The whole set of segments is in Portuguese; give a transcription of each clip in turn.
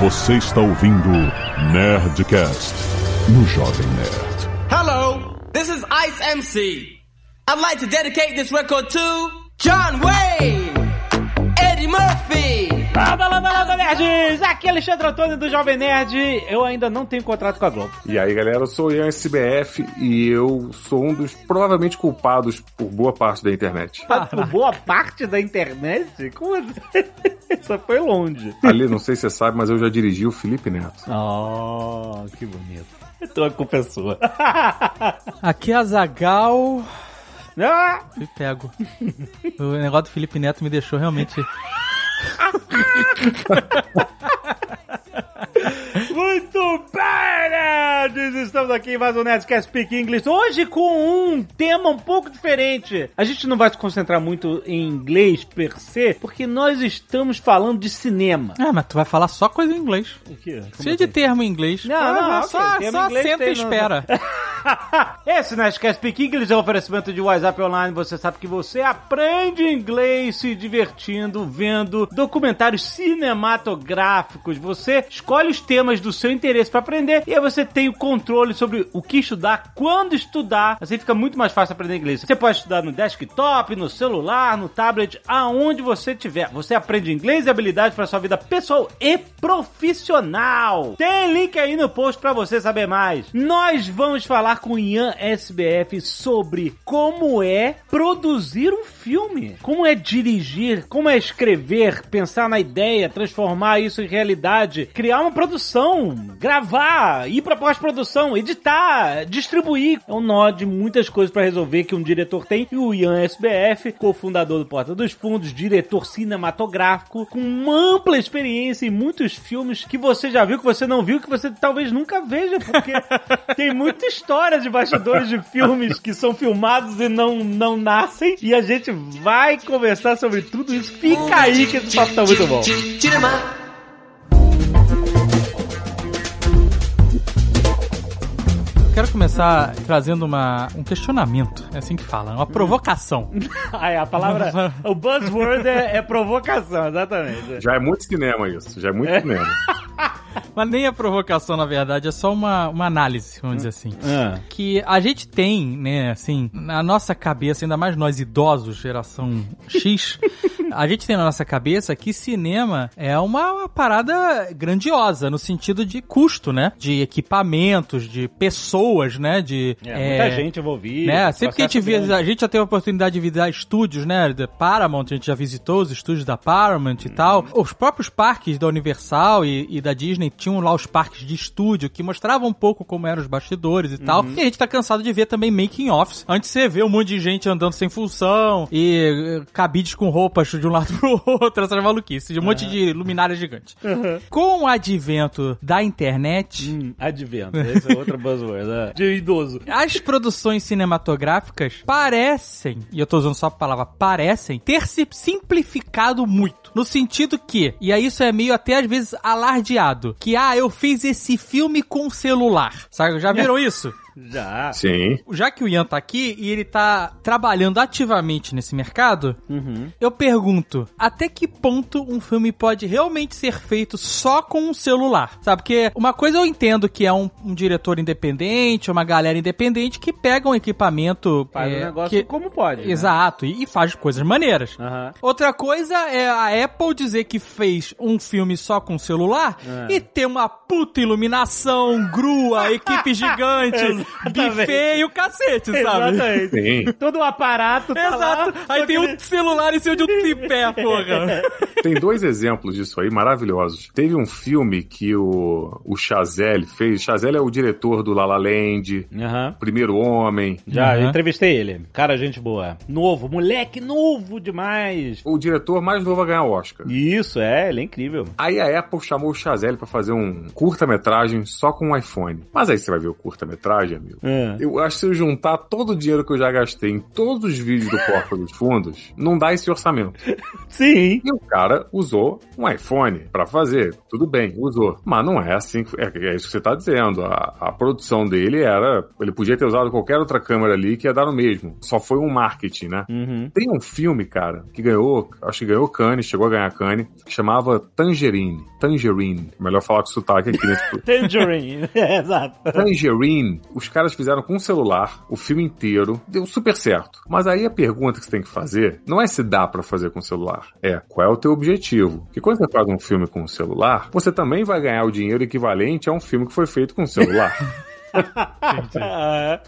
Você está ouvindo Nerdcast no Jovem Nerd. Hello, this is Ice MC. I'd like to dedicate this record to John Wayne. Landa, landa, landa, nerds! Aqui é Alexandre Antônio do Jovem Nerd. Eu ainda não tenho contrato com a Globo. E aí, galera, eu sou o Ian SBF e eu sou um dos provavelmente culpados por boa parte da internet. Por boa parte da internet? Como assim? Isso foi longe. Ali, não sei se você sabe, mas eu já dirigi o Felipe Neto. Oh, que bonito. Então a culpa é sua. Aqui é a Zagal. Ah! Me pego. O negócio do Felipe Neto me deixou realmente. Muito bem, nerds! Estamos aqui em mais um Nerdcast Speak English. Hoje com um tema um pouco diferente. A gente não vai se concentrar muito em inglês per se, porque nós estamos falando de cinema. Ah, mas tu vai falar só coisa em inglês. O quê? Cheio de termo em inglês. Não, Ah, não, ok, só, termo só senta e espera. Esse Nerdcast Speak English é um oferecimento de WhatsApp Online. Você sabe que você aprende inglês se divertindo, vendo documentários cinematográficos. Você escolhe os temas do seu interesse para aprender e aí você tem o controle sobre o que estudar, quando estudar. Assim fica muito mais fácil aprender inglês. Você pode estudar no desktop, no celular, no tablet, aonde você tiver. Você aprende inglês e habilidades para sua vida pessoal e profissional. Tem link aí no post para você saber mais. Nós vamos falar com o Ian SBF sobre como é produzir um filme, como é dirigir, como é escrever, pensar na ideia, transformar isso em realidade, criar uma produção, gravar, ir para pós-produção, editar, distribuir. É um nó de muitas coisas para resolver que um diretor tem. E o Ian SBF, cofundador do Porta dos Fundos, diretor cinematográfico, com uma ampla experiência em muitos filmes que você já viu, que você não viu, que você talvez nunca veja, porque tem muita história de bastidores de filmes que são filmados e não, não nascem. E a gente vai conversar sobre tudo isso. Fica aí que esse papo tá muito bom. Cinema. Quero começar trazendo uma, um questionamento. É assim que fala. Uma provocação. Aí a palavra, o buzzword é, é provocação, exatamente. Já é muito cinema isso, já é muito cinema. Mas nem a provocação, na verdade, é só uma, uma análise, vamos dizer assim. Ah. que a gente tem, né, assim, na nossa cabeça, ainda mais nós idosos, geração X, a gente tem na nossa cabeça que cinema é uma, uma parada grandiosa, no sentido de custo, né? De equipamentos, de pessoas, né? De. É, muita gente envolvida. Né? Sempre que a gente grande. a gente já teve a oportunidade de visitar estúdios, né? Da Paramount, a gente já visitou os estúdios da Paramount e tal. Os próprios parques da Universal e, e da Disney tinham lá os parques de estúdio que mostravam um pouco como eram os bastidores e tal. E a gente tá cansado de ver também making offs. Antes você vê um monte de gente andando sem função e eh, cabides com roupas de um lado pro outro, essas maluquices, de um monte de luminárias gigantes. Com o advento da internet, Hum, advento, esse é outro buzzword. né? De idoso. as produções cinematográficas parecem, e eu tô usando só a palavra parecem, ter se simplificado muito. No sentido que, e aí isso é meio até às vezes alardeado, que ah, eu fiz esse filme com celular. Sabe? Já viram isso? Já. Sim. Já que o Ian tá aqui e ele tá trabalhando ativamente nesse mercado, eu pergunto, até que ponto um filme pode realmente ser feito só com um celular? Sabe, porque uma coisa eu entendo que é um, um diretor independente, uma galera independente que pega um equipamento... Faz é, o negócio que- como pode. né? Exato, e, e faz coisas maneiras. Aham. Outra coisa é a Apple dizer que fez um filme só com celular É. e ter uma puta iluminação, grua, equipe gigante, buffet e o cacete, sabe? Exatamente. Sim. Todo o aparato tá Exato. lá, Aí tem que um celular em cima de um tripé, porra. Tem dois exemplos disso aí maravilhosos. Teve um filme que o, o Chazelle fez. Chazelle é o diretor do La La Land, Aham. Primeiro Homem. Já, eu Aham. entrevistei ele. Cara, gente boa. Novo, moleque novo demais. O diretor mais novo a ganhar o Oscar. Isso, é, ele é incrível. Aí a Apple chamou o Chazelle pra fazer um curta-metragem só com um iPhone. Mas aí você vai ver o curta-metragem, É. Eu acho que se eu juntar todo o dinheiro que eu já gastei em todos os vídeos do Porta dos Fundos, não dá esse orçamento. Sim. E o cara usou um iPhone pra fazer. Tudo bem, usou. Mas não é assim. É, é isso que você tá dizendo. A, a produção dele era. Ele podia ter usado qualquer outra câmera ali que ia dar o mesmo. Só foi um marketing, né? Uhum. Tem um filme, cara, que ganhou, acho que ganhou Cannes, chegou a ganhar Cannes, que chamava Tangerine. Tangerine. Melhor falar com sotaque aqui nesse. Tangerine. é, exato. Tangerine, os caras fizeram com um celular o filme inteiro, deu super certo. Mas aí a pergunta que você tem que fazer não é se dá pra fazer com o celular, é qual é o teu objetivo. Porque quando você faz um filme com o celular, você também vai ganhar o dinheiro equivalente a um filme que foi feito com o celular.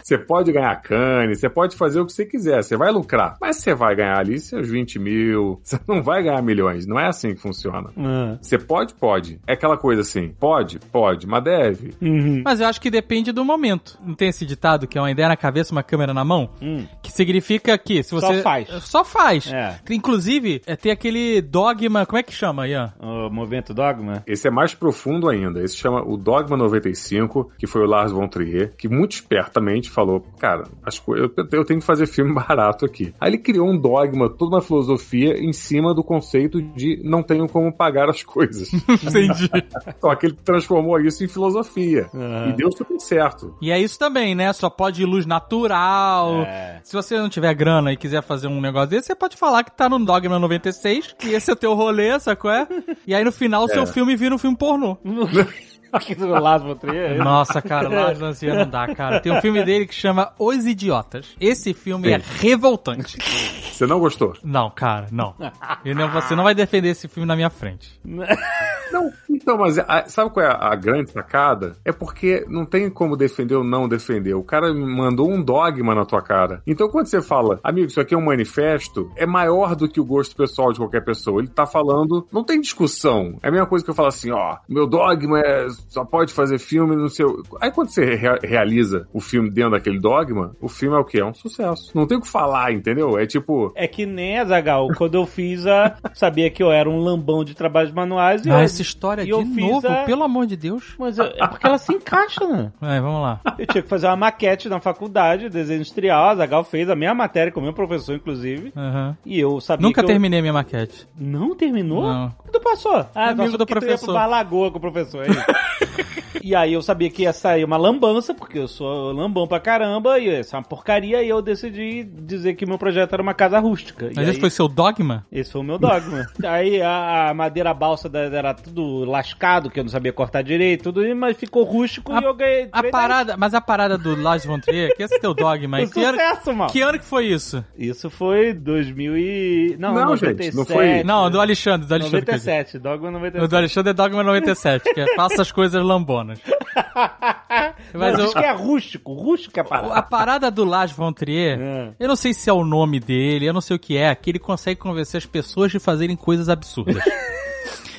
Você pode ganhar cane, você pode fazer o que você quiser, você vai lucrar. Mas você vai ganhar ali seus 20 mil, você não vai ganhar milhões. Não é assim que funciona. ah. Você pode? Pode. É aquela coisa assim, pode? Pode, mas deve. Uhum. Mas eu acho que depende do momento. Não tem esse ditado que é uma ideia na cabeça, uma câmera na mão? Hum. Que significa que se Só você. faz. Só faz. É. Inclusive, é ter aquele dogma. Como é que chama, Ian? O movimento Dogma? Esse é mais profundo ainda. Esse chama o Dogma 95, que foi o Lars von Trier, que muito espertamente falou: Cara, as eu, eu tenho que fazer filme barato aqui. Aí ele criou um dogma, toda uma filosofia em cima do conceito de não tenho como pagar as coisas. Entendi. Só que ele transformou isso em filosofia. Aham. E deu super certo. e é isso também, né? Só pode luz natural. É. Se você não tiver grana e quiser fazer um negócio desse, você pode falar que tá no Dogma 96, e esse é o teu rolê, sacou? É? E aí no final o seu É. filme vira um filme pornô. Aqui do Lázaro von Trier. Nossa, cara, Lars von Trier não dá, cara. Tem um filme dele que chama Os Idiotas. Esse filme é revoltante. Você não gostou? Não, cara, não. Eu não- Você não vai defender esse filme na minha frente. Não, então, mas a- sabe qual é a, a grande sacada? É porque não tem como defender ou não defender. O cara mandou um dogma na tua cara. Então, quando você fala, amigo, isso aqui é um manifesto, é maior do que o gosto pessoal de qualquer pessoa. Ele tá falando, não tem discussão. É a mesma coisa que eu falo assim, ó, meu dogma é só pode fazer filme no seu. Aí quando você rea- realiza o filme dentro daquele dogma, o filme é o quê? É um sucesso. Não tem o que falar, entendeu? É tipo, É que nem a Zagal. Quando eu fiz a. Sabia que eu era um lambão de trabalhos manuais e Ah, eu. essa história e de eu fiz novo, a- pelo amor de Deus. Mas eu- é porque ela se encaixa, né? Vai, vamos lá. Eu tinha que fazer uma maquete na faculdade, desenho industrial. A Zagal fez a minha matéria com o meu professor, inclusive. Aham. E eu sabia Nunca que eu- terminei minha maquete. Não terminou? Não. Como tu passou? Ah, Amigo do porque tu ia professor. pra Lagoa com o professor. É isso. e aí eu sabia que ia sair uma lambança, porque eu sou lambão pra caramba, e ia ser uma porcaria, e eu decidi dizer que meu projeto era uma casa rústica. E Mas aí- esse foi seu dogma? Esse foi o meu dogma. Aí a, a madeira balsa da- era tudo lascado, que eu não sabia cortar direito, tudo, mas ficou rústico A- e eu ganhei. A parada, mas a parada do Lars von Trier, que esse é teu dogma, aí, que ano, sucesso, mano. que ano que foi isso? Isso foi 2000 e... Não, Não, 97. gente, não foi- Não, do Alexandre, do Alexandre. quer dizer. 97, dogma O 97. do Alexandre é Dogma 97, que é faça as coisas lambonas. Mas eu- que é rústico, rústico é a parada. A parada do Lars von Trier, É. eu não sei se é o nome dele, eu não sei o que é, que ele consegue convencer as pessoas de fazerem coisas absurdas.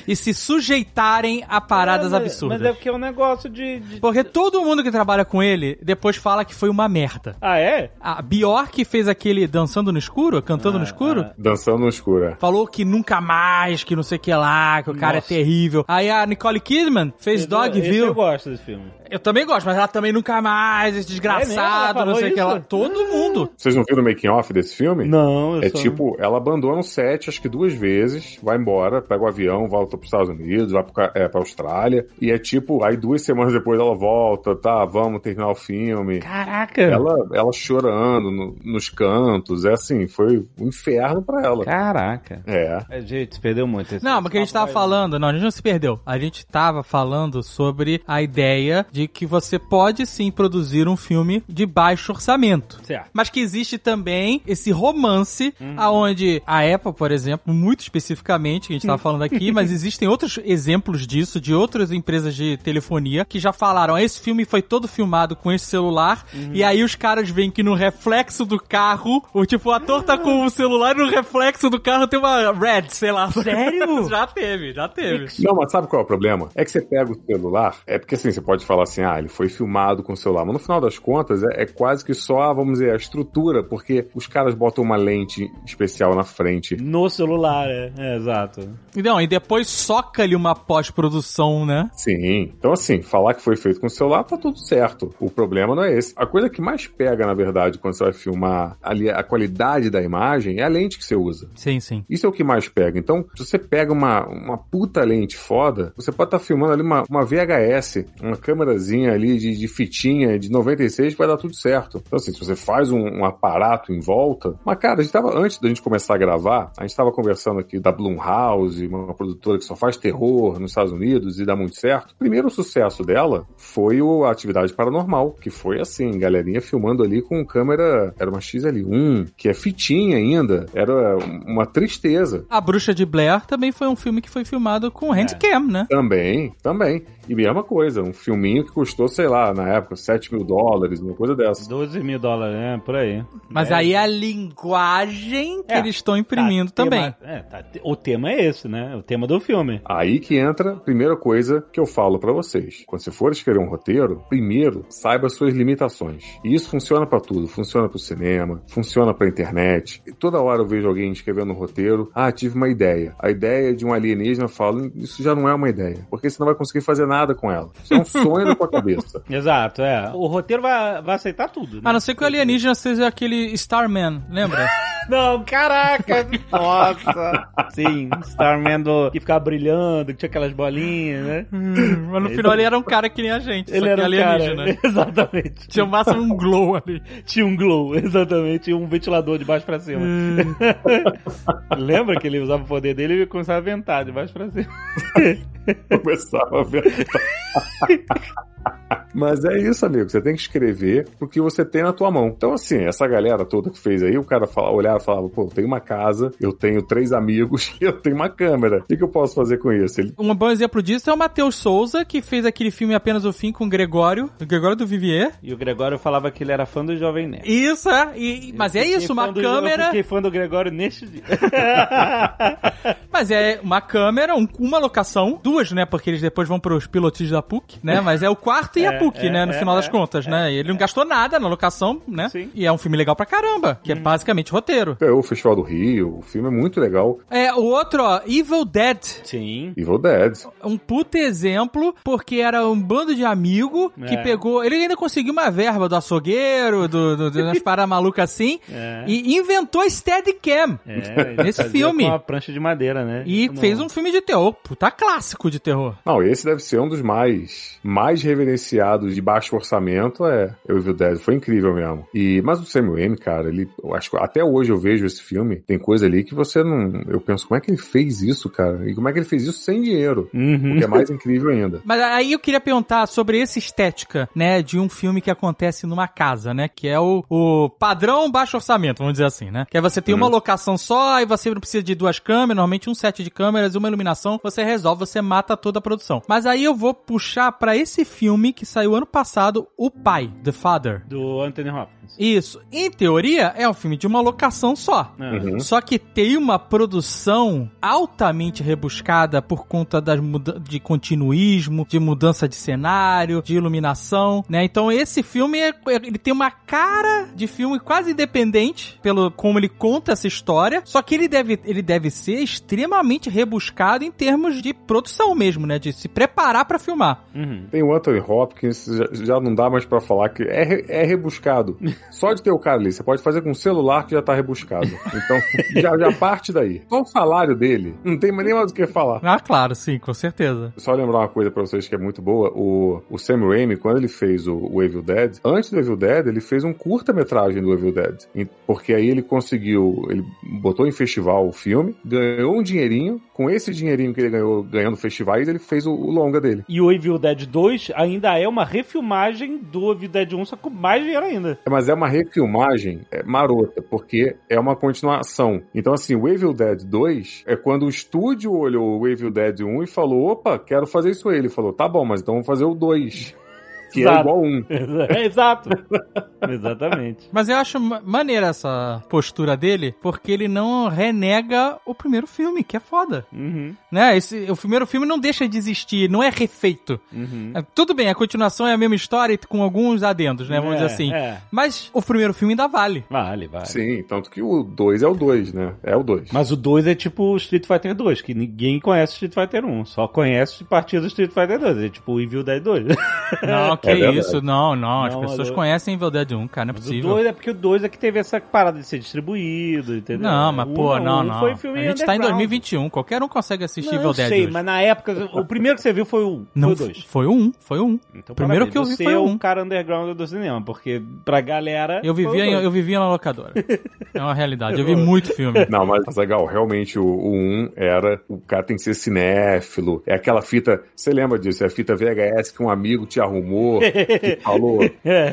e se sujeitarem a paradas É, mas- absurdas. Mas é porque é um negócio de... de- Porque todo mundo que trabalha com ele depois fala que foi uma merda. Ah, é? A Bjork fez aquele dançando no escuro, cantando no escuro. dançando no escuro. é. Falou que nunca mais, que não sei o que lá, que o cara Nossa. é terrível. Aí a Nicole Kidman fez Esse Eu Dogville. gosto desse filme. Eu também gosto, mas ela também nunca mais, esse É desgraçado, não falou sei o que lá. Todo mundo. Vocês não viram o making off desse filme? Não, eu É só- tipo, ela abandona o set acho que duas vezes, vai embora, pega o avião, volta pros Estados Unidos, vai ca- é, pra Austrália, e é tipo, aí duas semanas depois ela volta, tá, vamos terminar o filme. Caraca! Ela, ela chorando no- nos cantos, é assim, foi um inferno pra ela. Caraca. É. É, gente, perdeu muito. Esse- Não, esse porque a gente tava falando, não, a gente não se perdeu. A gente tava falando sobre a ideia de que você pode sim produzir um filme de baixo orçamento. Certo. Mas que existe também esse romance, aonde a Apple, por exemplo, muito especificamente, que a gente tava falando aqui, mas existem outros exemplos disso, de outras empresas de telefonia, que já falaram, esse filme foi todo filmado com esse celular, e aí os caras veem que no reflexo do carro, o tipo, o ator tá com o celular e no reflexo do carro tem uma red, sei lá. Sério? já teve, já teve. Não, mas sabe qual é o problema? É que você pega o celular, é porque assim, você pode falar assim, ah, ele foi filmado com o celular, mas no final das contas é, é quase que só, vamos dizer, a estrutura, porque os caras botam uma lente especial na frente. No celular, é. É, exato. Não, e depois soca-lhe uma pós-produção, né? Sim. Então, assim, falar que foi feito com o celular tá tudo certo. O problema não é esse. A coisa que mais pega, na verdade, quando você vai filmar ali a qualidade da imagem é a lente que você usa. Sim, sim. Isso é o que mais pega. Então, se você pega uma, uma puta lente foda, você pode estar filmando ali uma, uma VHS, uma câmerazinha ali de, de fitinha de 96 que vai dar tudo certo. Então, assim, se você faz um, um aparato em volta. Mas, cara, a gente tava, antes da gente começar a gravar, a gente tava conversando aqui da Blumhouse, uma produtora que só faz terror nos Estados Unidos e dá muito certo. O primeiro sucesso dela foi o Atividade Paranormal, que foi assim, galerinha filmando ali com câmera, era uma XL1, que é fitinha ainda, era uma tristeza. A Bruxa de Blair também foi um filme que foi filmado com handcam, né? Também, também. E mesma coisa, um filminho que custou, sei lá, na época, 7 mil dólares, uma coisa dessa. 12 mil dólares, né? Por aí. Mas É. aí a linguagem que É, eles estão imprimindo Tá, também. tema- é, tá, o tema é esse, né? O tema do filme. Aí que entra a primeira coisa que eu falo pra vocês. Quando você for escrever um roteiro, primeiro saiba suas limitações. E isso funciona pra tudo. Funciona pro cinema, funciona pra internet. E toda hora eu vejo alguém escrevendo um roteiro. Ah, tive uma ideia. A ideia de um alienígena, eu falo, isso já não é uma ideia. Porque você não vai conseguir fazer nada com ela. Isso é um sonho na tua cabeça. Exato, é. O roteiro vai, vai aceitar tudo, né? A não ser que o alienígena seja aquele Starman, lembra? Não, caraca! Nossa! Sim, Starman do, que ficava brilhando, que tinha aquelas bolinhas, né? Mas no final ele era um cara que nem a gente. Ele era um alienígena. cara. Exatamente. Tinha o máximo um glow ali. Tinha um glow, exatamente, e um ventilador de baixo pra cima. Lembra que ele usava o poder dele e começava a ventar de baixo pra cima. Começava a ver. Mas é isso, amigo. Você tem que escrever o que você tem na tua mão. Então, assim, essa galera toda que fez aí, o cara fala, olhava e falava, pô, eu tenho uma casa, eu tenho três amigos e eu tenho uma câmera. O que, que eu posso fazer com isso? Ele, Um bom exemplo disso é o Matheus Souza, que fez aquele filme Apenas o Fim com o Gregório, o Gregório do Vivier. E o Gregório falava que ele era fã do Jovem Nerd. Isso, é. E- mas é isso, uma do- Eu câmera. fiquei fã do Gregório neste dia. Mas é uma câmera, um- uma locação, duas, né? Porque eles depois vão pros pilotis da PUC, né? Mas é o quarto e a É, PUC, é, né? No é, final das é, contas, né? E ele não gastou nada na locação, né? Sim. E é um filme legal pra caramba, que é basicamente roteiro. ganhou o Festival do Rio, o filme é muito legal. É, o outro, ó, Evil Dead. Sim. Evil Dead. Um puta exemplo, porque era um bando de amigo que É. pegou. Ele ainda conseguiu uma verba do açougueiro, do, do, de umas paradas malucas assim, É. e inventou Steadicam. É, Nesse filme. Com uma prancha de madeira, né? E Não. fez um filme de terror, puta clássico de terror. Não, esse deve ser um dos mais mais reverenciados de baixo orçamento, é o Evil Dead. Foi incrível mesmo. E, mas o Samuel M, cara, ele, eu acho que até hoje eu vejo esse filme, tem coisa ali que você não, eu penso, como é que ele fez isso, cara? E como é que ele fez isso sem dinheiro? Uhum. O que é mais incrível ainda. Mas aí eu queria perguntar sobre essa estética, né, de um filme que acontece numa casa, né, que é o, o padrão baixo orçamento, vamos dizer assim, né? Que é você tem uma locação só e você não precisa de duas câmeras, normalmente um set de câmeras e uma iluminação, você resolve, você mata toda a produção. Mas aí eu vou puxar pra esse filme que saiu ano passado, O Pai, The Father. Do Anthony Hopkins. Isso, em teoria, é um filme de uma locação só. Ah. Só que tem uma produção altamente rebuscada por conta das de continuismo, de mudança de cenário, de iluminação, né? Então esse filme é- ele tem uma cara de filme quase independente pelo como ele conta essa história, só que ele deve ele deve ser extremamente rebuscado em termos de produção mesmo, né? De se preparar pra filmar. Uhum. Tem o Anthony Hopkins, já, já não dá mais pra falar que é, é rebuscado. Só de ter o cara ali, você pode fazer com um celular que já tá rebuscado. Então, já, já parte daí. Só o salário dele, não tem nem mais o que falar. Ah, claro, sim, com certeza. Só lembrar uma coisa pra vocês que é muito boa. O, o Sam Raimi, quando ele fez o, o Evil Dead, antes do Evil Dead, ele fez um curta-metragem do Evil Dead. Porque aí ele conseguiu, ele botou em festival o filme, ganhou um dinheirinho, com esse dinheirinho que ele ganhou ganhando festivais, ele fez o, o longa dele. E o Evil Dead 2 ainda é uma refilmagem do Evil Dead 1, só com mais dinheiro ainda. Mas é uma refilmagem é, marota, porque é uma continuação. Então, assim, o Evil Dead 2 é quando o estúdio olhou o Evil Dead 1 e falou: opa, quero fazer isso. Ele falou: tá bom, mas então vamos fazer o 2. Que é Exato. igual um. É, Exato. Exatamente. Mas eu acho ma- maneira essa postura dele, porque ele não renega o primeiro filme, que é foda. Uhum, Né? Esse, o primeiro filme não deixa de existir, não é refeito. uhum. É, tudo bem, a continuação é a mesma história com alguns adendos, né? Vamos É, dizer assim. é. Mas o primeiro filme ainda vale. Vale, vale. Sim, tanto que o 2 é o 2, né? É o 2. Mas o 2 é tipo o Street Fighter 2, que ninguém conhece Street Fighter 1, só conhece a partir do Street Fighter 2. É tipo o Evil Dead 2. Não, que É isso. Não, não. As Não, pessoas mas eu- conhecem Evil Dead 1, cara. Não é Mas o possível. 2 é porque o 2 é que teve essa parada de ser distribuído, entendeu? Não, mas O pô, um não, o um não. Foi filme a gente tá em underground. 2021, qualquer um consegue assistir Não, Evil eu Dead sei, hoje. mas na época, o primeiro que você viu foi o Não, foi o 2. foi o 1, foi o 1. Então, primeiro parabéns, que eu vi você foi é o o um. cara underground do cinema, porque pra galera... Eu foi o vivia, eu vivia na locadora. É uma realidade. Eu vi muito filme. Não, mas legal, realmente o 1 um era o cara tem que ser cinéfilo. É aquela fita, você lembra disso? É a fita VHS que um amigo te arrumou, que falou.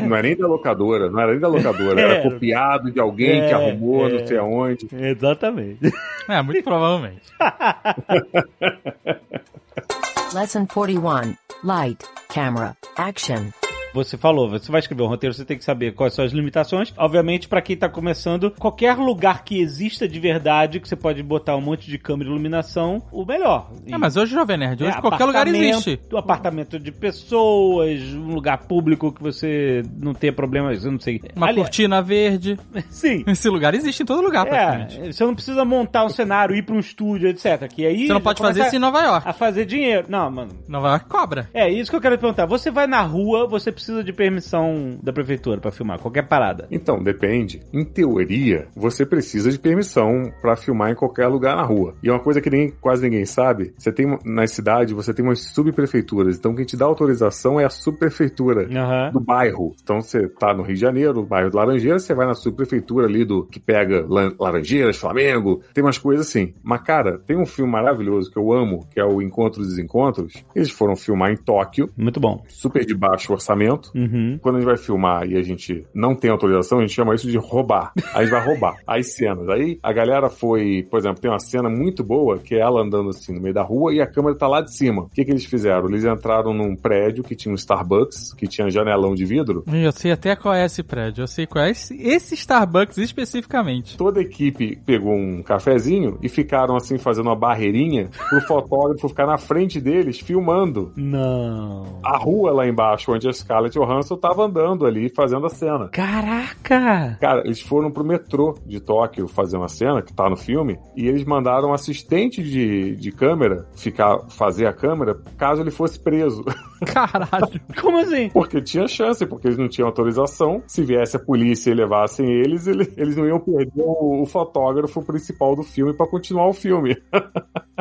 Não é nem da locadora, não era nem da locadora, era Era. copiado de alguém que É, arrumou, é. não sei aonde. Exatamente. É, muito provavelmente. Lesson 41. Light, camera, action. Você falou, você vai escrever um roteiro, você tem que saber quais são as limitações. Obviamente, pra quem tá começando, qualquer lugar que exista de verdade, que você pode botar um monte de câmera e iluminação, o melhor. É, mas hoje, Jovem Nerd, hoje É, qualquer lugar existe. Um apartamento de pessoas, um lugar público que você não tenha problemas, eu não sei. Uma cortina verde. Sim. Esse lugar existe em todo lugar, praticamente. É, você não precisa montar um cenário, ir pra um estúdio, etc. Que aí Você não pode fazer isso em Nova York. a fazer dinheiro. Não, mano. Nova York cobra. É isso que eu quero te perguntar. Você vai na rua, você precisa de permissão da prefeitura pra filmar qualquer parada. Então, depende. Em teoria, você precisa de permissão pra filmar em qualquer lugar na rua. E é uma coisa que nem, quase ninguém sabe, você tem na cidade, você tem umas subprefeituras. Então, quem te dá autorização é a subprefeitura. Aham. do bairro. Então você tá no Rio de Janeiro, bairro de Laranjeiras, você vai na subprefeitura ali do que pega Laranjeiras, Flamengo, tem umas coisas assim. Mas, cara, tem um filme maravilhoso que eu amo, que é o Encontros e Desencontros. Eles foram filmar em Tóquio, Muito bom. super de baixo orçamento. Uhum. Quando a gente vai filmar e a gente não tem autorização, a gente chama isso de roubar. Aí a gente vai roubar as cenas. Aí a galera foi, por exemplo, tem uma cena muito boa que é ela andando assim no meio da rua e a câmera tá lá de cima. O que, que eles fizeram? Eles entraram num prédio que tinha um Starbucks, que tinha janelão de vidro. Eu sei até qual é esse prédio. Eu sei qual é esse, esse Starbucks especificamente. Toda a equipe pegou um cafezinho e ficaram assim fazendo uma barreirinha pro fotógrafo ficar na frente deles filmando Não. a rua lá embaixo onde a Scarlett Johansson tava andando ali fazendo a cena. Caraca! Cara, eles foram pro metrô de Tóquio fazer uma cena, que tá no filme, e eles mandaram um assistente de, de câmera ficar, fazer a câmera caso ele fosse preso. Caralho. Como assim? Porque tinha chance, porque eles não tinham autorização. Se viesse a polícia e levassem eles, ele- eles não iam perder o, o fotógrafo principal do filme pra continuar o filme.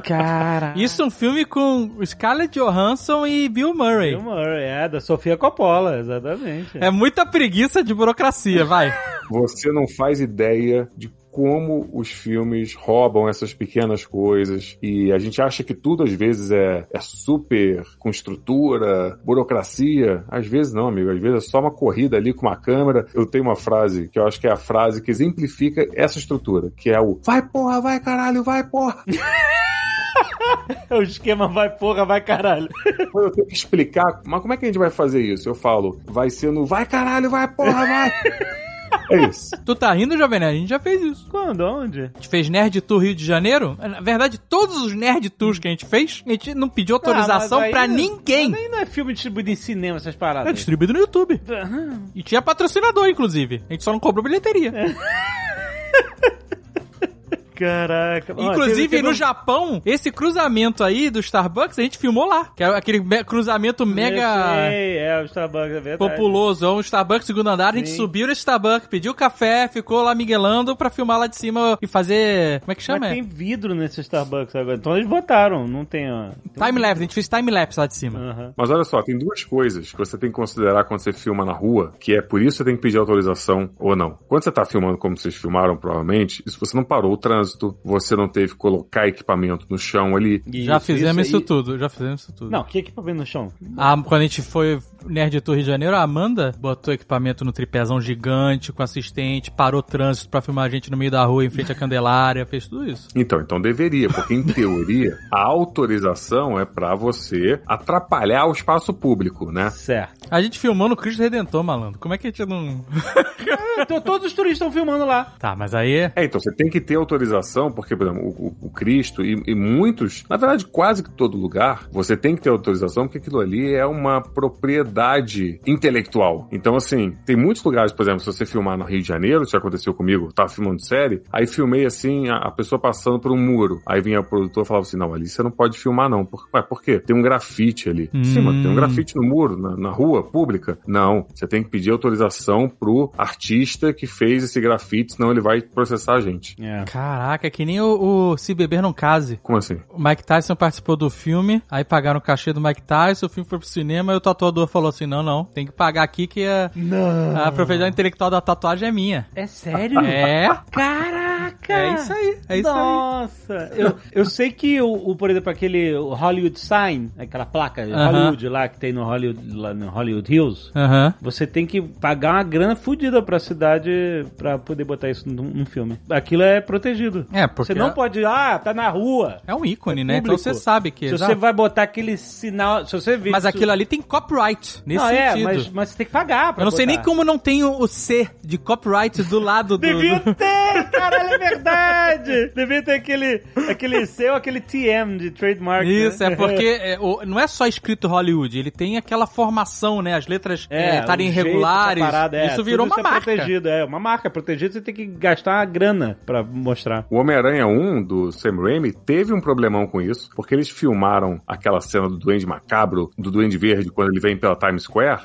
Cara. Isso é um filme com Scarlett Johansson e Bill Murray. Bill Murray, é, da Sofia Coppola, exatamente. É muita preguiça de burocracia, vai. Você não faz ideia de como os filmes roubam essas pequenas coisas e a gente acha que tudo às vezes é, é super com estrutura, burocracia. Às vezes não, amigo. Às vezes é só uma corrida ali com uma câmera. Eu tenho uma frase que eu acho que é a frase que exemplifica essa estrutura, que é o vai porra, vai caralho, vai porra. O esquema vai porra, vai caralho. Eu tenho que explicar, mas como é que a gente vai fazer isso? Eu falo, vai ser no vai caralho, vai porra, vai. É isso. Tu tá rindo, Jovem Nerd? A gente já fez isso. Quando? Onde? A gente fez Nerd Tour Rio de Janeiro. Na verdade, todos os Nerd Tours que a gente fez, a gente não pediu autorização Ah, mas aí- pra ninguém. Mas aí não é filme distribuído em cinema, essas É paradas. distribuído no YouTube. E tinha patrocinador, inclusive. A gente só não cobrou bilheteria. Caraca. Inclusive, teve- teve no Japão, esse cruzamento aí do Starbucks, a gente filmou lá. Que é aquele me- cruzamento mega Sei, é, o Starbucks, é verdade. populoso. É um Starbucks segundo andar. A gente Sim. subiu nesse Starbucks, pediu café, ficou lá miguelando pra filmar lá de cima e fazer... Como é que chama? Mas tem vidro nesse Starbucks agora. Então eles botaram, não tem, ó. Tem um- Time-lapse. A gente fez time-lapse lá de cima. Aham. Mas olha só, tem duas coisas que você tem que considerar quando você filma na rua, que é por isso você tem que pedir autorização ou não. Quando você tá filmando como vocês filmaram, provavelmente, isso você não parou o trânsito, você não teve que colocar equipamento no chão ali. Já fizemos isso, aí- tudo, já fizemos isso tudo. Não, que equipamento no chão? Ah, quando a gente foi Nerd Tour Rio de Janeiro, a Amanda botou equipamento no tripézão gigante com assistente, parou trânsito pra filmar a gente no meio da rua em frente à Candelária, fez tudo isso. Então, então deveria, porque em teoria a autorização é pra você atrapalhar o espaço público, né? Certo. A gente filmou no Cristo Redentor, malandro. Como é que a gente não. Então, todos os turistas estão filmando lá. Tá, mas aí. É, então você tem que ter autorização, porque, por exemplo, o, o- Cristo e, e muitos, na verdade, quase que todo lugar, você tem que ter autorização, porque aquilo ali é uma propriedade intelectual. Então, assim, tem muitos lugares, por exemplo, se você filmar no Rio de Janeiro, isso já aconteceu comigo, tava filmando série, aí filmei assim, a, a pessoa passando por um muro. Aí vinha o produtor e falava assim: não, ali você não pode filmar, não. Por, ué, por quê? Tem um grafite ali. Sim, mas tem um grafite no muro, na, na rua pública. Não, você tem que pedir autorização pro artista que fez esse grafite, senão ele vai processar a gente. É. Caraca, é que nem o, o Se Beber Não Case. Como assim? O Mike Tyson participou do filme, aí pagaram o cachê do Mike Tyson, o filme foi pro cinema e o tatuador falou assim: não, não, tem que pagar aqui que a, a propriedade intelectual da tatuagem é minha. É sério? É. Caraca! É isso aí, é isso aí. Nossa! Eu, eu sei que, o, o, por exemplo, aquele Hollywood Sign, aquela placa Aham. Hollywood lá que tem no Hollywood, lá no Hollywood Hills, Aham. você tem que pagar uma grana fodida pra cidade pra poder botar isso num, num filme. Aquilo é protegido. É, porque Você não pode, ah, tá na rua. é um ícone, É né? Então você sabe que. Se exato. você vai botar aquele sinal, se você vê Mas aquilo ali tem copyright, nesse não, é, sentido. mas, mas você tem que pagar pra Eu não sei nem botar. como não tem o, C de copyright do lado do. Devia ter, caralho, é verdade! Devia ter aquele, aquele C ou aquele TM de trademark. Isso, né? é porque é, o- não é só escrito Hollywood, ele tem aquela formação, né? As letras é, estarem o jeito irregulares. parada, é, isso virou tudo uma é marca. protegido, é, uma marca protegida, você tem que gastar uma grana pra mostrar. O Homem-Aranha 1 do Sam Raimi teve um problemão com isso, porque eles filmaram aquela cena do Duende Macabro, do Duende Verde, quando ele vem pela Times Square.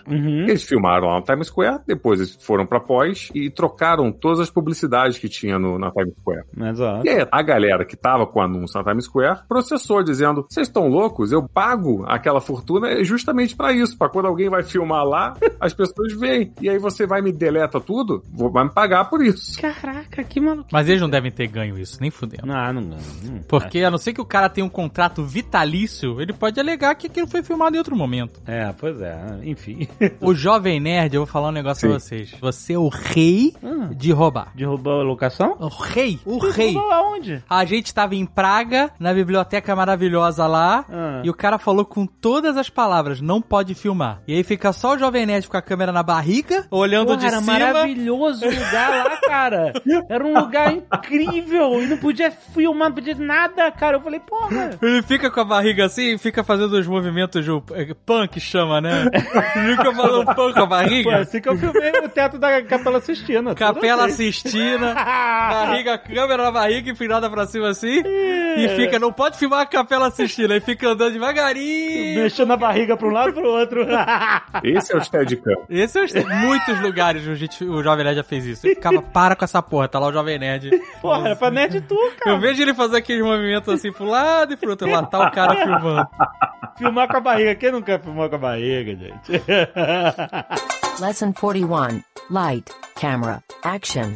Eles filmaram lá no Times Square, depois eles foram pra pós e trocaram todas as publicidades que tinha no, na Times Square. Ó. E aí, a galera que tava com o anúncio na Times Square processou, dizendo: vocês estão loucos? Eu pago aquela fortuna justamente pra isso, pra quando alguém vai filmar lá, as pessoas veem. E aí você vai me deleta tudo, vou, vai me pagar por isso. Caraca, que maluco. Mas eles não devem ter ganho isso, nem fudendo. Não, não, não. não. Porque a não ser que o cara tenha um contrato vitalício, ele pode alegar que aquilo foi filmado em outro momento. É, pois é, enfim. O Jovem Nerd, eu vou falar um negócio pra Sim. vocês. Você é o rei Hum. de roubar. Derrubou a locação? O rei, o rei. Derrubou aonde? A gente tava em Praga, na biblioteca maravilhosa lá, Ah. e o cara falou com todas as palavras, não pode filmar. E aí fica só o Jovem Nerd com a câmera na barriga, olhando Porra, de era cima. maravilhoso o lugar lá, cara. Era um lugar incrível. E não podia filmar, não podia nada, cara. Eu falei, porra. Ele fica com a barriga assim e fica fazendo os movimentos de é, punk, chama, né? fica falando punk com a barriga. assim que eu filmei o teto da Capela Sistina. Capela. Sistina, barriga, câmera na barriga empinada pra cima assim. E fica, não pode filmar a Capela Sistina. E fica andando devagarinho. Mexendo a barriga pra um lado e pro outro. Esse é o Steadicam. Esse é o- muitos lugares o, gente- o Jovem Nerd já fez isso. Ele ficava, para com essa porra, tá lá o Jovem Nerd. Porra, era pra nerd tu, cara. Eu vejo ele fazer aqueles movimentos assim pro lado e pro outro. Lá tá o cara filmando. Filmar com a barriga. Quem nunca filmou com a barriga, gente? Lesson 41. Light, camera, action.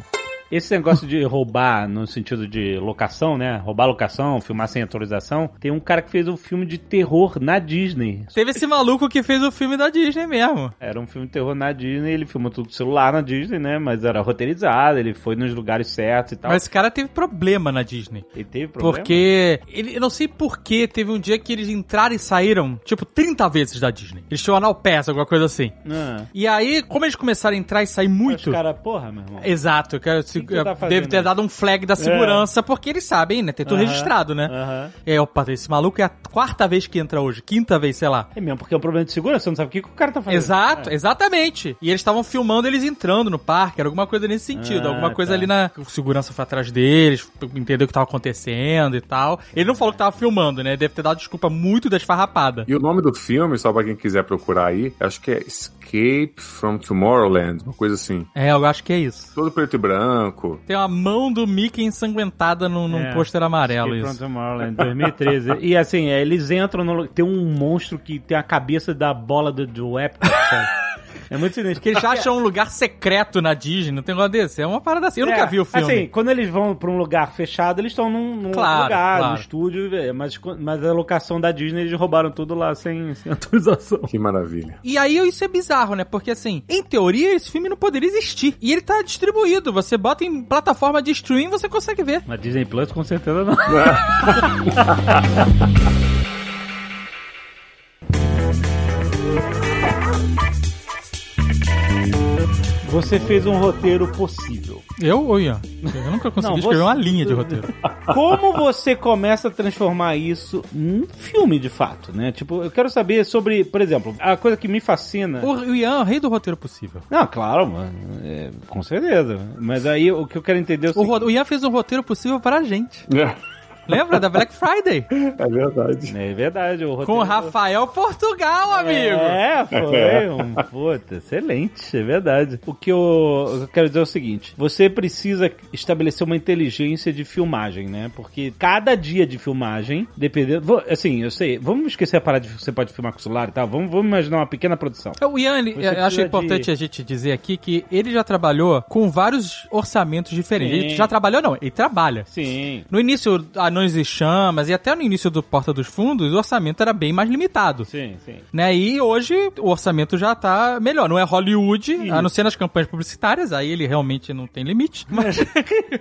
Esse negócio de roubar no sentido de locação, né? Roubar locação, filmar sem autorização. Tem um cara que fez um filme de terror na Disney. Teve esse maluco que fez o filme da Disney mesmo. Era um filme de terror na Disney, ele filmou tudo celular na Disney, né? Mas era roteirizado, ele foi nos lugares certos e tal. Mas esse cara teve problema na Disney. ele teve problema? Porque, ele, eu não sei porquê, teve um dia que eles entraram e saíram, tipo, 30 vezes da Disney. Eles tinham anal pass, alguma coisa assim. Ah, E aí, como eles começaram a entrar e sair muito... Os cara, porra, meu irmão. Exato, eu quero, se, que você tá fazendo deve ter dado um flag da segurança, porque eles sabem, né? Tem tudo registrado, né? É, opa, esse maluco é a quarta vez que entra hoje, quinta vez, sei lá. É mesmo, porque é um problema de segurança, você não sabe o que, que o cara tá fazendo. Exato, É. exatamente. E eles estavam filmando eles entrando no parque, era alguma coisa nesse sentido, Ah, alguma coisa tá. ali na. O segurança foi atrás deles, entendeu o que tava acontecendo e tal. Ele não falou que tava filmando, né? Deve ter dado desculpa muito da esfarrapada. E o nome do filme, só pra quem quiser procurar aí, acho que é Escape from Tomorrowland, uma coisa assim. É, eu acho que é isso. Todo preto e branco. Tem uma mão do Mickey ensanguentada num, num É. pôster amarelo, isso. Tomorrowland, 2013. e assim, é, eles entram no. Tem um monstro que tem a cabeça da bola do, do Epcot, sabe? É muito sinistro. Que eles acham um lugar secreto na Disney, não tem negócio desse. É uma parada assim. Eu nunca É, vi o filme. Assim, quando eles vão pra um lugar fechado, eles estão num, num Claro, lugar, claro. no estúdio, é, mas, mas a locação da Disney eles roubaram tudo lá sem, sem autorização. Que maravilha. E aí isso é bizarro, né? Porque assim, em teoria, esse filme não poderia existir. E ele tá distribuído. Você bota em plataforma de streaming você consegue ver. Na Disney Plus, com certeza não. Você fez um roteiro possível. Eu ou Ian? Eu nunca consegui Não, escrever você- uma linha de roteiro. Como você começa a transformar isso num filme de fato, né? Tipo, eu quero saber sobre, por exemplo, a coisa que me fascina. O Ian é o rei do roteiro possível. Não, claro, mano. é, com certeza. Mas aí o que eu quero entender é o O, seguinte. o Ian fez um roteiro possível pra gente. É, Lembra da Black Friday? é verdade. É verdade, o roteiro. Com o Rafael Portugal, amigo. É, foi um. Puta, excelente, é verdade. O que eu, eu quero dizer é o seguinte: você precisa estabelecer uma inteligência de filmagem, né? Porque cada dia de filmagem, dependendo. vou- Assim, eu sei, vamos esquecer a parada de você pode filmar com o celular e tal. Vamos, vamos imaginar uma pequena produção. O Ian, eu acho importante de- a gente dizer aqui que ele já trabalhou com vários orçamentos diferentes. Sim. Ele já trabalhou, não, ele trabalha. Sim. No início, Anões e Chamas, e até no início do Porta dos Fundos, o orçamento era bem mais limitado. Sim, sim. Né? E hoje o orçamento já tá melhor. Não é Hollywood, a não ser nas campanhas publicitárias, aí ele realmente não tem limite. Mas,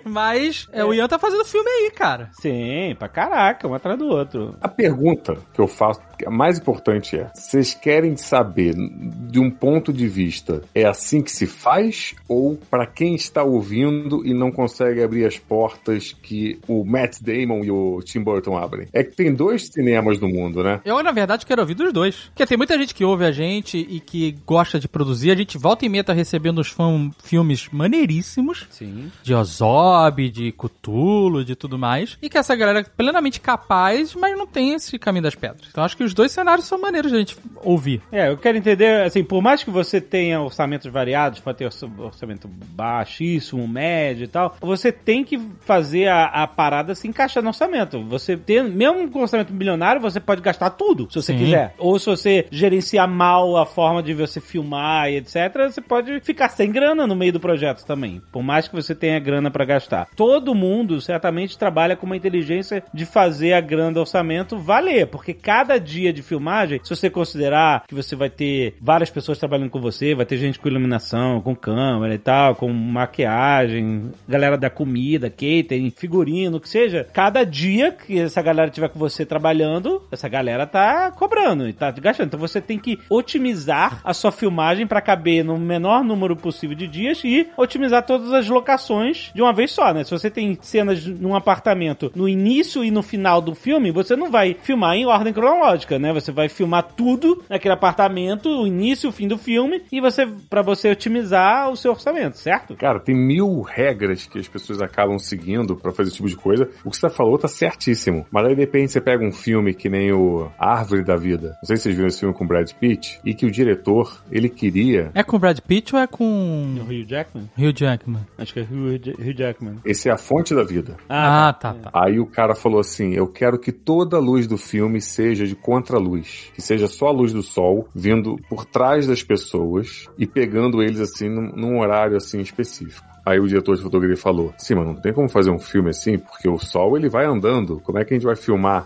mas é, o Ian tá fazendo filme aí, cara. Sim, pra caraca, um atrás do outro. A pergunta que eu faço, que a mais importante é: vocês querem saber de um ponto de vista, é assim que se faz? Ou para quem está ouvindo e não consegue abrir as portas que o Matt Damon e o Tim Burton abrem? É que tem dois cinemas no mundo, né? Eu, na verdade, quero ouvir dos dois. Porque tem muita gente que ouve a gente e que gosta de produzir. A gente volta e meia tá recebendo uns fã filmes maneiríssimos. Sim. De Ozob, de Cthulhu, de tudo mais. E que essa galera é plenamente capaz, mas não tem esse caminho das pedras. Então acho que os dois cenários são maneiros de a gente ouvir. É, eu quero entender, assim, por mais que você tenha orçamentos variados, pode ter orça- orçamento baixíssimo, médio e tal, você tem que fazer a, a parada se encaixar no orçamento. Você tem, mesmo com orçamento milionário, você pode gastar tudo, se você Sim. quiser. Ou se você gerenciar mal a forma de você filmar e etc, você pode ficar sem grana no meio do projeto também, por mais que você tenha grana pra gastar. Todo mundo certamente trabalha com uma inteligência de fazer a grana do orçamento valer, porque cada dia de filmagem, se você considerar que você vai ter várias pessoas trabalhando com você, vai ter gente com iluminação, com câmera e tal, com maquiagem, galera da comida, catering, figurino, o que seja, cada dia que essa galera tiver com você trabalhando, essa galera tá cobrando e tá gastando. Então você tem que otimizar a sua filmagem para caber no menor número possível de dias e otimizar todas as locações de uma vez só, né? Se você tem cenas num apartamento no início e no final do filme, você não vai filmar em ordem cronológica, né? Você vai filmar tudo naquele apartamento, o início e o fim do filme, e você para você otimizar o seu orçamento, certo? Cara, tem mil regras que as pessoas acabam seguindo pra fazer esse tipo de coisa. O que você falou tá certíssimo. Mas aí de repente você pega um filme que nem o Árvore da Vida. Não sei se vocês viram esse filme com Brad Pitt. E que o diretor, ele queria. É com o Brad Pitt ou é com O Hugh Jackman? Hugh Jackman? Acho que é Hugh, Hugh Jackman. Esse é a fonte da vida. Ah, tá, tá. Aí o cara falou assim: Eu quero que toda a luz do filme seja de contraluz. Que seja só a luz do sol vindo por trás das pessoas e pegando eles assim num, num horário assim específico. Aí o diretor de fotografia falou: Sim, mas não tem como fazer um filme assim, porque o sol ele vai andando. Como é que a gente vai filmar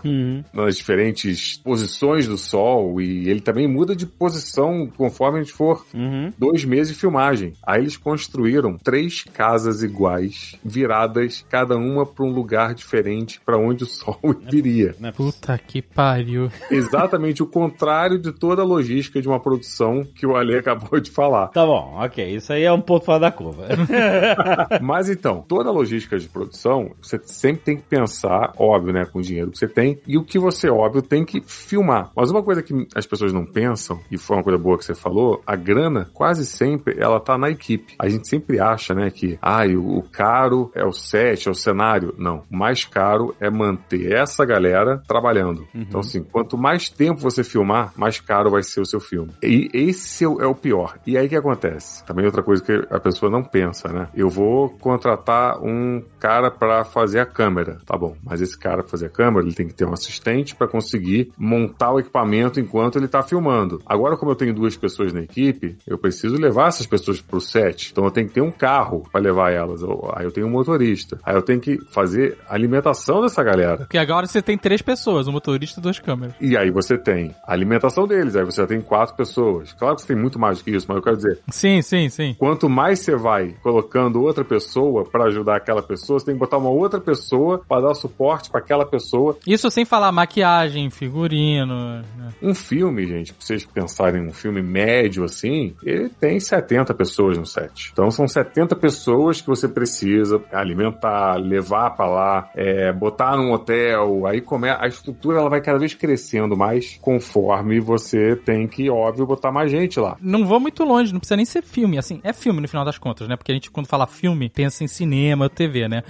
nas diferentes posições do sol? E ele também muda de posição conforme a gente for Uhum. dois meses de filmagem. Aí eles construíram três casas iguais, viradas, cada uma para um lugar diferente para onde o sol viria. Não é Puta que pariu. Exatamente o contrário de toda a logística de uma produção que o Ale acabou de falar. Tá bom, ok. Isso aí é um ponto fora da curva. Mas então, toda a logística de produção, você sempre tem que pensar, óbvio, né, com o dinheiro que você tem, e o que você, óbvio, tem que filmar. Mas uma coisa que as pessoas não pensam, e foi uma coisa boa que você falou, a grana, quase sempre, ela tá na equipe. A gente sempre acha, né, que, ah, o, o caro é o set, é o cenário. Não. O mais caro é manter essa galera trabalhando. Então, assim, quanto mais tempo você filmar, mais caro vai ser o seu filme. E esse é o, é o pior. E aí o que acontece? Também outra coisa que a pessoa não pensa, né? Eu vou contratar um cara para fazer a câmera. Tá bom, mas esse cara pra fazer a câmera, ele tem que ter um assistente para conseguir montar o equipamento enquanto ele tá filmando. Agora, como eu tenho duas pessoas na equipe, eu preciso levar essas pessoas pro set. Então eu tenho que ter um carro para levar elas. Aí eu tenho um motorista. Aí eu tenho que fazer a alimentação dessa galera. Porque agora você tem três pessoas, um motorista e duas câmeras. E aí você tem a alimentação deles, aí você já tem quatro pessoas. Claro que você tem muito mais do que isso, mas eu quero dizer, Sim, sim, sim. quanto mais você vai colocando outra pessoa para ajudar aquela pessoa, você tem que botar uma outra pessoa para dar suporte para aquela pessoa. Isso sem falar maquiagem, figurino. né? Um filme, gente, pra vocês pensarem em um filme médio assim, ele tem 70 pessoas no set. Então são 70 pessoas que você precisa alimentar, levar para lá, é, botar num hotel. Aí come... a estrutura ela vai cada vez crescendo mais conforme você tem que, óbvio, botar mais gente lá. Não vou muito longe, não precisa nem ser filme. Assim, é filme no final das contas, né? Porque a gente, quando fala filme, pensa em cinema, TV, né?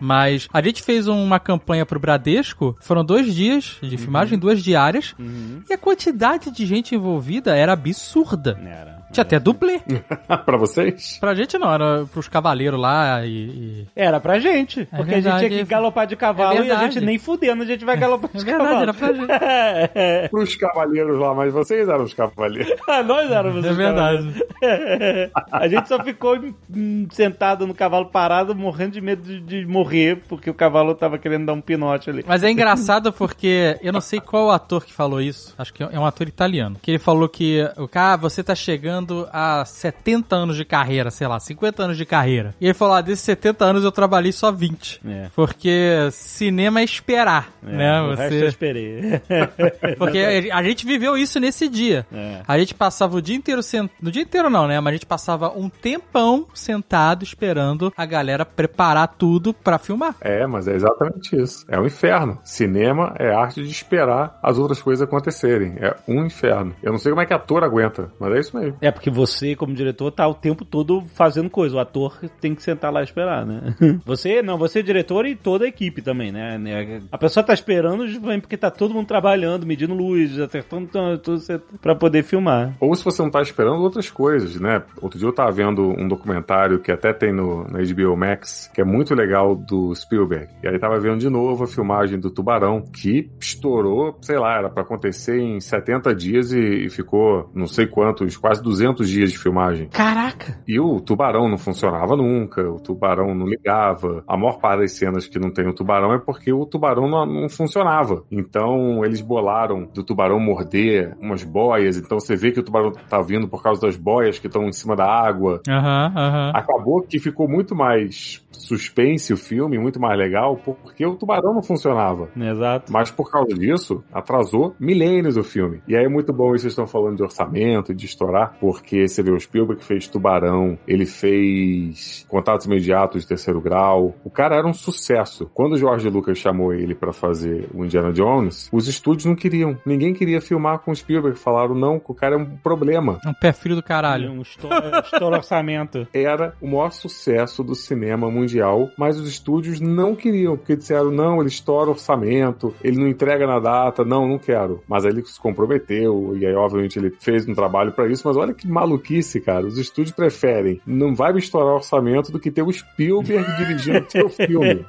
Mas a gente fez uma campanha pro Bradesco, foram dois dias de filmagem, duas diárias, e a quantidade de gente envolvida era absurda. Era. Tinha até dublê. para vocês? Pra gente não, era pros cavaleiros lá e. e- Era pra gente. Porque a gente verdade, tinha é- que galopar de cavalo é e a verdade. gente nem fudendo, a gente vai galopar de É verdade, cavalo. era pra gente. Pros cavaleiros lá, mas vocês eram os cavaleiros. Ah, Nós éramos É os verdade. A gente só ficou hum, sentado no cavalo parado, morrendo de medo de, de morrer, porque o cavalo tava querendo dar um pinote ali. Mas é engraçado porque eu não sei qual o ator que falou isso. Acho que é um ator italiano. Que ele falou que o cara, você tá chegando a 70 anos de carreira, sei lá, 50 anos de carreira. E ele falou: ah, desses 70 anos eu trabalhei só 20. É. Porque cinema é esperar, né? o resto eu Você... esperei. Porque a gente viveu isso nesse dia. É. A gente passava o dia inteiro sentado. No dia inteiro não, né? Mas a gente passava um tempão sentado esperando a galera preparar tudo pra filmar. É, mas é exatamente isso. É um inferno. Cinema é a arte de esperar as outras coisas acontecerem. É um inferno. Eu não sei como é que ator aguenta, mas é isso mesmo. É porque você, como diretor, tá o tempo todo fazendo coisa. O ator tem que sentar lá e esperar, né? Você, não, você é diretor e toda a equipe também, né? A pessoa tá esperando porque tá todo mundo trabalhando, medindo luz, acertando tudo, pra poder filmar. Ou se você não tá esperando outras coisas, né? Outro dia eu tava vendo um documentário que até tem no, HBO Max, que é muito legal do Spielberg. E aí tava vendo de novo a filmagem do Tubarão, que estourou, sei lá, era pra acontecer em 70 dias e, e ficou não sei quantos, quase 200 dias de filmagem. Caraca! E o tubarão não funcionava nunca, o tubarão não ligava. A maior parte das cenas que não tem o tubarão é porque o tubarão não, não funcionava. Então eles bolaram do tubarão morder umas boias, então você vê que o tubarão tá vindo por causa das boias que estão em cima da água. Aham, aham. Acabou que ficou muito mais suspense o filme, muito mais legal, porque o tubarão não funcionava. Exato. Mas por causa disso, atrasou milênios o filme. E aí é muito bom isso, vocês estão falando de orçamento, de estourar, porque você vê o Spielberg que fez Tubarão, ele fez Contatos Imediatos de Terceiro Grau. O cara era um sucesso. Quando o George Lucas chamou ele pra fazer o Indiana Jones, os estúdios não queriam. Ninguém queria filmar com o Spielberg. Falaram, não, que o cara é um problema. Um pé frio do caralho. Um estouro, estouro orçamento. Era o maior sucesso do cinema mundial, mas os estúdios não queriam, porque disseram, não, ele estoura orçamento, ele não entrega na data, não, não quero. Mas aí ele se comprometeu, e aí obviamente ele fez um trabalho pra isso, mas olha que maluquice, cara. Os estúdios preferem, não vai me estourar orçamento do que ter o Spielberg dirigindo o seu filme.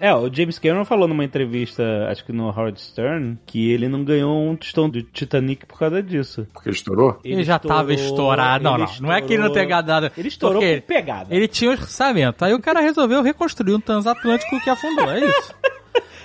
É, o James Cameron falou numa entrevista, acho que no Howard Stern, que ele não ganhou um tostão do Titanic por causa disso. Porque estourou? Ele, já tava estourado. Não, ele não. Não é que ele não tenha estourou- ganhado. Ele estourou por pegada. Ele tinha orçamento. Aí o cara resolveu reconstruir um transatlântico que afundou. É isso.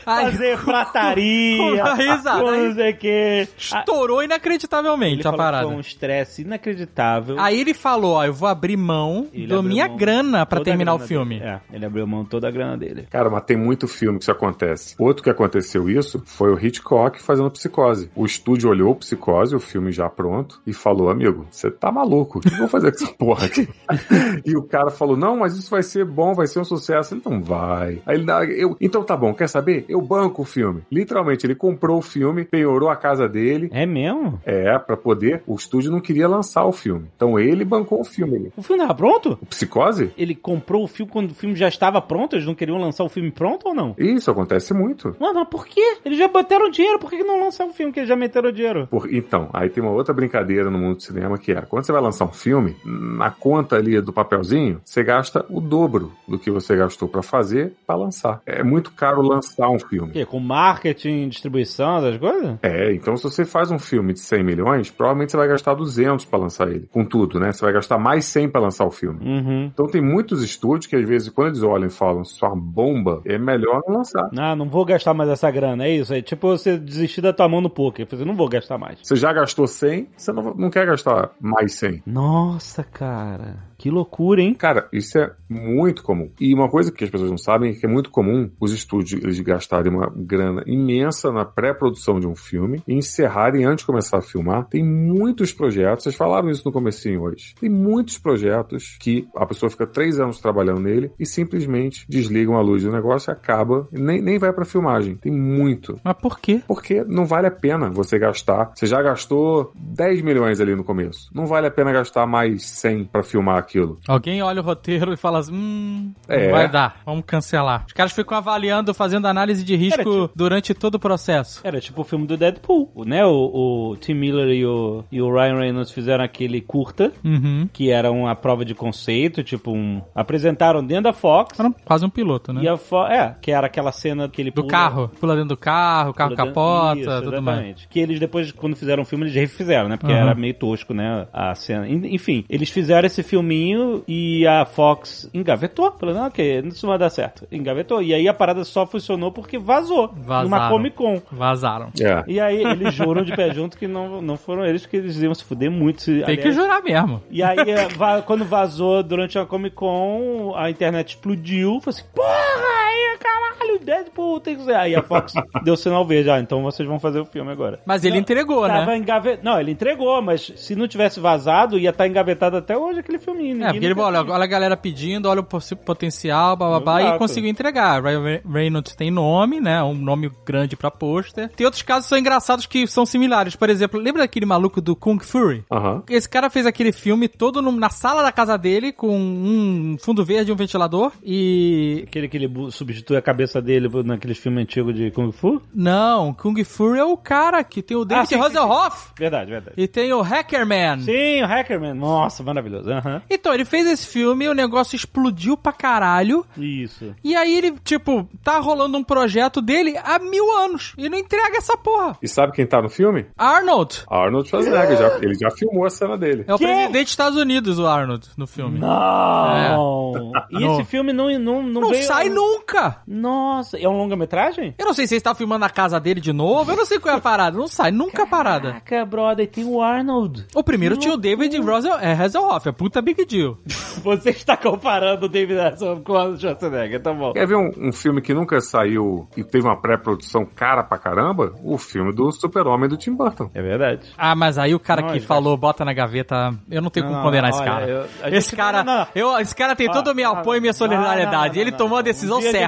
Fazer prataria, não sei o que. estourou Ele inacreditavelmente a falou que parada. foi um estresse inacreditável. Aí ele falou, ó, eu vou abrir mão Ele da minha mão grana pra toda a terminar o grana filme. dele. É, ele abriu mão toda a grana dele. Cara, mas tem muito filme que isso acontece. Outro que aconteceu isso foi o Hitchcock fazendo Psicose. O estúdio olhou Psicose, o filme já pronto, e falou: Amigo, você tá maluco? O que eu vou fazer com essa porra aqui? e o cara falou: Não, mas isso vai ser bom, vai ser um sucesso. Ele não vai. Aí ele, "Ah, eu, então tá bom, quer saber? Eu eu banco o filme. Literalmente, ele comprou o filme, penhorou a casa dele. É mesmo? É, pra poder. O estúdio não queria lançar o filme. Então ele bancou o filme. O filme tava pronto? O Psicose? Ele comprou o filme quando o filme já estava pronto? Eles não queriam lançar o filme pronto ou não? Isso acontece muito. Não, mas por quê? Eles já botaram dinheiro, por que não lançar o filme que eles já meteram dinheiro? Por- então, aí tem uma outra brincadeira no mundo do cinema que é, quando você vai lançar um filme, na conta ali do papelzinho, você gasta o dobro do que você gastou pra fazer pra lançar. É muito caro lançar um O filme. quê? Com marketing, distribuição, essas coisas? É, então se você faz um filme de 100 milhões, provavelmente você vai gastar 200 pra lançar ele. Com tudo, né? Você vai gastar mais 100 pra lançar o filme. Uhum. Então tem muitos estúdios que às vezes quando eles olham e falam isso é bomba, é melhor não lançar. Ah, não vou gastar mais essa grana, é isso? É tipo você desistir da tua mão no poker. Você não vou gastar mais. Você já gastou 100, você não, não quer gastar mais 100. Nossa, cara. Que loucura, hein? Cara, isso é muito comum. E uma coisa que as pessoas não sabem é que é muito comum os estúdios eles gastarem uma grana imensa na pré-produção de um filme e encerrarem antes de começar a filmar. Tem muitos projetos, vocês falaram isso no comecinho hoje. Tem muitos projetos que a pessoa fica três anos trabalhando nele e simplesmente desligam a luz do negócio e acaba, nem, nem vai pra filmagem. Tem muito. Mas por quê? Porque não vale a pena você gastar. Você já gastou 10 milhões ali no começo. Não vale a pena gastar mais 100 pra filmar aquilo. Alguém olha o roteiro e fala assim, hum, É. não vai dar, vamos cancelar. Os caras ficam avaliando, fazendo análise de risco tipo- durante todo o processo. Era tipo o filme do Deadpool, né? O, o Tim Miller e o, e o Ryan Reynolds fizeram aquele curta, Uhum. que era uma prova de conceito, tipo um... Apresentaram dentro da Fox. Era quase um piloto, né? E a Fo é, que era aquela cena que ele Do pula- carro, pula dentro do carro, o carro capota, Isso, tudo mais. exatamente. Que eles depois, quando fizeram o filme, eles refizeram, né? Porque Aham. era meio tosco, né? A cena. En- Enfim, eles fizeram esse filminho e a Fox engavetou. Falou, não, ok, isso não vai dar certo. Engavetou. E aí a parada só funcionou porque vazou. Vazaram. Numa Comic Con. Vazaram. É. E aí eles juram de pé junto que não, não foram eles, que eles iam se fuder muito. se- Tem que aliás, jurar mesmo. e aí, va- quando vazou durante a Comic Con, a internet explodiu. Falei assim, porra, aí, caralho, Deadpool tem que ser. Aí a Fox deu sinal verde, ah, então vocês vão fazer o filme agora. Mas ele Não, entregou, Tava né? engave... Não, ele entregou, mas se não tivesse vazado, ia estar engavetado até hoje aquele filminho. É, porque ele olha, olha a galera pedindo, olha o potencial, bababá, e conseguiu entregar. Ryan Reynolds tem nome, né? Um nome grande pra pôster. Tem outros casos que são engraçados que são similares. Por exemplo, lembra daquele maluco do Kung Fury? Aham. Esse cara fez aquele filme todo no- na sala da casa dele, com um fundo verde e um ventilador. E. Aquele que ele bu- substitui a cabeça dele naqueles filmes antigos de Kung Fu? Não, Kung Fury é o cara que tem o David Ah, sim, sim, Hasselhoff Verdade, verdade. e tem o Hackerman. Sim, o Hackerman. Nossa, maravilhoso. Aham. Então, ele fez esse filme, o negócio explodiu pra caralho. Isso. E aí ele, tipo, tá rolando um projeto dele há mil anos. E não entrega essa porra. E sabe quem tá no filme? Arnold. Arnold Schwarzenegger. Já, ele já filmou a cena dele. É o Quê? presidente dos Estados Unidos, o Arnold, no filme. Não! E Não. esse filme não, não, não, Não veio... sai nunca. Nossa, é um longa-metragem? Eu não sei se ele está filmando na casa dele de novo. Eu não sei qual é a parada. Não sai nunca a parada. Caraca, brother, tem o Arnold. O primeiro tinha o David Russell, é, Hasselhoff. É puta big deal. Você está comparando o David Hasselhoff com o Arnold Schwarzenegger, tá bom. Quer ver um, um filme que nunca saiu e teve uma pré-produção cara pra caramba? O filme do Super-Homem do Tim Burton. É verdade. Ah, mas aí o cara Não, que ele falou, bota na gaveta, eu não tenho Não, como não, condenar esse olha, cara. eu- esse cara, não, não. Eu, esse cara tem todo o meu Ah, apoio e minha solidariedade. não, não, ele não, tomou a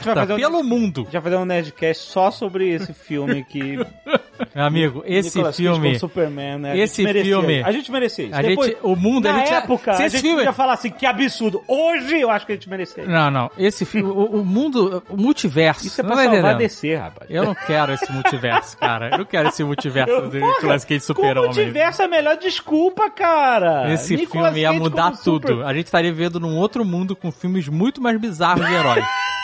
decisão Um dia a gente vai certa, fazer um- pelo mundo. Já fazer um Nerdcast só sobre esse filme que. Meu amigo, esse Nicolas Cage filme... Superman, né? A esse filme-. A gente merecia isso. A Depois, gente- o mundo, a na gente- época, se a gente filme- podia falar assim, que absurdo. Hoje eu acho que a gente merecia isso. Não, não. Esse filme, o, o mundo, o multiverso. Isso é pra tá salvar? DC, rapaz. Eu não quero esse multiverso, cara. Eu não quero esse multiverso do Nicolas Cage Como super-homem. tivesse a melhor desculpa, cara. Esse Nicolas filme ia Cage mudar tudo. super- A gente estaria vivendo num outro mundo com filmes muito mais bizarros de herói.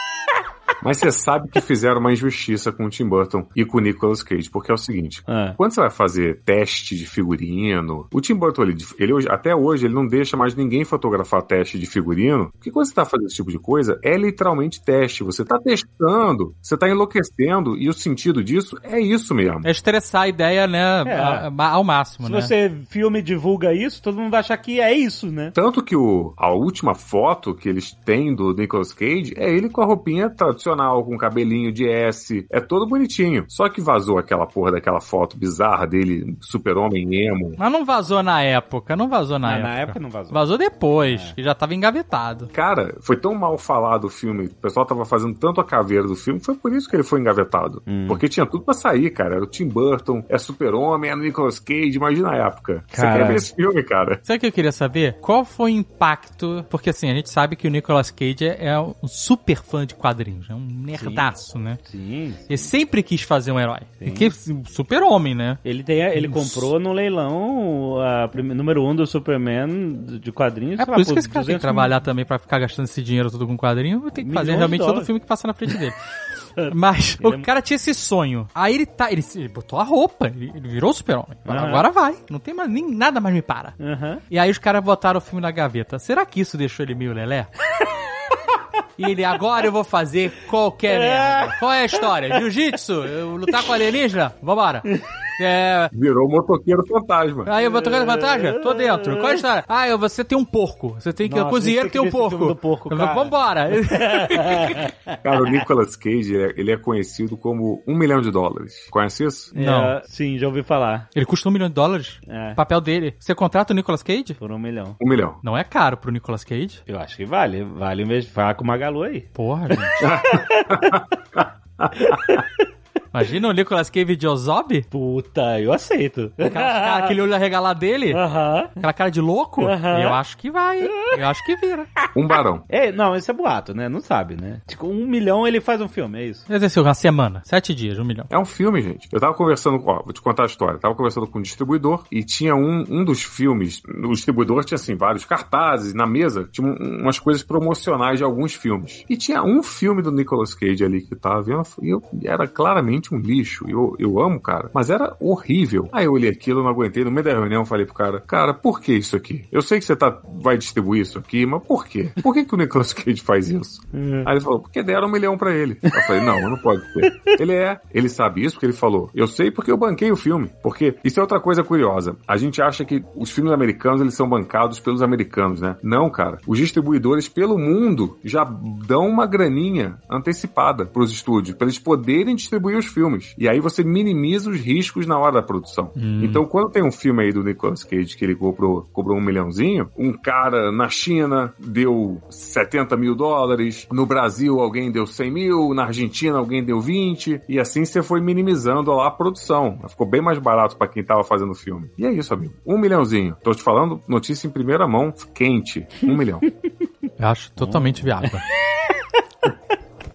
Mas você sabe que fizeram uma injustiça com o Tim Burton e com o Nicolas Cage, porque é o seguinte: Ah. quando você vai fazer teste de figurino, o Tim Burton, ele, ele até hoje, ele não deixa mais ninguém fotografar teste de figurino, porque quando você tá fazendo esse tipo de coisa, é literalmente teste. Você tá testando, você tá enlouquecendo, e o sentido disso é isso mesmo. É estressar a ideia, né, É. a- a- ao máximo, Se né? você filme e divulga isso, todo mundo vai achar que é isso, né? Tanto que o, a última foto que eles têm do Nicolas Cage é ele com a roupinha tradicional profissional, com cabelinho de S. É todo bonitinho. Só que vazou aquela porra daquela foto bizarra dele, super-homem emo. Mas não vazou na época, não vazou na Na, época. na época não vazou. Vazou depois, que já tava engavetado. Cara, foi tão mal falado o filme, o pessoal tava fazendo tanto a caveira do filme, foi por isso que ele foi engavetado. Porque tinha tudo pra sair, cara. Era o Tim Burton, é super-homem, é o Nicolas Cage, imagina a época. Você Cara. quer ver esse filme, cara? Sabe o que eu queria saber? Qual foi o impacto? Porque assim, a gente sabe que o Nicolas Cage é é um super fã de quadrinhos, é um nerdaço, né? Sim. Ele sempre quis fazer um herói. Super-homem, né? Ele, tem, ele comprou no leilão a prime- número um do Superman de quadrinhos. É por lá, isso que esse cara tem que 200 trabalhar também pra ficar gastando esse dinheiro todo com quadrinho. Tem que fazer Milhões realmente todo filme que passa na frente dele. Mas Ele o é- cara tinha esse sonho. Aí ele tá. Ele, ele botou a roupa, ele, ele virou super-homem. Aham. Agora vai. Não tem mais nem nada mais me para. Aham. E aí os caras botaram o filme na gaveta. Será que isso deixou ele meio lelé? E ele, agora eu vou fazer qualquer merda. Qual é a história? Jiu-jitsu? Lutar com alienígena? Vambora. É, Virou o motoqueiro fantasma. Aí eu vou tocando vantagem? Tô dentro. Qual é a história? Ah, eu- você tem um porco. Você tem que. Nossa, o cozinheiro tem tem um porco. do porco, cara. Vambora. Cara, o Nicolas Cage, ele é- ele é conhecido como um milhão de dólares. Conhece isso? Não. É, sim, já ouvi falar. Ele custa um milhão de dólares? É. O papel dele. Você contrata o Nicolas Cage? Por um milhão. Um milhão. Não é caro pro Nicolas Cage? Eu acho que vale. Vale de falar com o Magalu aí. Porra, gente. Imagina o Nicolas Cage de Ozob? Puta, eu aceito. Aquela cara, aquele olho arregalado dele? Aham. Aquela cara de louco? Aham. Eu acho que vai. Eu acho que vira. Um barão. É, não, esse é boato, né? Não sabe, né? Tipo, um milhão ele faz um filme, é isso. Quer dizer, uma semana. Sete dias, um milhão. É um filme, gente. Eu tava conversando, ó, vou te contar a história. Eu tava conversando com um distribuidor e tinha um, um dos filmes. O distribuidor tinha, assim, vários cartazes na mesa. Tinha um- umas coisas promocionais de alguns filmes. E tinha um filme do Nicolas Cage ali que eu tava vendo e eu, e era claramente um lixo. Eu, eu amo, cara, mas era horrível. Aí eu olhei aquilo, não aguentei. No meio da reunião, eu falei pro cara: Cara, por que isso aqui? Eu sei que você tá, vai distribuir isso aqui, mas por quê? Por que, que o Nicolas Cage faz isso? Aí ele falou: Porque deram um milhão pra ele. Eu falei: Não, não pode ser. Ele é, ele sabe isso porque ele falou: Eu sei porque eu banquei o filme. Porque isso é outra coisa curiosa. A gente acha que os filmes americanos eles são bancados pelos americanos, né? Não, cara. Os distribuidores pelo mundo já dão uma graninha antecipada pros estúdios, pra eles poderem distribuir os filmes. E aí você minimiza os riscos na hora da produção. Então, quando tem um filme aí do Nicolas Cage que ele cobrou, cobrou um milhãozinho, um cara na China deu 70 mil dólares, no Brasil alguém deu 100 mil, na Argentina alguém deu 20, e assim você foi minimizando lá a produção. Ficou bem mais barato pra quem tava fazendo o filme. E é isso, amigo. Um milhãozinho. Tô te falando notícia em primeira mão, quente. Um milhão. Eu acho totalmente viável.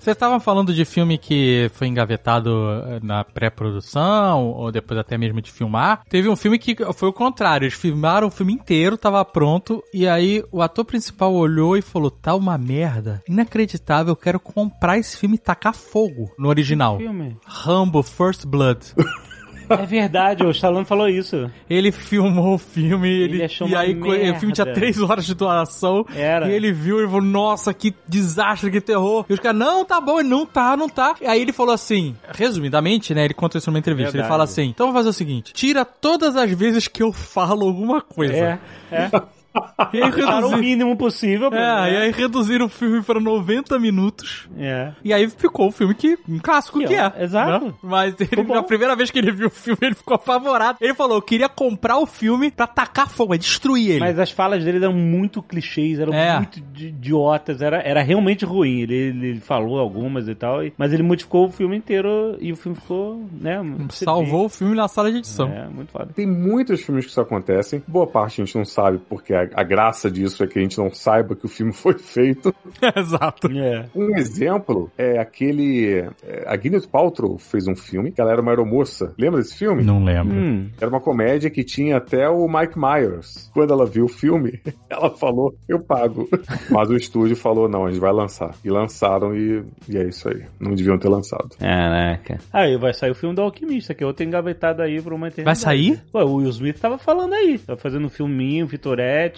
Vocês estavam falando de filme que foi engavetado eh, na pré-produção, ou depois até mesmo de filmar. Teve um filme que foi o contrário. Eles filmaram o filme inteiro, tava pronto, e aí o ator principal olhou e falou: tá uma merda. Inacreditável, eu quero comprar esse filme e tacar fogo no original. Filme. Rambo First Blood. É verdade, o Stallone falou isso. Ele filmou o filme ele, Ele achou e aí co- o filme tinha merda. três horas de duração. Era. E ele viu e falou, nossa, que desastre, que terror. E os caras, não, tá bom, e não tá, não tá. E aí ele falou assim, resumidamente, né, ele conta isso numa entrevista, ele Verdade. fala assim, então vamos fazer o seguinte, tira todas as vezes que eu falo alguma coisa. É, é. E aí Para o mínimo possível. pô, é, né? e aí reduziram o filme pra 90 minutos. É. E aí ficou o filme que, um clássico Que que é, é. exato. né? Mas ele, na primeira vez que ele viu o filme, ele ficou apavorado. Ele falou, eu queria comprar o filme pra tacar fogo, é destruir ele. Mas as falas dele eram muito clichês, eram É. muito idiotas, era, era realmente ruim. Ele, ele falou algumas e tal, mas ele modificou o filme inteiro e o filme ficou, né? Salvou o filme na sala de edição. É, muito foda. Tem muitos filmes que isso acontecem. Boa parte a gente não sabe, porque a, a graça disso é que a gente não saiba que o filme foi feito. Exato. É. Um exemplo é aquele. é, a Gwyneth Paltrow fez um filme, que ela era uma aeromoça. Lembra desse filme? Não lembro. Hum. Era uma comédia que tinha até o Mike Myers. Quando ela viu o filme, ela falou: Eu pago. Mas o estúdio falou: Não, a gente vai lançar. E lançaram, e, e é isso aí. Não deviam ter lançado. Caraca. Aí vai sair o filme do Alquimista, que é outro engavetado aí pra uma eternidade. Vai sair? Ué, o Will Smith tava falando aí. Tava fazendo um filminho, Fitorette.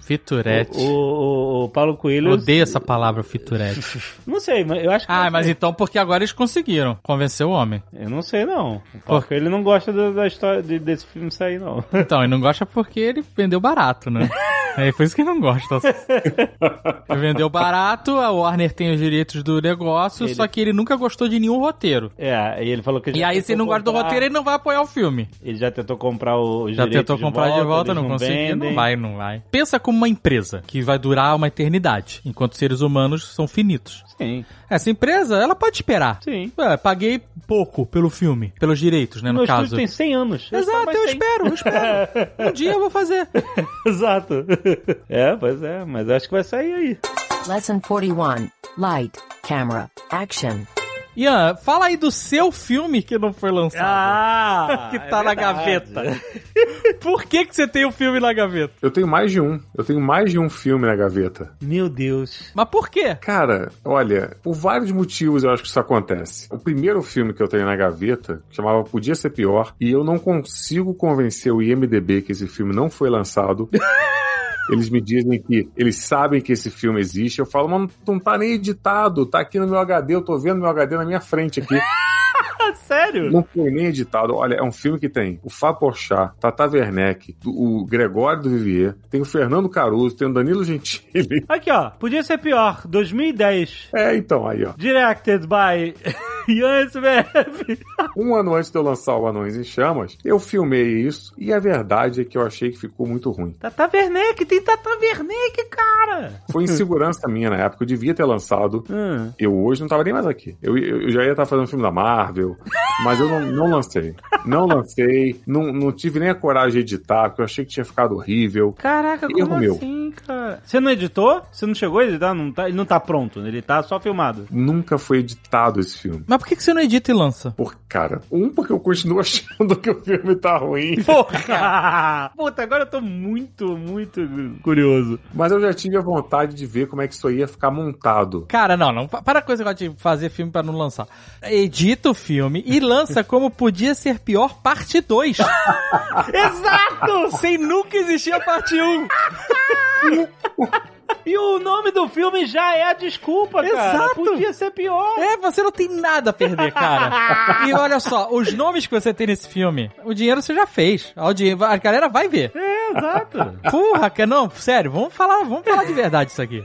Fiturete. O, o, o Paulo Eu Coelho. odeio essa palavra fiturete. Não sei, mas eu acho que. ah, mas sair. então porque agora eles conseguiram convencer o homem. Eu não sei, não. O Paulo Coelho não gosta do- da história de- desse filme sair, não. Então, ele não gosta porque ele vendeu barato, né? É por isso que não gosta. Vendeu barato, a Warner tem os direitos do negócio, Ele- só que ele nunca gostou de nenhum roteiro. É, e ele falou que E aí, se ele não gosta do comprar- roteiro, ele não vai apoiar o filme. Ele já tentou comprar o- Já tentou comprar de volta, eles não conseguiu. Não vai, não vai. Pensa como uma empresa que vai durar uma eternidade, enquanto seres humanos são finitos. Sim, Essa empresa, ela pode esperar. sim. Ué, paguei pouco pelo filme, pelos direitos, né, no Meu caso. tem 100 anos. Exato, eu mais 100. espero, eu espero. Um dia eu vou fazer. Exato. É, pois é, mas acho que vai sair aí. Lesson 41. Light, camera, action. Ian, fala aí do seu filme que não foi lançado. Ah! que tá na gaveta. Por que que você tem o filme na gaveta? Eu tenho mais de um. Eu tenho mais de um filme na gaveta. Meu Deus. Mas por quê? Cara, olha, por vários motivos eu acho que isso acontece. O primeiro filme que eu tenho na gaveta chamava Podia Ser Pior, e eu não consigo convencer o IMDB que esse filme não foi lançado. Eles me dizem que eles sabem que esse filme existe. Eu falo, mas não, tá nem editado, tá aqui no meu HD, eu tô vendo meu HD na minha frente aqui. Sério? Não foi nem editado. Olha, é um filme que tem o Fá Porchat, Tata Werneck, o Gregório do Vivier, tem o Fernando Caruso, tem o Danilo Gentili. Aqui, ó. Podia ser pior. 2010. É, então, aí, ó. Directed by Ian SBF. Um ano antes de eu lançar o Anões em Chamas, eu filmei isso e a verdade é que eu achei que ficou muito ruim. Tata Werneck, tem Tata Werneck, cara. Foi insegurança minha na época, eu devia ter lançado. Hum. Eu hoje não tava nem mais aqui. Eu, eu, eu já ia estar fazendo filme da Marvel, mas eu não, não lancei. Não lancei, não, não tive nem a coragem de editar, porque eu achei que tinha ficado horrível. Caraca, Erro como meu. assim, cara? Você não editou? Você não chegou a editar? Não tá, ele não tá pronto, ele tá só filmado. Nunca foi editado esse filme. Mas por que que você não edita e lança? Por, cara, um, porque eu continuo achando que o filme tá ruim. Porra! Puta, agora eu tô muito, muito curioso. Mas eu já tive a vontade de ver como é que isso aí ia ficar montado. Cara, não, não. pa- Para com esse negócio de fazer filme pra não lançar. Edita o filme e lança como podia ser pior parte 2. Exato! Sem nunca existir a parte 1. E o nome do filme já é a desculpa, cara. Exato. Podia ser pior. É, você não tem nada a perder, cara. E olha só, os nomes que você tem nesse filme, o dinheiro você já fez. A galera vai ver. É, exato. Porra, não, sério, vamos falar, vamos falar de verdade isso aqui.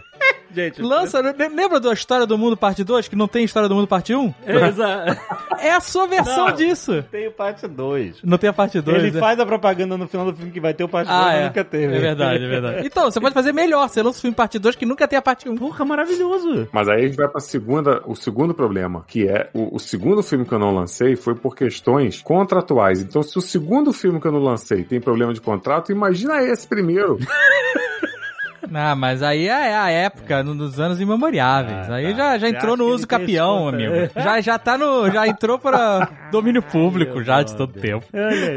Gente, Lança, le- lembra da História do Mundo parte 2, que não tem História do Mundo parte 1? é, exato. É a sua versão Não. disso. Tem o parte 2. Não tem a parte 2, Ele né? faz a propaganda no final do filme que vai ter o parte 2, Ah, é. nunca teve. É verdade, é verdade. Então, você pode fazer melhor. Você lança o filme parte 2 que nunca tem a parte 1. Porra, maravilhoso. Mas aí a gente vai pra segunda, o segundo problema, que é o, o segundo filme que eu não lancei foi por questões contratuais. Então, se o segundo filme que eu não lancei tem problema de contrato, imagina esse primeiro. Ah, mas aí é a época, no- nos anos imemoriáveis. Ah, aí tá. já, já entrou no uso capião, amigo. Já, já tá no. Já entrou para domínio público já de todo tempo.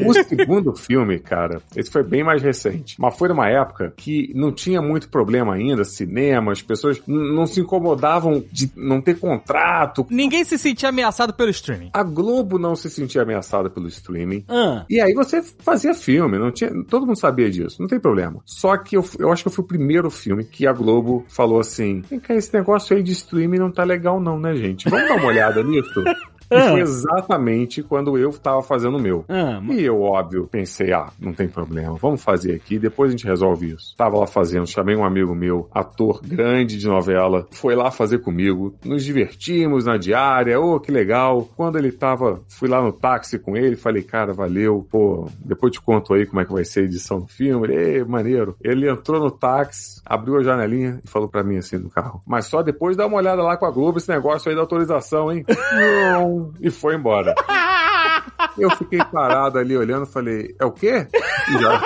O segundo filme, cara, esse foi bem mais recente. Mas foi numa época que não tinha muito problema ainda, cinema, as pessoas não se incomodavam de não ter contrato. Ninguém se sentia ameaçado pelo streaming. A Globo não se sentia ameaçada pelo streaming. Ah, E aí você fazia filme, não tinha, todo mundo sabia disso, não tem problema. Só que eu, eu acho que eu fui o primeiro filme que a Globo falou assim: vem cá, esse negócio aí de streaming não tá legal não, né, gente? Vamos dar uma olhada nisso? E foi exatamente quando eu tava fazendo o meu. ah, E eu, óbvio, pensei, ah, não tem problema, vamos fazer aqui, depois a gente resolve isso. Tava lá fazendo, chamei um amigo meu, ator grande de novela, foi lá fazer comigo, nos divertimos na diária, ô, que legal. Quando ele tava, fui lá no táxi com ele, falei, cara, valeu, pô, depois te conto aí como é que vai ser a edição do filme, ele, "Ê, maneiro. Ele entrou no táxi, abriu a janelinha e falou pra mim assim no carro, mas só depois dá uma olhada lá com a Globo esse negócio aí da autorização, hein? Não. E foi embora. Eu fiquei parado ali olhando, falei, é o quê? E já.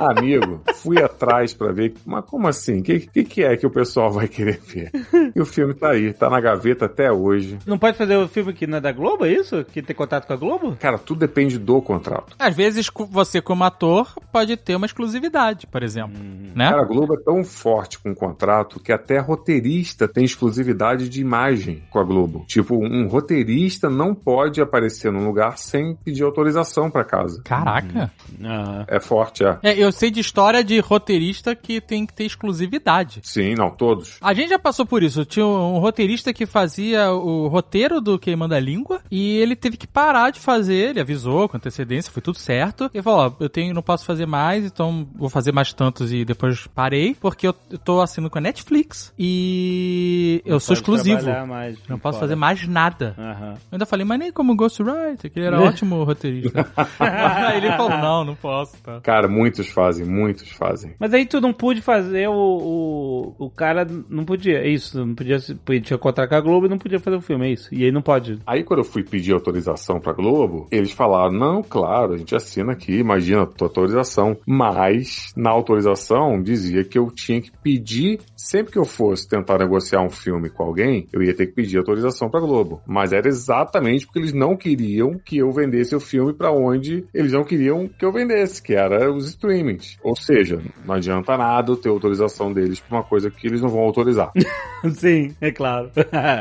Ah, amigo, fui atrás pra ver, mas como assim? O que, que, que é que o pessoal vai querer ver? E o filme tá aí, tá na gaveta até hoje. não pode fazer o filme que não é da Globo, é isso? Que tem contato com a Globo? Cara, tudo depende do contrato. Às vezes, você como ator pode ter uma exclusividade, por exemplo. Né? Cara, a Globo é tão forte com o contrato que até roteirista tem exclusividade de imagem com a Globo. Tipo, um roteirista não pode aparecer num lugar sem pedir autorização pra casa. Caraca. Ah, É forte, é. É, eu sei de história de roteirista que tem que ter exclusividade. Sim, não, todos. A gente já passou por isso. tinha um roteirista que fazia o roteiro do Queimando a Língua e ele teve que parar de fazer, ele avisou com antecedência, foi tudo certo. E falou, ó, eu tenho, não posso fazer mais, então vou fazer mais tantos e depois parei, porque eu, eu tô assinando com a Netflix e eu sou exclusivo. mais Não posso fora. fazer mais nada. Aham. Eu ainda falei, mas nem como Ghostwriter, que ele era ótimo roteirista. Ele falou, não, não posso, tá. Cara, muitos fazem, muitos fazem. Mas aí tu não pôde fazer o, o. O cara não podia. É isso, não podia. se- Podia contratar com a Globo e não podia fazer o filme, é isso. E aí não pode. Aí quando eu fui pedir autorização pra Globo, eles falaram: não, claro, a gente assina aqui, imagina a tua autorização. Mas na autorização dizia que eu tinha que pedir, sempre que eu fosse tentar negociar um filme com alguém, eu ia ter que pedir autorização pra Globo. Mas era exatamente porque eles não queriam que eu vendesse o filme pra onde eles não queriam que eu vendesse, que era os streamings. Ou seja, não adianta nada ter autorização deles pra uma coisa que eles não vão autorizar. Sim, é claro.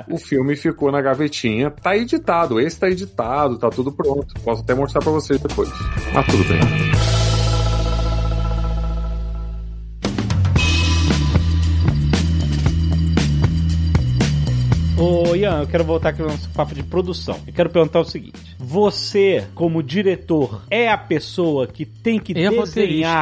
O filme ficou na gavetinha, tá editado, esse tá editado, tá tudo pronto. Posso até mostrar pra vocês depois. Mas tudo bem. Ô, Ian, eu quero voltar aqui no nosso papo de produção. Eu quero perguntar o seguinte: você, como diretor, é a pessoa que tem que E desenhar.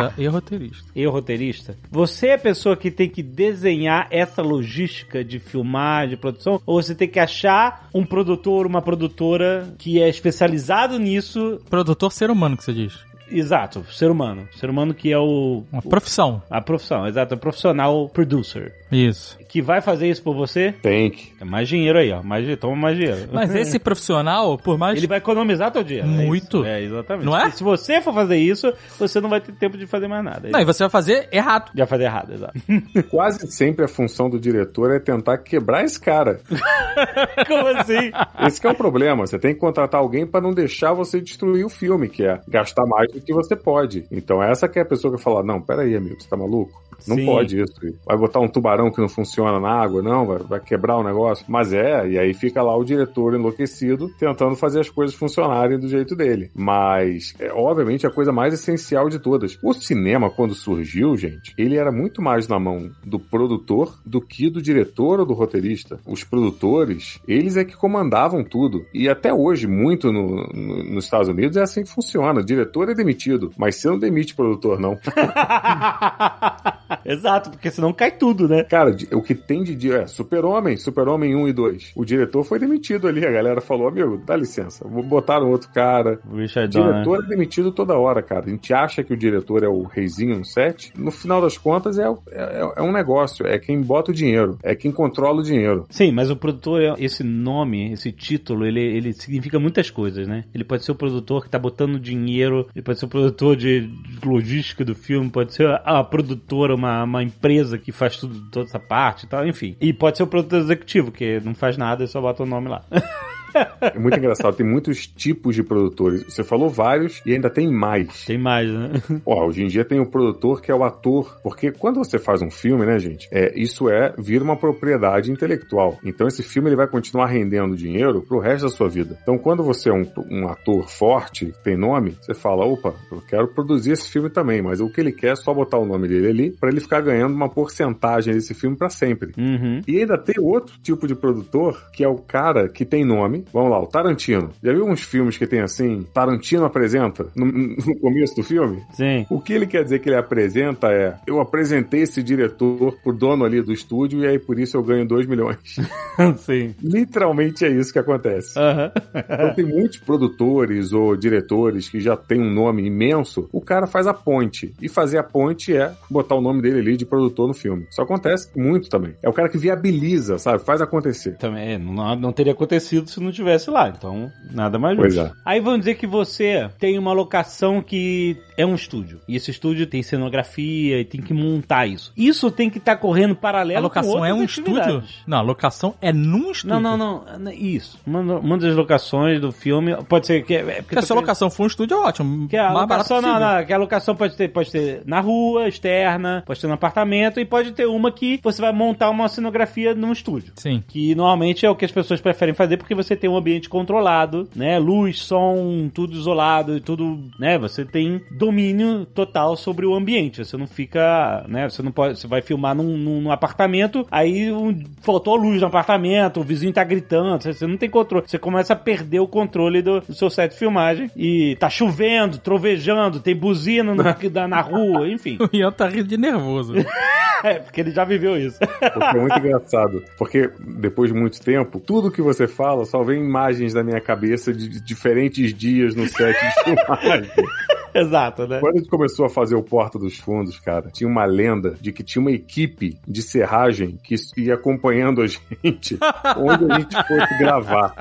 roteirista, e roteirista. E roteirista? Você é a pessoa que tem que desenhar essa logística de filmar, de produção? Ou você tem que achar um produtor, uma produtora que é especializado nisso? Produtor ser humano que você diz. Exato, ser humano. Ser humano que é o. Uma profissão. A profissão, exato, o profissional producer. Isso. Que vai fazer isso por você? Tem que. É mais dinheiro aí, ó. Mais, dinheiro, toma mais dinheiro. Mas esse profissional, por mais. Ele vai economizar teu dinheiro. Muito. É, é exatamente. Não é? Porque Se você for fazer isso, você não vai ter tempo de fazer mais nada. Não, e você vai fazer errado. Já fazer errado, exato. Quase sempre a função do diretor é tentar quebrar esse cara. Como assim? Esse que é o problema. Você tem que contratar alguém pra não deixar você destruir o filme, que é gastar mais do que você pode. Então essa que é a pessoa que fala, não, peraí, amigo, você tá maluco? Não Sim. pode isso. Vai botar um tubarão que não funciona na água, não, vai, vai quebrar o negócio. Mas é, e aí fica lá o diretor enlouquecido tentando fazer as coisas funcionarem do jeito dele. Mas, é, obviamente, a coisa mais essencial de todas. O cinema, quando surgiu, gente, ele era muito mais na mão do produtor do que do diretor ou do roteirista. Os produtores, eles é que comandavam tudo. E até hoje, muito no- no- nos Estados Unidos, é assim que funciona. O diretor é demitido, mas você não demite produtor, não. exato, porque senão cai tudo, né? Cara, o que tem de dia é Super-Homem, Super-Homem 1 e 2. O diretor foi demitido ali, a galera falou, amigo, dá licença, vou botar um outro cara. O diretor é demitido toda hora, cara. A gente acha que o diretor é o reizinho no set. No final das contas, é, o- é, é um negócio. É quem bota o dinheiro. É quem controla o dinheiro. Sim, mas o produtor, é- esse nome, esse título, ele, ele significa muitas coisas, né? Ele pode ser o produtor que tá botando dinheiro, ele pode ser o produtor de, de logística do filme, pode ser a, a produtora, uma, uma empresa que faz tudo, toda essa parte e tal, enfim. E pode ser o produtor executivo, que não faz nada e só bota o nome lá. É muito engraçado. Tem muitos tipos de produtores. Você falou vários e ainda tem mais. Tem mais, né? Ó, hoje em dia tem o produtor que é o ator, porque quando você faz um filme, né, gente, é, isso é, vira uma propriedade intelectual. Então esse filme ele vai continuar rendendo dinheiro pro resto da sua vida. Então quando você é um, um ator forte, tem nome, você fala, opa, eu quero produzir esse filme também, mas o que ele quer é só botar o nome dele ali pra ele ficar ganhando uma porcentagem desse filme pra sempre. Uhum. E ainda tem outro tipo de produtor, que é o cara que tem nome. Vamos lá, o Tarantino. Já viu uns filmes que tem assim, Tarantino apresenta no, no começo do filme? Sim. O que ele quer dizer que ele apresenta é: eu apresentei esse diretor pro dono ali do estúdio e aí por isso eu ganho 2 milhões. Sim. Literalmente é isso que acontece. Aham. Então tem muitos produtores ou diretores que já tem um nome imenso, o cara faz a ponte. E fazer a ponte é botar o nome dele ali de produtor no filme. Isso acontece muito também. É o cara que viabiliza, sabe? Faz acontecer. Também, não, não teria acontecido se não tivesse lá, então nada mais Pois justo. é. Aí vamos dizer que você tem uma locação que é um estúdio, e esse estúdio tem cenografia e tem que montar isso. Isso tem que estar correndo paralelo A locação com é um estúdio? Não, a locação é num estúdio. Não, não, não, isso. Uma, uma das locações do filme pode ser que... É, porque Se a sua tá- locação for um estúdio, é ótimo. Que a mais barato locação, não, não, que a locação pode ter, pode ter na rua, externa, pode ter no apartamento, e pode ter uma que você vai montar uma cenografia num estúdio. Sim. Que normalmente é o que as pessoas preferem fazer porque você tem um ambiente controlado, né? Luz, som, tudo isolado e tudo, né? Você tem domínio total sobre o ambiente. Você não fica, né? Você não pode, você vai filmar num, num, num apartamento, aí um, faltou luz no apartamento, o vizinho tá gritando, você, você não tem controle. Você começa a perder o controle do, do seu set de filmagem e tá chovendo, trovejando, tem buzina no, na, na rua, enfim. O Ian tá rindo de nervoso. É, porque ele já viveu isso. Porque é muito engraçado. Porque depois de muito tempo, tudo que você fala só vem imagens da minha cabeça de diferentes dias no set de filmagem. Exato, né? Quando a gente começou a fazer o Porta dos Fundos, cara, tinha uma lenda de que tinha uma equipe de serragem que ia acompanhando a gente onde a gente fosse gravar.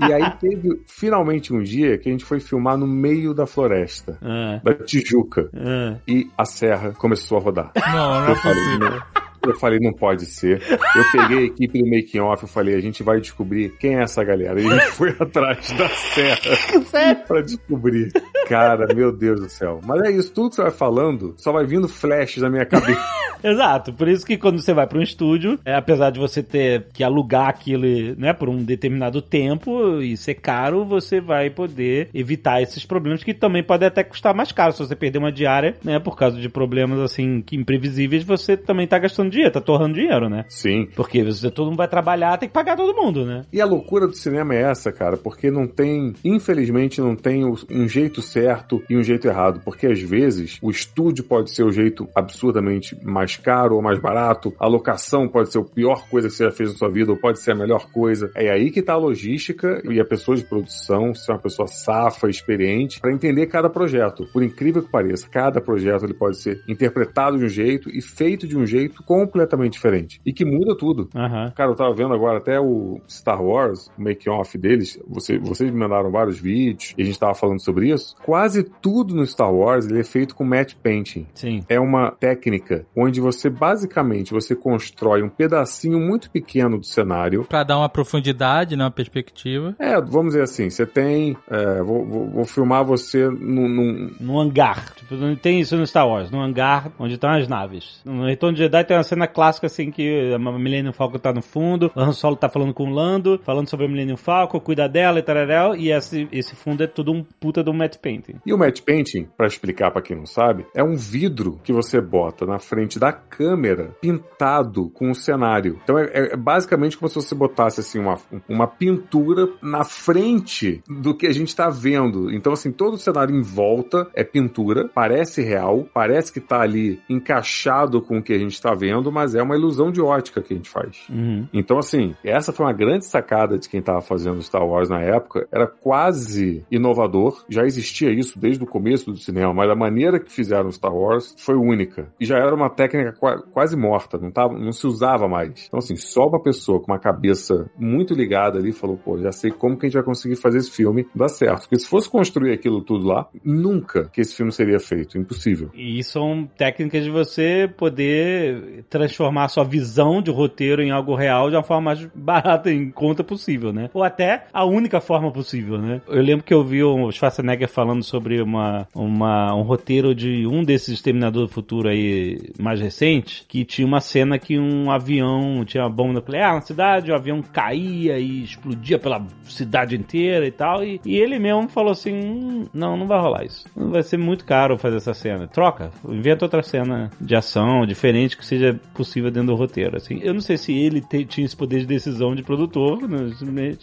E aí teve finalmente um dia que a gente foi filmar no meio da floresta, Ah, da Tijuca. ah. E a serra começou a rodar. Não, não é falei, possível. não. Eu falei, não pode ser. Eu peguei a equipe do making off, eu falei, a gente vai descobrir quem é essa galera. E a gente foi atrás da serra pra descobrir. Cara, meu Deus do céu. Mas é isso, tudo que você vai falando, só vai vindo flashes na minha cabeça. Exato, por isso que quando você vai para um estúdio, é, apesar de você ter que alugar aquilo né, por um determinado tempo e ser caro, você vai poder evitar esses problemas que também podem até custar mais caro. Se você perder uma diária, né, por causa de problemas assim que imprevisíveis, você também tá gastando dinheiro, tá torrando dinheiro, né? Sim. Porque você todo mundo vai trabalhar, tem que pagar todo mundo, né? E a loucura do cinema é essa, cara, porque não tem, infelizmente, não tem um jeito certo e um jeito errado, porque às vezes o estúdio pode ser o jeito absurdamente mais caro ou mais barato, a locação pode ser a pior coisa que você já fez na sua vida ou pode ser a melhor coisa. É aí que tá a logística e a pessoa de produção, ser uma pessoa safa, experiente, para entender cada projeto. Por incrível que pareça, cada projeto ele pode ser interpretado de um jeito e feito de um jeito completamente diferente e que muda tudo. Aham. Cara, eu tava vendo agora até o Star Wars, o make-off deles. Você, vocês me mandaram vários vídeos e a gente tava falando sobre isso. Quase tudo no Star Wars ele é feito com matte painting. Sim. É uma técnica onde você basicamente você constrói um pedacinho muito pequeno do cenário. Pra dar uma profundidade, né? Uma perspectiva. É, vamos dizer assim, você tem. é, vou, vou- vou filmar você num, num- No hangar. Tipo, não tem isso no Star Wars. No hangar onde estão as naves. No Retorno de Jedi tem uma cena clássica assim que a Millennium Falcon tá no fundo, o Han Solo tá falando com o Lando, falando sobre a Millennium Falcon, cuida dela e tal, e esse, esse fundo é tudo um puta do matte painting. E o matte painting, pra explicar pra quem não sabe, é um vidro que você bota na frente da câmera pintado com o cenário. Então é, é basicamente como se você botasse assim uma, uma pintura na frente do que a gente tá vendo. Então assim, todo o cenário em volta é pintura, parece real, parece que tá ali encaixado com o que a gente tá vendo, mas é uma ilusão de ótica que a gente faz. Uhum. Então, assim, essa foi uma grande sacada de quem estava fazendo Star Wars na época. Era quase inovador. Já existia isso desde o começo do cinema, mas a maneira que fizeram Star Wars foi única. E já era uma técnica qua- quase morta, não, tava, não se usava mais. Então, assim, só uma pessoa com uma cabeça muito ligada ali falou: pô, já sei como que a gente vai conseguir fazer esse filme dar certo. Porque se fosse construir aquilo tudo lá, nunca que esse filme seria feito. Impossível. E são técnicas de você poder transformar a sua visão de roteiro em algo real de uma forma mais barata em conta possível, né? Ou até a única forma possível, né? Eu lembro que eu vi o Schwarzenegger falando sobre uma, uma, um roteiro de um desses Exterminador do Futuro aí mais recente, que tinha uma cena que um avião tinha uma bomba nuclear na cidade, o avião caía e explodia pela cidade inteira e tal, e, e ele mesmo falou assim, "Hum, não, não vai rolar isso. Vai ser muito caro fazer essa cena. Troca, inventa outra cena de ação diferente que seja possível dentro do roteiro. Assim, eu não sei se ele te- tinha esse poder de decisão de produtor, né,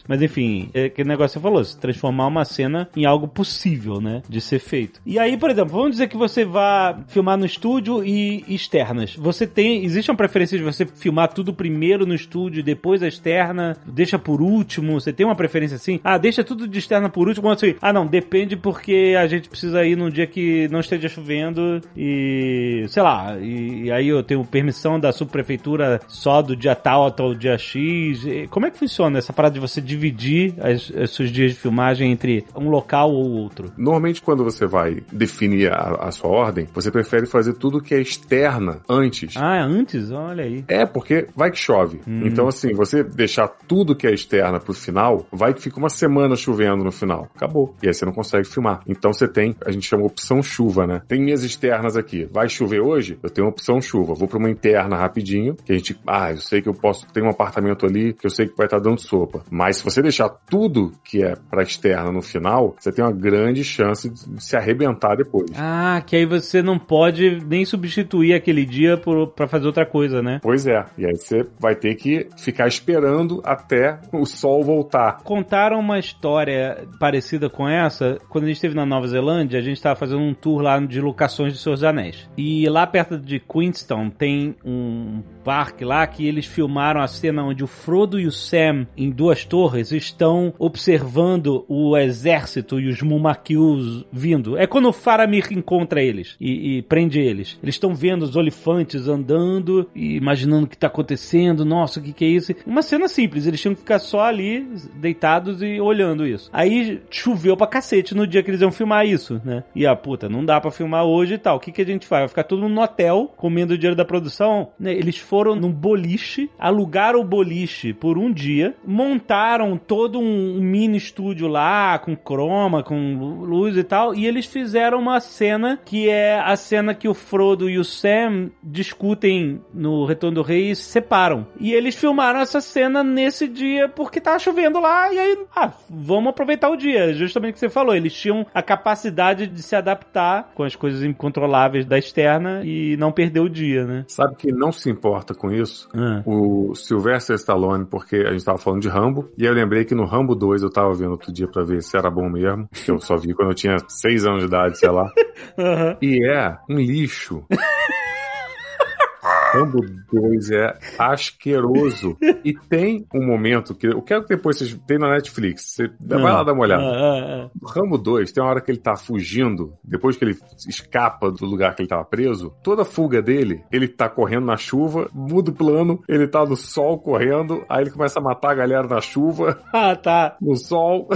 mas enfim, é aquele negócio que você falou, se transformar uma cena em algo possível, né, de ser feito. E aí, por exemplo, vamos dizer que você vá filmar no estúdio e externas. Você tem, existe uma preferência de você filmar tudo primeiro no estúdio depois a externa, deixa por último? Você tem uma preferência assim? Ah, deixa tudo de externa por último, assim, ah não, depende porque a gente precisa ir num dia que não esteja chovendo e, sei lá, e, e aí eu tenho permissão da subprefeitura só do dia tal até o dia X. Como é que funciona essa parada de você dividir as, os seus dias de filmagem entre um local ou outro? Normalmente, quando você vai definir a, a sua ordem, você prefere fazer tudo que é externa antes. Ah, antes? Olha aí. É, porque vai que chove. Então, assim, você deixar tudo que é externa pro final, vai que fica uma semana chovendo no final. Acabou. E aí você não consegue filmar. Então você tem, a gente chama opção chuva, né? Tem minhas externas aqui. Vai chover hoje? Eu tenho opção chuva. Vou pra uma interna rapidinho, que a gente, ah, eu sei que eu posso ter um apartamento ali que eu sei que vai estar dando sopa. Mas se você deixar tudo que é pra externa no final, você tem uma grande chance de se arrebentar depois. Ah, que aí você não pode nem substituir aquele dia por, pra fazer outra coisa, né? Pois é. E aí você vai ter que ficar esperando até o sol voltar. Contaram uma história parecida com essa. Quando a gente esteve na Nova Zelândia, a gente estava fazendo um tour lá de locações de Seus Anéis. E lá perto de Queenstown tem um parque lá que eles filmaram a cena onde o Frodo e o Sam, em duas torres, estão observando o exército e os Mumakius vindo. É quando o Faramir encontra eles e, e prende eles. Eles estão vendo os olifantes andando e imaginando o que está acontecendo. Nossa, o que, que é isso? Uma cena simples, eles tinham que ficar só ali, deitados e olhando isso. Aí choveu pra cacete no dia que eles iam filmar isso, né? E a puta, não dá pra filmar hoje e tal. O que, que a gente faz? Vai ficar todo mundo no hotel, comendo o dinheiro da produção? Né? Eles foram num boliche, alugaram o boliche por um dia, montaram todo um, mini estúdio lá, com croma, com lu- luz e tal, e eles fizeram uma cena que é a cena que o Frodo e o Sam discutem no Retorno do Rei e se separam. E eles filmaram essa cena nesse dia porque tava chovendo lá, e aí, ah, vamos aproveitar o dia. Justamente o que você falou, eles tinham a capacidade de se adaptar com as coisas incontroláveis da externa e não perder o dia, né? Sabe que não se importa com isso? Ah. O Sylvester Stallone, porque a gente tava falando de Rambo, e aí eu lembrei que no Rambo 2 eu tava vendo outro dia pra ver se era bom mesmo, que eu só vi quando eu tinha 6 anos de idade, sei lá. Aham. E é um lixo. Rambo 2 é asqueroso. E tem um momento que eu quero que depois vocês tem na Netflix. Você vai lá dar uma olhada. Ah, ah, ah. Rambo 2 tem uma hora que ele tá fugindo, depois que ele escapa do lugar que ele tava preso, toda a fuga dele, ele tá correndo na chuva, muda o plano, ele tá no sol correndo, aí ele começa a matar a galera na chuva, Ah, tá. no sol.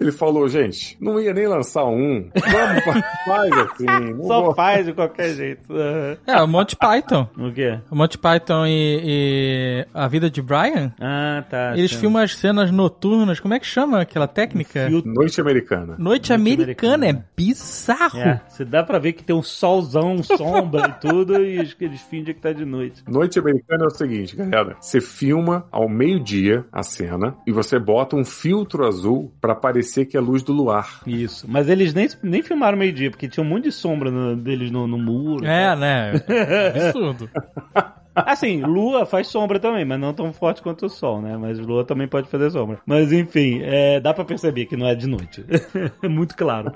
Ele falou, gente, não ia nem lançar um. Vamos, fa- faz assim. Só vou- faz de qualquer jeito. É, o Monty Python. O quê? O Monty Python e, e A Vida de Brian, Ah, tá. eles sim. filmam as cenas noturnas. Como é que chama aquela técnica? Filtro. Noite Americana. Noite Noite americana, americana. é bizarro. É, você dá pra ver que tem um solzão, sombra e tudo, e eles- eles fingem que tá de noite. Noite Americana é o seguinte, galera. Você filma ao meio-dia a cena e você bota um filtro azul pra parecer que é luz do luar. Isso. Mas eles nem, nem filmaram meio-dia, porque tinha um monte de sombra no- deles no, no muro. É, né? Absurdo. Assim, lua faz sombra também, mas não tão forte quanto o sol, né? Mas lua também pode fazer sombra. Mas enfim, é, dá pra perceber que não é de noite. é muito claro.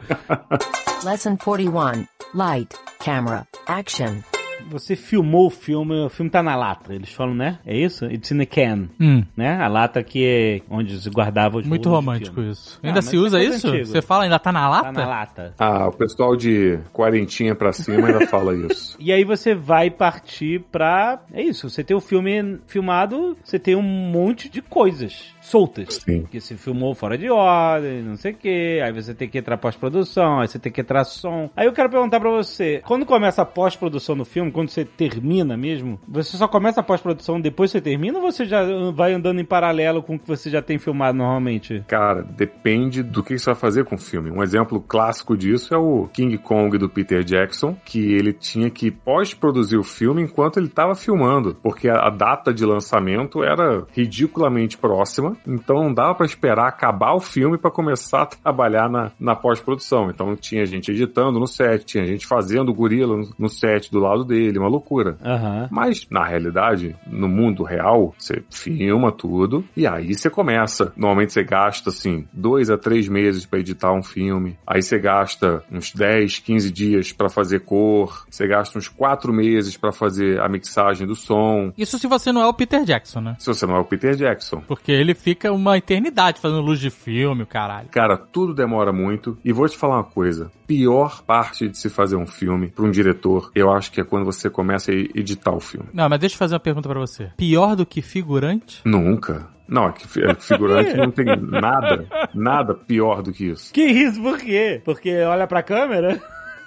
Lesson 41. Light, camera, action. Você filmou o filme, o filme tá na lata, eles falam, né? É isso? It's in a can, Hum, né? A lata que é onde se guardava os muito romântico isso. Ah, Ainda se é usa coisa isso? antiga. Você fala ainda tá na lata? Tá na lata. Ah, o pessoal de quarentinha pra cima ainda fala isso. E aí você vai partir pra. É isso, você tem o filme filmado, você tem um monte de coisas soltas. Sim. Que se filmou fora de ordem, não sei o que. Aí você tem que entrar pós-produção, aí você tem que entrar som. Aí eu quero perguntar pra você: quando começa a pós-produção no filme, quando você termina mesmo, você só começa a pós-produção depois você termina ou você já vai andando em paralelo com o que você já tem filmado normalmente? Cara, depende do que você vai fazer com o filme. Um exemplo clássico disso é o King Kong do Peter Jackson, que ele tinha que pós-produzir o filme enquanto ele estava filmando, porque a data de lançamento era ridiculamente próxima, então não dava para esperar acabar o filme para começar a trabalhar na, na pós-produção. Então tinha gente editando no set, tinha gente fazendo o gorila no, no set do lado dele, uma loucura. Aham. Mas, na realidade, no mundo real, você filma tudo e aí você começa. Normalmente você gasta, assim, dois a três meses pra editar um filme. Aí você gasta uns 10, 15 dias pra fazer cor. Você gasta uns quatro meses pra fazer a mixagem do som. Isso se você não é o Peter Jackson, né? Se você não é o Peter Jackson. Porque ele fica uma eternidade fazendo luz de filme, o caralho. Cara, tudo demora muito. E vou te falar uma coisa: pior parte de se fazer um filme pra um diretor, eu acho que é quando você começa a editar o filme. Não, mas deixa eu fazer uma pergunta pra você. Pior do que figurante? Nunca. Não, é que é que figurante não tem nada, nada pior do que isso. Que isso, por quê? Porque olha pra câmera?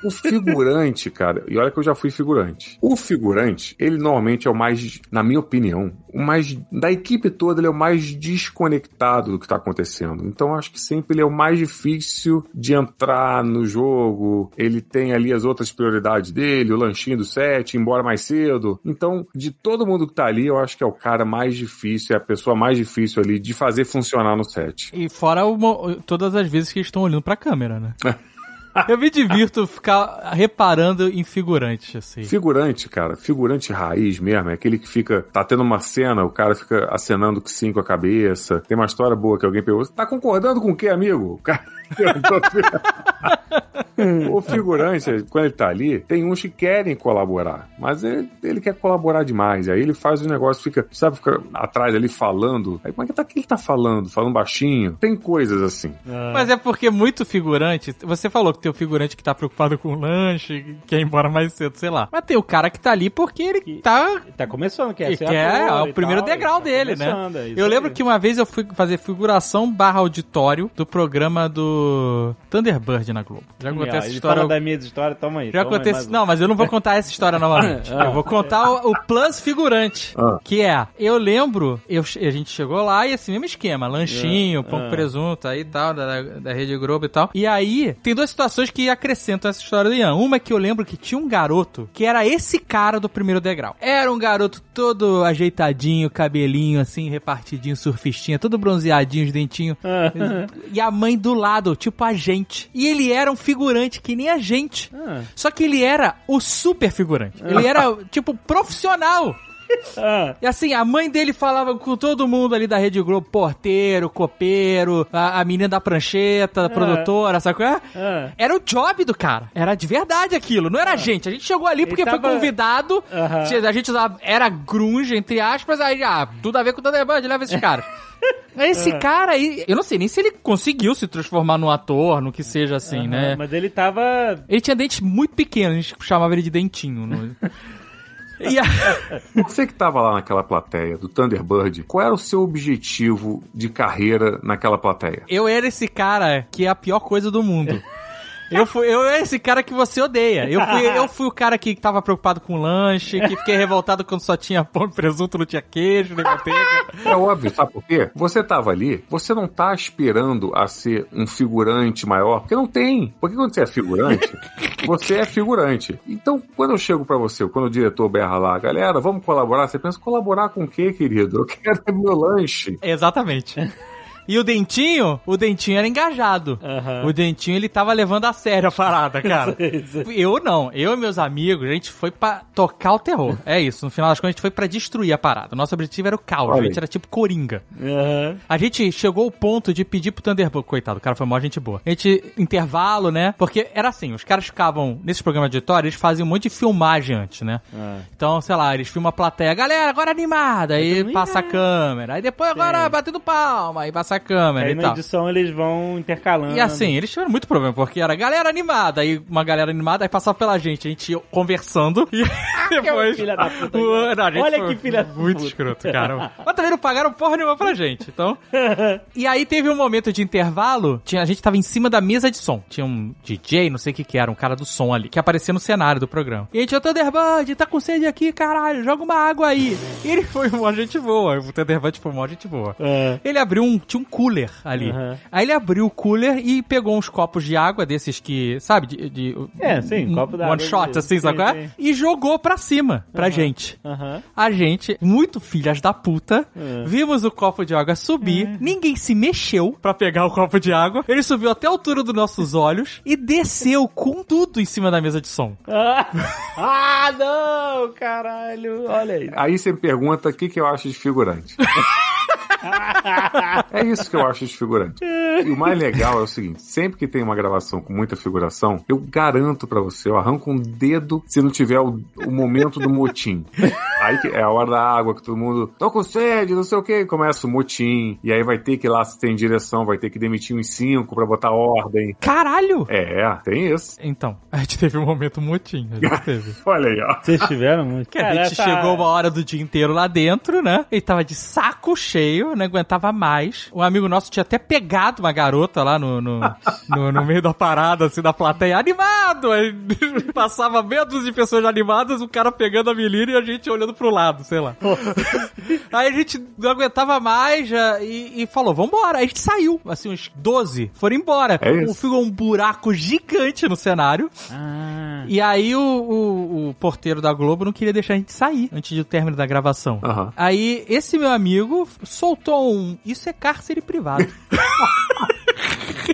O figurante, cara, e olha que eu já fui figurante. O figurante, ele normalmente é o mais, na minha opinião, o mais da equipe toda, ele é o mais desconectado do que tá acontecendo. Então acho que sempre ele é o mais difícil de entrar no jogo. Ele tem ali as outras prioridades dele, o lanchinho do set, embora mais cedo. Então, de todo mundo que tá ali, eu acho que é o cara mais difícil, é a pessoa mais difícil ali de fazer funcionar no set. E fora o todas as vezes que eles estão olhando pra câmera, né? Eu me divirto ficar reparando em figurantes, assim. Figurante, cara, figurante raiz mesmo, é aquele que fica, tá tendo uma cena, o cara fica acenando que sim com a cabeça. Tem uma história boa que alguém pergunta, tá concordando com o quê, amigo? O cara. O figurante, quando ele tá ali, tem uns que querem colaborar, mas ele, ele quer colaborar demais. Aí ele faz o negócio, fica, sabe, fica atrás ali falando. Aí como é que tá, que ele tá falando? Falando baixinho. Tem coisas assim. Mas é porque muito figurante. Você falou que tem o figurante que tá preocupado com o lanche, que quer ir embora mais cedo, sei lá. Mas tem o cara que tá ali porque ele tá. Tá começando, quer Que ser é ator o primeiro tal, degrau tá dele, né? é Eu lembro aí. que uma vez eu fui fazer figuração barra auditório do programa do Thunderbird na Globo. Já contei essa história. fala histórias, toma aí. Já toma aí aconteceu. mais um. Não, mas eu não vou contar essa história novamente. Ah. eu vou contar o, o plus figurante. Ah. Que é, eu lembro, eu, a gente chegou lá e esse mesmo esquema, lanchinho, pão Ah. com presunto aí e tal, da, da Rede Globo e tal. E aí, tem duas situações que acrescentam essa história do Ian. Uma é que eu lembro que tinha um garoto que era esse cara do primeiro degrau. Era um garoto todo ajeitadinho, cabelinho assim, repartidinho, surfistinha, todo bronzeadinho, os dentinhos. e a mãe do lado, tipo a gente. E ele era um figurante que nem a gente. Ah. Só que ele era o super figurante. Ele era, tipo, profissional. Ah, E assim, a mãe dele falava com todo mundo ali da Rede Globo, porteiro, copeiro, a, a menina da prancheta, a produtora, sabe qual é? ah. Era o job do cara. Era de verdade aquilo. Não era a gente. A gente chegou ali porque tava- foi convidado. Aham. tinha- A gente era grunge, entre aspas. Aí, ah, tudo a ver com o Thunderbird, leva esses caras. Esse cara aí, eu não sei nem se ele conseguiu se transformar num ator, no que seja assim, né? Mas ele tava. Ele tinha dentes muito pequenos, a gente chamava ele de dentinho. no- E a- Você que tava lá naquela plateia do Thunderbird, qual era o seu objetivo de carreira naquela plateia? eu era esse cara que é a pior coisa do mundo. Eu fui, eu era esse cara que você odeia. Eu fui, eu fui o cara que tava preocupado com o lanche, que fiquei revoltado quando só tinha pão presunto, não tinha queijo, nem manteiga. É óbvio, sabe por quê? Você tava ali, você não tá esperando a ser um figurante maior, porque não tem. Porque quando você é figurante, você é figurante. Então, quando eu chego pra você, quando o diretor berra lá, galera, vamos colaborar, você pensa, colaborar com o quê, querido? Eu quero meu lanche. Exatamente. E o Dentinho, o Dentinho era engajado. Aham. O Dentinho, ele tava levando a sério a parada, cara. eu não, eu e meus amigos, a gente foi pra tocar o terror. É isso, no final das contas, a gente foi pra destruir a parada. Nosso objetivo era o caos, Olha a gente era tipo coringa. Aham. A gente chegou ao ponto de pedir pro Thunderbird, coitado, o cara foi mó gente boa. A gente, intervalo, né? Porque era assim, os caras ficavam, nesses programas de auditório, eles faziam um monte de filmagem antes, né? Ah. Então, sei lá, eles filmam a plateia, galera, agora animada, aí passa a câmera, aí depois agora batendo palma, aí passa a câmera Aí e na tal. edição eles vão intercalando. E assim, eles tiveram muito problema, porque era galera animada, aí uma galera animada, aí passava pela gente, a gente ia conversando, e depois... filha da puta. o- não, Olha que filha da Muito puta. escroto, cara. Mas também não pagaram porra nenhuma pra gente, então... E aí teve um momento de intervalo, tinha, a gente tava em cima da mesa de som, tinha um DJ, não sei o que que era, um cara do som ali, que aparecia no cenário do programa. E a gente, ô Thunderbird, tá com sede aqui, caralho, joga uma água aí. E ele foi uma gente boa, o Thunderbird foi uma gente boa. É. Ele abriu um. Tinha um cooler ali. Aham. Aí ele abriu o cooler e pegou uns copos de água desses que, sabe, de. de É, sim, um- copo d'água One shot, de- assim, sim, sabe qual é? sim. E jogou pra cima, pra gente. Aham. A gente, muito filhas da puta, É. vimos o copo de água subir, ninguém se mexeu pra pegar o copo de água, ele subiu até a altura dos nossos olhos e desceu com tudo em cima da mesa de som. Ah, ah, não, caralho. Olha aí. Aí você me pergunta o que, que eu acho de figurante. é isso que eu acho de figurante. E o mais legal é o seguinte: sempre que tem uma gravação com muita figuração, eu garanto pra você, eu arranco um dedo se não tiver o, o momento do motim. Aí que é a hora da água que todo mundo, tô com sede, não sei o que, começa o motim. E aí vai ter que ir lá se tem direção, vai ter que demitir uns cinco pra botar ordem. Caralho! É, tem isso. Então, a gente teve um momento mutim, a gente teve. Olha aí, ó. Vocês tiveram muito. Que a gente chegou uma hora do dia inteiro lá dentro, né? Ele tava de saco cheio, não aguentava mais. Um amigo nosso tinha até pegado uma garota lá no, no, no, no meio da parada, assim, da plateia, animado! Aí passava meia dúzia de pessoas animadas, o cara pegando a menina e a gente olhando pro lado, sei lá. Aí a gente não aguentava mais já, e, e falou, vambora. Aí a gente saiu, assim, uns 12 foram embora. É isso. Ficou um buraco gigante no cenário. Ah. E aí o, o, o porteiro da Globo não queria deixar a gente sair antes do término da gravação. Aham. Aí esse meu amigo soltou um. Isso é cárcere privado.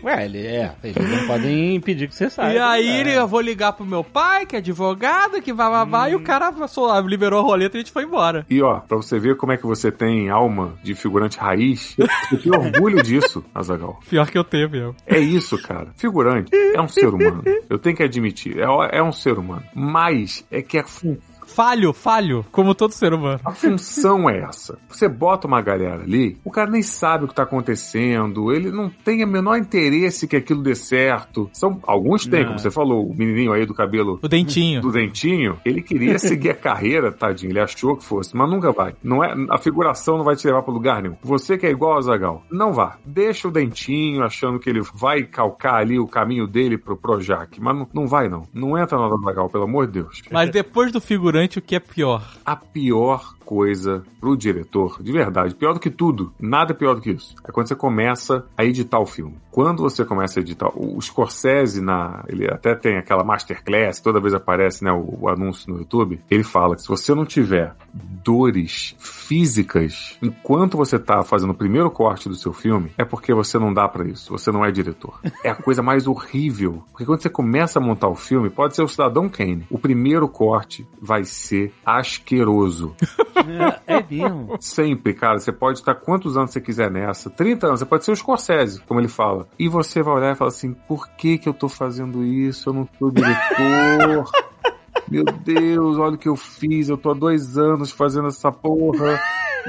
Ué, ele é. Eles não podem impedir que você saia. e aí É. eu vou ligar pro meu pai, que é advogado, que vai, vai, vai, e o cara passou, liberou a roleta e a gente foi embora. E ó, pra você ver como é que você tem alma de figurante raiz, eu tenho orgulho disso, Azagal. Pior que eu tenho mesmo. É isso, cara. Figurante é um ser humano. Eu tenho que admitir, é, é um ser humano. Mas é que a, fun- Falho, falho, como todo ser humano. a função é essa. Você bota uma galera ali, o cara nem sabe o que tá acontecendo, ele não tem o menor interesse que aquilo dê certo. São alguns têm, como você falou, o menininho aí do cabelo O dentinho. do dentinho, ele queria seguir a carreira, tadinho, ele achou que fosse, mas nunca vai. Não é, a figuração não vai te levar para lugar nenhum. Você que é igual ao Zagal, não vá. Deixa o dentinho achando que ele vai calcar ali o caminho dele pro Projac, mas não, não vai não. Não entra na Zagal, pelo amor de Deus. Mas depois do figurante, o que é pior? A pior coisa pro diretor, de verdade, pior do que tudo, nada é pior do que isso. É quando você começa a editar o filme. Quando você começa a editar, o Scorsese na, ele até tem aquela masterclass, toda vez aparece, né, o, o anúncio no YouTube, ele fala que se você não tiver dores físicas enquanto você tá fazendo o primeiro corte do seu filme, é porque você não dá pra isso, você não é diretor. É a coisa mais horrível, porque quando você começa a montar o filme, pode ser o Cidadão Kane, o primeiro corte vai ser asqueroso. É mesmo. Sempre, cara. Você pode estar quantos anos você quiser nessa. 30 anos, você pode ser o Scorsese, como ele fala. E você vai olhar e falar assim: por que que eu tô fazendo isso? Eu não sou diretor. Meu Deus, olha o que eu fiz. Eu tô há dois anos fazendo essa porra.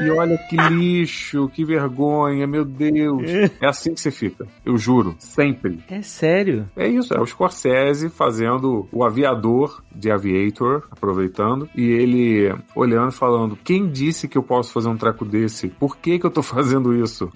E olha que lixo, que vergonha, meu Deus. É assim que você fica. Eu juro. Sempre. É sério. É isso, é o Scorsese fazendo o aviador de Aviator, aproveitando, e ele olhando e falando: quem disse que eu posso fazer um treco desse? Por que que eu tô fazendo isso?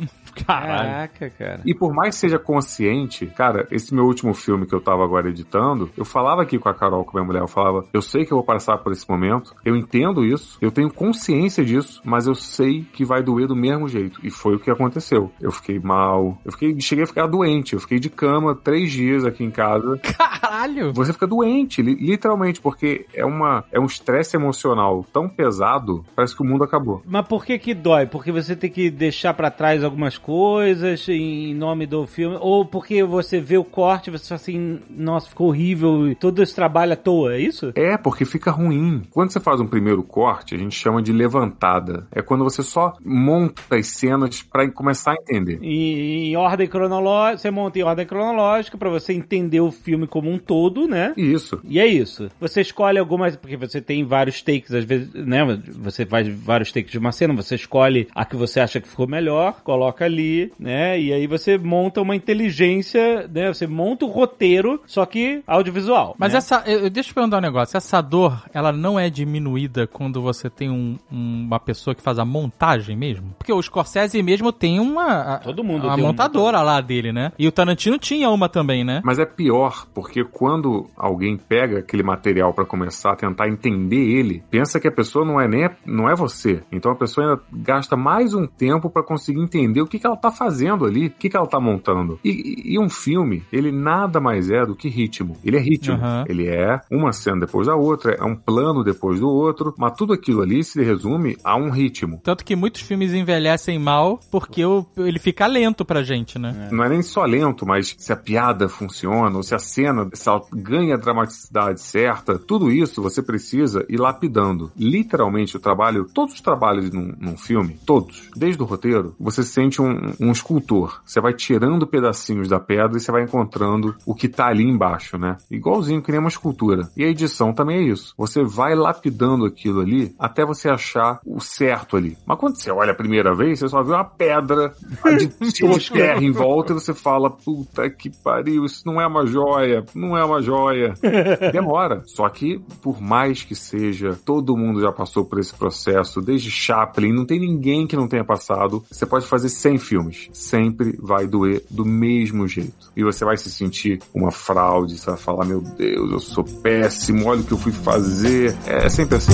Caraca, cara. E por mais que seja consciente, cara, esse meu último filme que eu tava agora editando, eu falava aqui com a Carol, com a minha mulher, eu falava, eu sei que eu vou passar por esse momento, eu entendo isso, eu tenho consciência disso, mas eu sei que vai doer do mesmo jeito. E foi o que aconteceu. Eu fiquei mal, eu fiquei, cheguei a ficar doente, eu fiquei de cama três dias aqui em casa. Caralho. Você fica doente, li- literalmente, porque é uma é um estresse emocional tão pesado, parece que o mundo acabou. Mas por que que dói? Porque você tem que deixar pra trás algumas coisas em nome do filme? Ou porque você vê o corte você fala assim, nossa, ficou horrível, e todo esse trabalho à toa, é isso? É, porque fica ruim. Quando você faz um primeiro corte, a gente chama de levantada. É quando você só monta as cenas pra começar a entender. E em ordem cronológica, você monta em ordem cronológica pra você entender o filme como um todo, né? Isso. E é isso. Você escolhe algumas, porque você tem vários takes, às vezes, né? Você faz vários takes de uma cena, você escolhe a que você acha que ficou melhor, coloca ali, né? E aí você monta uma inteligência, né? Você monta o roteiro, só que audiovisual. Mas né? essa, eu, eu- deixa eu perguntar um negócio. Essa dor, ela não é diminuída quando você tem um- uma pessoa que faz a montagem mesmo? Porque o Scorsese mesmo tem uma. a- Todo mundo Uma tem um montadora lá dele, né? E o Tarantino tinha uma também, né? Mas é pior, porque quando alguém pega aquele material pra começar a tentar entender ele, pensa que a pessoa não é nem não é você. Então a pessoa ainda gasta mais um tempo pra conseguir entender o que, que ela tá fazendo ali, o que, que ela tá montando. E, e- um filme, ele nada mais é do que ritmo. Ele é ritmo. Aham. Ele é uma cena depois da outra, é um plano depois do outro, mas tudo aquilo ali se resume a um ritmo. Tanto que muitos filmes envelhecem mal porque o- ele fica lento pra gente, né? Não é nem só lento, mas se a piada funciona, ou se a cena se ela ganha a dramaticidade certa, tudo isso você precisa ir lapidando. Literalmente, o trabalho, todos os trabalhos num, num filme, todos, desde o roteiro, você sente um, um, um escultor. Você vai tirando pedacinhos da pedra e você vai encontrando o que tá ali embaixo, né? Igualzinho que nem uma escultura. E a edição também é isso. Você vai lapidando aquilo ali até você achar o certo ali. Mas quando você olha a primeira vez, você só vê uma pedra de, de terra em volta e você fala, puta que pariu, isso não é uma joia, não é uma joia. Demora. Só que, por mais que seja, todo mundo já passou por esse processo, desde Chaplin, não tem ninguém que não tenha passado. Você pode fazer 100 filmes. Sempre vai doer do mesmo jeito. E você vai se sentir uma fraude, você vai falar, meu Deus, eu sou péssimo, olha o que eu fui fazer. É sempre assim.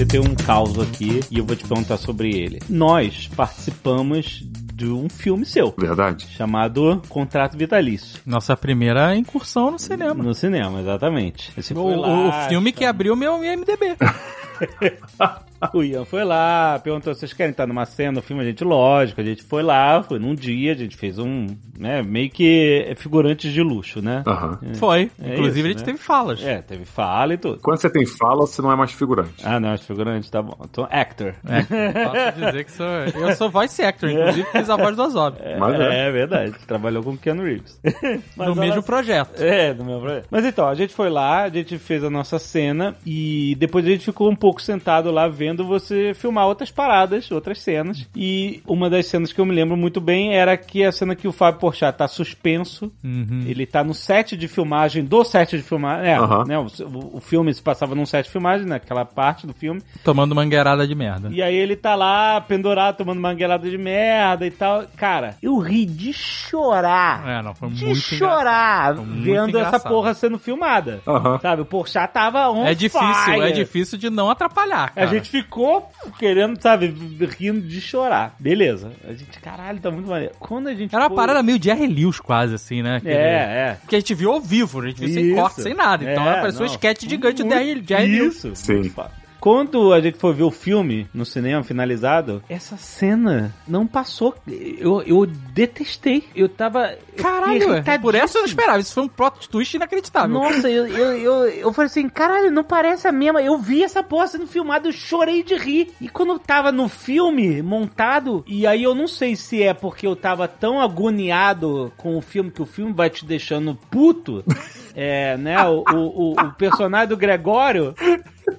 Eu tenho um caos aqui e eu vou te perguntar sobre ele. Nós participamos de um filme seu. Verdade? Chamado Contrato Vitalício. Nossa primeira incursão no cinema. No cinema, exatamente. Esse O, foi lá, o- o filme que abriu meu IMDB. O Ian foi lá, perguntou: vocês querem estar numa cena no filme? A gente, lógico, a gente foi lá, foi num dia, a gente fez um, né, meio que figurantes de luxo, né? Aham. Foi. É Inclusive isso, a gente né? teve falas. É, teve fala e tudo. Quando você tem fala, você não é mais figurante. Ah, não, figurante, tá bom. Então, actor. É, posso dizer que sou, eu sou voice actor, inclusive fiz a voz do Ozob. Mas é. É, verdade. Trabalhou com o Keanu Reeves. Mas no mesmo projeto. É, no mesmo projeto. Mas então, a gente foi lá, a gente fez a nossa cena e depois a gente ficou um pouco sentado lá vendo você filmar outras paradas, outras cenas. E uma das cenas que eu me lembro muito bem era que a cena que o Fábio Porchat tá suspenso. Uhum. Ele tá no set de filmagem, do set de filmagem. É, Aham. né? O, o- filme se passava num set de filmagem, naquela parte do filme. Tomando mangueirada de merda. E aí ele tá lá, pendurado, tomando mangueirada de merda e tal. Cara, eu ri de chorar. É, não, foi de muito chorar Foi muito vendo essa porra sendo filmada. Aham. Sabe, o Porchat tava on É difícil, fire. é difícil de não atrapalhar, A cara. gente ficou querendo, sabe, rindo de chorar. Beleza. A gente, caralho, tá muito maneiro. Quando a gente Era uma parada meio Jerry Lewis quase, assim, né? Aquele- É, é. Porque a gente viu ao vivo, a gente viu sem Isso. corte, sem nada. Então É, parecia um sketch gigante de Muito- Jerry Lewis. Isso. Sim. Quando a gente foi ver o filme no cinema finalizado, essa cena não passou. Eu, eu detestei. Eu tava. Caralho, irritadíssimo. por essa eu não esperava. Isso foi um plot twist inacreditável. Nossa, eu, eu, eu, eu falei assim, caralho, não parece a mesma. Eu vi essa porra sendo filmada, eu chorei de rir. E quando eu tava no filme montado, e aí eu não sei se é porque eu tava tão agoniado com o filme que o filme vai te deixando puto. É, né? O, o, o- o personagem do Gregório.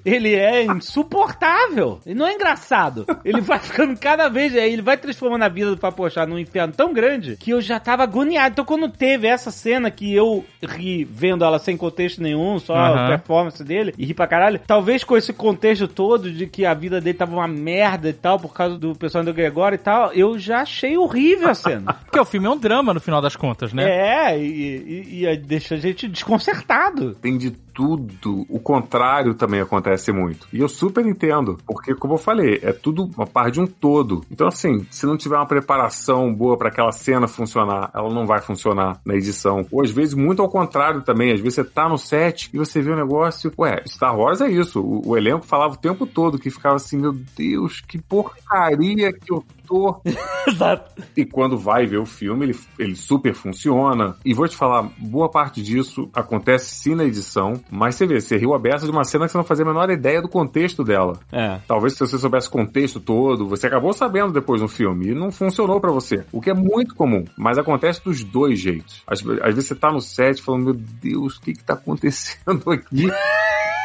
Ele é insuportável. Ele não é engraçado. Ele vai ficando cada vez. Ele vai transformando a vida do Papochá num inferno tão grande que eu já tava agoniado. Então, quando teve essa cena que eu ri vendo ela sem contexto nenhum, só a performance dele, e ri pra caralho, talvez com esse contexto todo de que a vida dele tava uma merda e tal, por causa do personagem do Gregório e tal, eu já achei horrível a cena. Porque o filme é um drama no final das contas, né? É, e, e, e deixa a gente desconcertado. Tem de tudo. O contrário também acontece muito. E eu super entendo, porque, como eu falei, é tudo uma parte de um todo. Então, assim, se não tiver uma preparação boa para aquela cena funcionar, ela não vai funcionar na edição. Ou às vezes, muito ao contrário também. Às vezes você tá no set e você vê o negócio. Ué, Star Wars é isso. O, o elenco falava o tempo todo que ficava assim: meu Deus, que porcaria que eu ator. Exato. E quando vai ver o filme, ele, ele super funciona. E vou te falar, boa parte disso acontece sim na edição, mas você vê, você riu a beça de uma cena que você não fazia a menor ideia do contexto dela. É. Talvez se você soubesse o contexto todo, você acabou sabendo depois no filme e não funcionou para você. O que é muito comum, mas acontece dos dois jeitos. Às, às vezes você tá no set falando, meu Deus, o que que tá acontecendo aqui?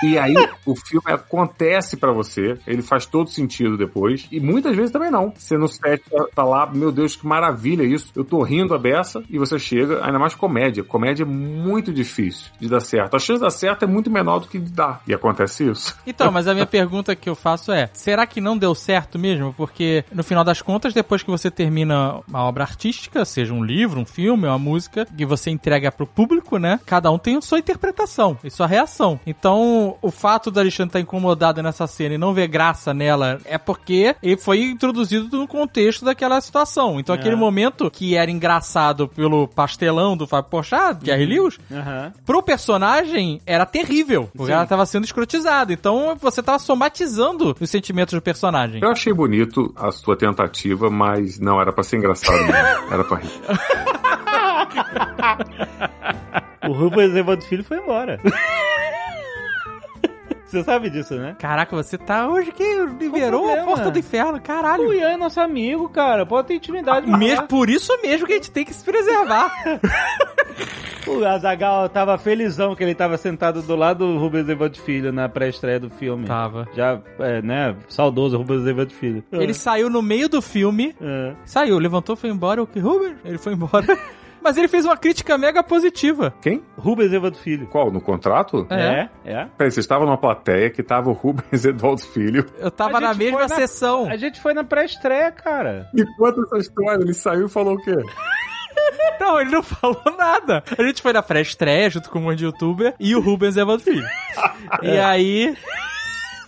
E aí o filme acontece para você, ele faz todo sentido depois, e muitas vezes também não. Você não 7 tá lá, meu Deus, que maravilha isso. Eu tô rindo a beça e você chega, ainda mais comédia. Comédia é muito difícil de dar certo. A chance de dar certo é muito menor do que de dar. E acontece isso. Então, mas a minha pergunta que eu faço é: será que não deu certo mesmo? Porque no final das contas, depois que você termina uma obra artística, seja um livro, um filme, uma música, que você entrega pro público, né? Cada um tem sua interpretação e sua reação. Então, o fato da Alexandre tá estar incomodada nessa cena e não ver graça nela é porque ele foi introduzido com contexto daquela situação. Então, aquele momento que era engraçado pelo pastelão do Fábio Porchat, Jerry Lewis, Aham. pro personagem era terrível, porque Sim. ela tava sendo escrotizada. Então você tava somatizando os sentimentos do personagem. Eu achei bonito a sua tentativa, mas não era pra ser engraçado, não. Era pra rir. O Rubens Evandro Filho foi embora. Você sabe disso, né? Caraca, você tá hoje que liberou a porta do inferno, caralho. O Ian é nosso amigo, cara. Pode ter intimidade. com Mesmo, por isso mesmo que a gente tem que se preservar. O Azagal tava felizão que ele tava sentado do lado do Rubens Evald Filho na pré-estreia do filme. Tava. Já, é, né? Saudoso Rubens Evald Filho. Ele saiu no meio do filme, É. saiu, levantou, foi embora, o que? Rubens? Ele foi embora. Mas ele fez uma crítica mega positiva. Quem? Rubens Evald Filho. Qual? No contrato? É. É, é. Peraí, você estava numa plateia que tava o Rubens Eduardo Filho. Eu tava na mesma na- sessão. A gente foi na pré-estreia, cara. Me conta essa história. Ele saiu e falou o quê? Não, ele não falou nada. A gente foi na pré-estreia junto com um monte de youtuber e o Rubens Evandro Filho. E aí.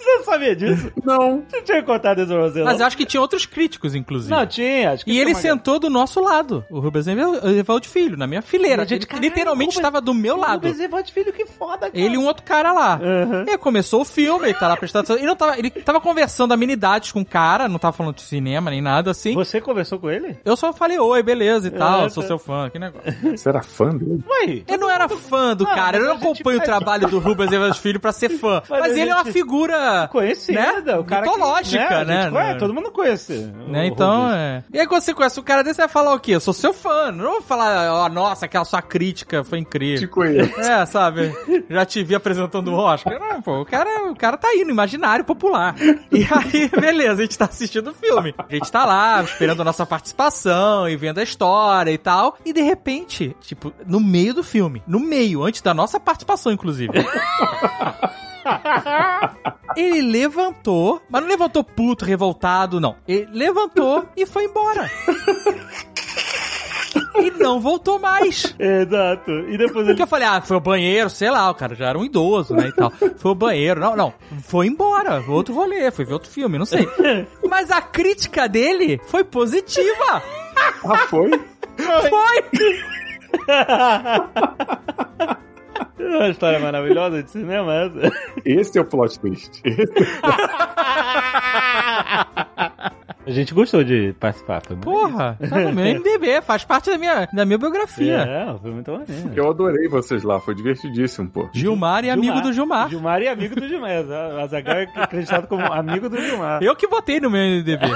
Você não sabia disso? Não. Você tinha contado isso pra você, Mas não? eu acho que tinha outros críticos, inclusive. Não, tinha. Acho que E ele sentou do nosso lado, o Rubens Evaldo Filho, na minha fileira. A gente, ele caralho, literalmente estava do meu lado. Rubens Evald Filho, que foda, cara. Ele e um outro cara lá. Uhum. E aí começou o filme, ele tá lá prestando atenção. Ele, não tava, ele tava conversando amenidades com o cara, não tava falando de cinema nem nada assim. Você conversou com ele? Eu só falei, oi, beleza e tal, É, sou tá. seu fã, que negócio. Você era fã dele? Ué, Eu não era fã do Não, cara, eu não acompanho o trabalho do Rubens Evans Filho pra ser fã. Mas ele é uma figura conhecida. né? O cara que- mitológica, a né? gente conhece, todo mundo conhece. Né, Então, é. E aí, quando você conhece o cara desse, você vai falar o quê? Eu sou seu fã. Não vou falar, ó, nossa, aquela sua crítica foi Te incrível. conheço. É, sabe? Já te vi apresentando o Oscar. Não, pô, o cara, o cara tá aí no imaginário popular. E aí, beleza, a gente tá assistindo o filme. A gente tá lá, esperando a nossa participação e vendo a história e tal. E de repente, tipo, no meio do filme, no meio, antes da nossa participação, inclusive. Ele levantou, mas não levantou puto, revoltado, não. Ele levantou e foi embora. E não voltou mais. Exato. E depois ele Porque eu falei, ah, foi ao banheiro, sei lá, o cara já era um idoso, né, e tal. Foi ao banheiro, não, não, foi embora, outro rolê, foi ver outro filme, não sei. Mas a crítica dele foi positiva. Ah, foi? Foi! É uma história maravilhosa de cinema essa. Esse é o plot twist. Esse- A gente gostou de participar, foi muito Porra, tá no meu MDB, faz parte da minha, da minha biografia. É, foi muito maneiro. Eu adorei vocês lá, foi divertidíssimo, pô. Gilmar e amigo do Gilmar. Gilmar e amigo do Gilmar. O Azaghal é acreditado como amigo do Gilmar. Eu que botei no meu MDB.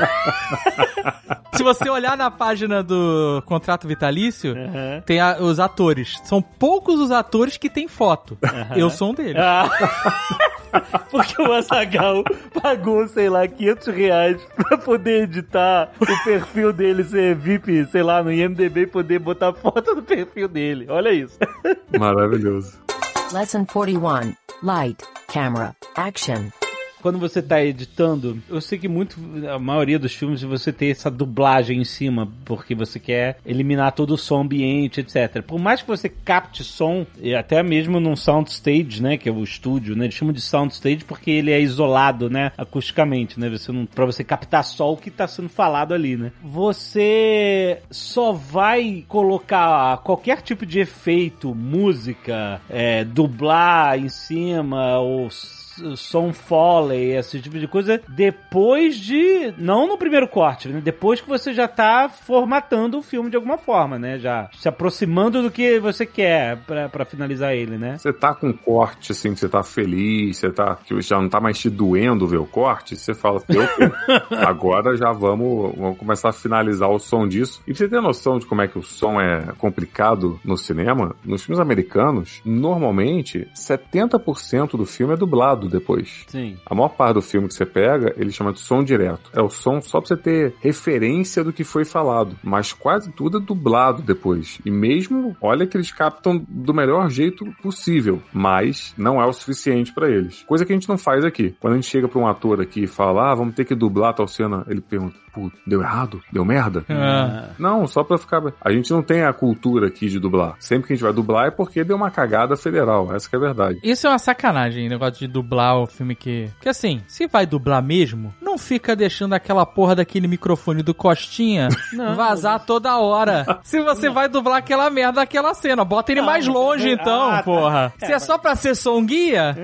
Se você olhar na página do contrato vitalício, Aham. tem a- os atores. São poucos os atores que têm foto. Eu sou um deles. Ah, porque o Azagal pagou, sei lá, 500 reais pra poder editar o perfil dele ser VIP, sei lá, no IMDB e poder botar foto do perfil dele. Olha isso. Maravilhoso. Lesson 41. Light, camera, action. Quando você tá editando, eu sei que muito, a maioria dos filmes, você tem essa dublagem em cima, porque você quer eliminar todo o som ambiente, etc. Por mais que você capte som, e até mesmo num soundstage, né, que é o estúdio, né, eles chamam de soundstage porque ele é isolado, né, acusticamente, né, você não, pra você captar só o que tá sendo falado ali, né. Você só vai colocar qualquer tipo de efeito, música, é, dublar em cima, ou som foley, esse tipo de coisa, depois de. Não no primeiro corte, né? Depois que você já tá formatando o filme de alguma forma, né? Já se aproximando do que você quer pra, pra finalizar ele, né? Você tá com um corte, assim, que você tá feliz, você tá. que já não tá mais te doendo ver o corte, você fala agora já vamos, vamos começar a finalizar o som disso. E pra você ter noção de como é que o som é complicado no cinema, nos filmes americanos, normalmente 70% do filme é dublado depois. Sim. A maior parte do filme que você pega, ele chama de som direto. É o som só pra você ter referência do que foi falado. Mas quase tudo é dublado depois. E mesmo, olha que eles captam do melhor jeito possível. Mas não é o suficiente pra eles. Coisa que a gente não faz aqui. Quando a gente chega pra um ator aqui e fala, ah, vamos ter que dublar tal cena, ele pergunta, putz, deu errado? Deu merda? Ah. Não, só pra ficar. A gente não tem a cultura aqui de dublar. Sempre que a gente vai dublar é porque deu uma cagada federal. Essa que é a verdade. Isso é uma sacanagem, negócio de dublar o filme que. Porque assim, se vai dublar mesmo, não fica deixando aquela porra daquele microfone do Costinha vazar toda hora. Se você vai dublar aquela merda daquela cena, bota ele mais longe você- então, Ah, porra. Se é só pra ser som guia,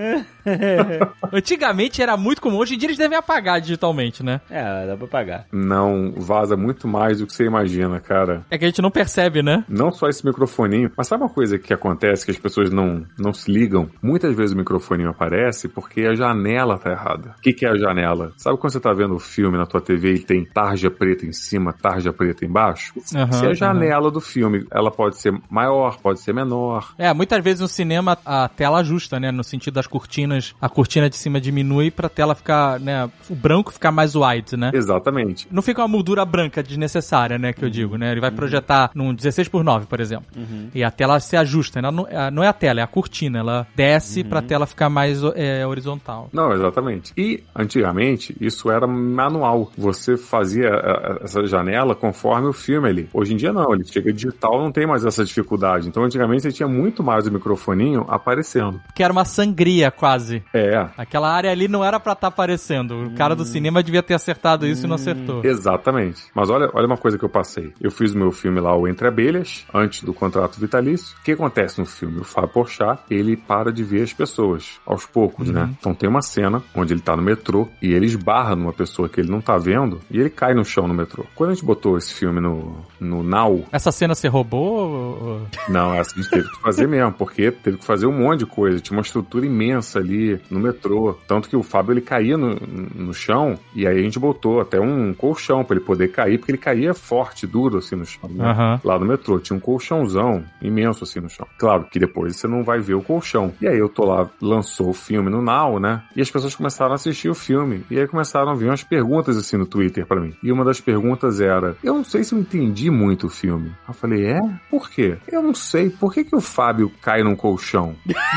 Antigamente era muito comum, hoje em dia eles devem apagar digitalmente, né? É, dá pra pagar. Não, vaza muito mais do que você imagina, cara. É que a gente não percebe, né? Não só esse microfoninho, mas sabe uma coisa que acontece que as pessoas não, não se ligam? Muitas vezes o microfoninho aparece porque a janela tá errada. O que, que é a janela? Sabe quando você tá vendo o filme na tua TV e tem tarja preta em cima, tarja preta embaixo? Aham, Se é a janela do filme, ela pode ser maior, pode ser menor. É, muitas vezes no cinema a tela ajusta, né? No sentido das cortinas, a cortina de cima diminui pra tela ficar, né? O branco ficar mais wide, né? Exatamente. Não fica uma moldura branca desnecessária, né? Que eu digo, né? Ele vai projetar num 16 por 9, por exemplo. E a tela se ajusta. Ela não, é- é a tela, é a cortina. Ela desce pra tela ficar mais é, horizontal. Não, exatamente. E antigamente isso era manual. Você fazia eh, essa janela conforme o filme ali. Hoje em dia não, ele chega digital, não tem mais essa dificuldade. Então antigamente você tinha muito mais o microfoninho aparecendo. Que era uma sangria, quase. É, Aquela área ali não era pra estar aparecendo. O cara do cinema devia ter acertado isso e não acertou. exatamente. Mas olha, olha uma coisa que eu passei. Eu fiz o meu filme lá, o Entre Abelhas, antes do contrato vitalício. O que acontece no filme? O Fábio Porchat, ele para de ver as pessoas, aos poucos, né? Então tem uma cena onde ele tá no metrô e ele esbarra numa pessoa que ele não tá vendo e ele cai no chão no metrô. Quando a gente botou esse filme no, no Now, Essa cena você roubou? não, essa a gente teve que fazer mesmo, porque teve que fazer um monte de coisa. Tinha uma estrutura imensa ali no metrô. Tanto que o Fábio ele caía no, no chão e aí a gente botou até um colchão pra ele poder cair, porque ele caía forte, duro assim no chão. né? Aham. Lá no metrô tinha um colchãozão imenso assim no chão. Claro que depois você não vai ver o colchão. E aí eu tô lá, lançou o filme no Now, né? E as pessoas começaram a assistir o filme. E aí começaram a vir umas perguntas assim no Twitter pra mim. E uma das perguntas era: Eu não sei se eu entendi muito o filme. Eu falei: É? Por quê? Eu não sei. Por que, que o Fábio cai num colchão?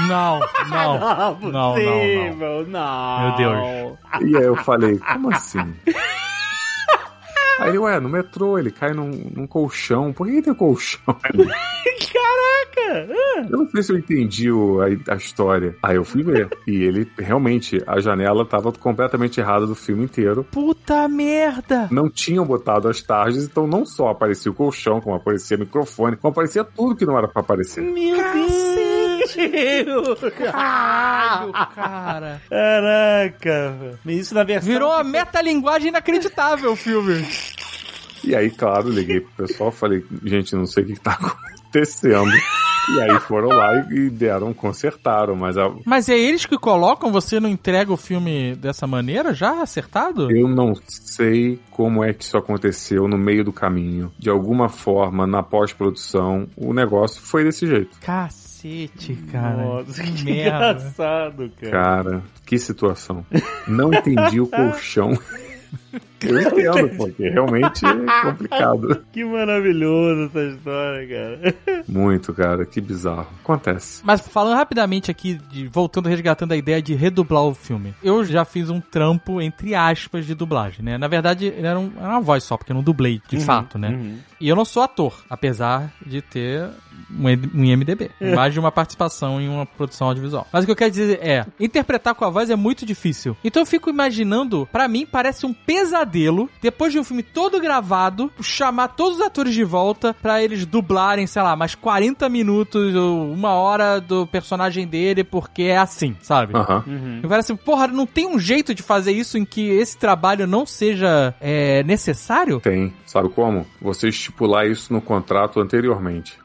Não, não. Não, não, não. possível, não. Meu Deus. E aí eu falei: Como assim? Aí ele, ué, no metrô, ele cai num, num colchão. Por que, que tem colchão? Caraca! Eu não sei se eu entendi o- a, a história. Aí eu fui ver. E ele, realmente, a janela tava completamente errada do filme inteiro. Puta merda! Não tinham botado as tarjas, então não só aparecia o colchão, como aparecia microfone, como aparecia tudo que não era pra aparecer. Meu Deus! Caralho, cara. Caraca! Isso na versão. Virou uma metalinguagem inacreditável o filme. E aí, claro, liguei pro pessoal falei, gente, não sei o que, que tá acontecendo. E aí foram lá e, e deram, consertaram, mas a- Mas é eles que colocam, você não entrega o filme dessa maneira, já acertado? eu não sei como é que isso aconteceu no meio do caminho. De alguma forma, na pós-produção, o negócio foi desse jeito. Cacete, cara. Nossa, que que merda. engraçado, cara. Cara, que situação. Não entendi o colchão. Eu entendo, porque realmente é complicado. Que maravilhoso essa história, cara. Muito, cara, que bizarro. Acontece. Mas falando rapidamente aqui, de- voltando, resgatando a ideia de redublar o filme. Eu já fiz um trampo, entre aspas, de dublagem, né? Na verdade, era, um- era uma voz só, porque eu não dublei, de fato, né? E eu não sou ator, apesar de ter um, E- um IMDB. Mais de uma participação em uma produção audiovisual. Mas o que eu quero dizer é, interpretar com a voz é muito difícil. Então eu fico imaginando, pra mim parece um pesadelo, depois de um filme todo gravado, chamar todos os atores de volta pra eles dublarem, sei lá, mais 40 minutos ou uma hora do personagem dele, porque é assim, sabe? Aham. Eu falei assim, porra, não tem um jeito de fazer isso em que esse trabalho não seja é, necessário? Tem. Sabe como? Você estipular isso no contrato anteriormente.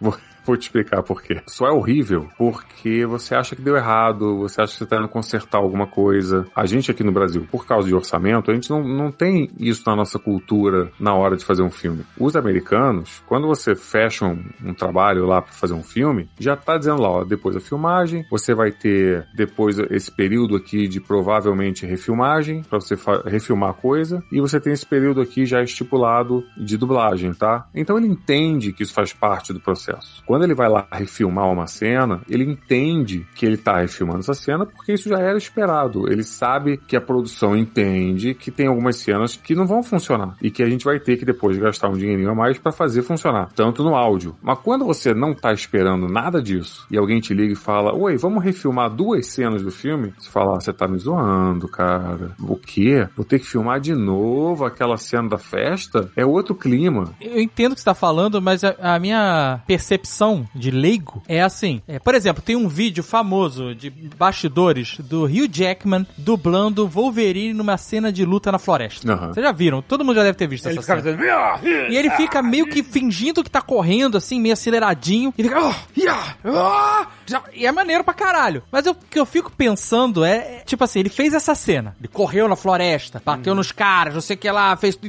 Vou, te explicar por quê. Só é horrível porque você acha que deu errado, você acha que você tá indo consertar alguma coisa. A gente aqui no Brasil, por causa de orçamento, a gente não, não tem isso na nossa cultura na hora de fazer um filme. Os americanos, quando você fecha um, um trabalho lá para fazer um filme, já tá dizendo lá, ó, depois da filmagem, você vai ter depois esse período aqui de provavelmente refilmagem, para você refilmar a coisa, e você tem esse período aqui já estipulado de dublagem, tá? Então ele entende que isso faz parte do processo. Quando ele vai lá refilmar uma cena, ele entende que ele tá refilmando essa cena porque isso já era esperado. Ele sabe que a produção entende que tem algumas cenas que não vão funcionar e que a gente vai ter que depois gastar um dinheirinho a mais para fazer funcionar, tanto no áudio. Mas quando você não tá esperando nada disso e alguém te liga e fala: "Oi, vamos refilmar duas cenas do filme?" Você fala: ah, "Você tá me zoando, cara. O quê? Vou ter que filmar de novo aquela cena da festa? É outro clima." Eu entendo o que você tá falando, mas a minha percepção de leigo é assim. É, por exemplo, tem um vídeo famoso de bastidores do Hugh Jackman dublando Wolverine numa cena de luta na floresta. Aham. Vocês já viram? Todo mundo já deve ter visto Ele essa cena. dizendo. "Ah, E ele fica meio que fingindo que tá correndo, assim, meio aceleradinho. E fica. "Ah, ia, ah", já- e é maneiro pra caralho. Mas eu- o que eu fico pensando é, é, Tipo assim, ele fez essa cena. Ele correu na floresta, bateu nos caras, não sei o que lá. Fez,